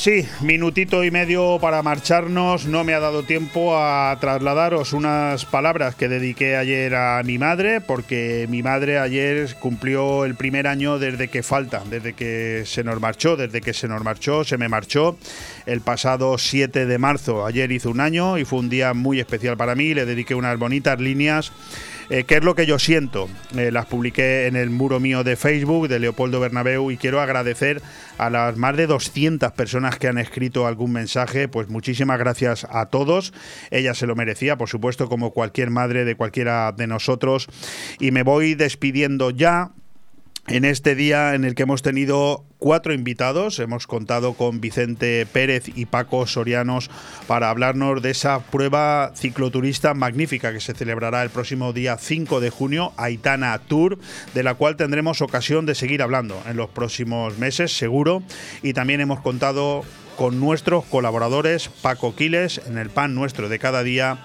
A: Sí, minutito y medio para marcharnos. No me ha dado tiempo a trasladaros unas palabras que dediqué ayer a mi madre, porque mi madre ayer cumplió el primer año desde que falta, desde que se nos marchó, desde que se nos marchó, se me marchó el pasado 7 de marzo. Ayer hizo un año y fue un día muy especial para mí. Le dediqué unas bonitas líneas eh, ¿Qué es lo que yo siento? Eh, las publiqué en el muro mío de Facebook de Leopoldo Bernabeu y quiero agradecer a las más de 200 personas que han escrito algún mensaje. Pues muchísimas gracias a todos. Ella se lo merecía, por supuesto, como cualquier madre de cualquiera de nosotros. Y me voy despidiendo ya en este día en el que hemos tenido cuatro invitados. Hemos contado con Vicente Pérez y Paco Sorianos para hablarnos de esa prueba cicloturista magnífica que se celebrará el próximo día 5 de junio, Aitana Tour, de la cual tendremos ocasión de seguir hablando en los próximos meses, seguro. Y también hemos contado con nuestros colaboradores, Paco Quiles, en el pan nuestro de cada día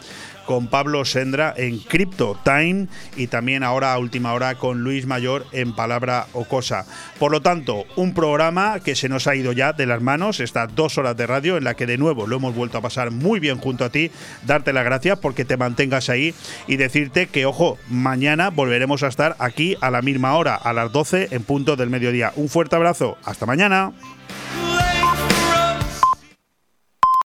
A: con Pablo Sendra en Crypto Time y también ahora a última hora con Luis Mayor en Palabra o Cosa. Por lo tanto, un programa que se nos ha ido ya de las manos, estas dos horas de radio en la que de nuevo lo hemos vuelto a pasar muy bien junto a ti, darte las gracias porque te mantengas ahí y decirte que, ojo, mañana volveremos a estar aquí a la misma hora, a las 12 en punto del mediodía. Un fuerte abrazo, hasta mañana.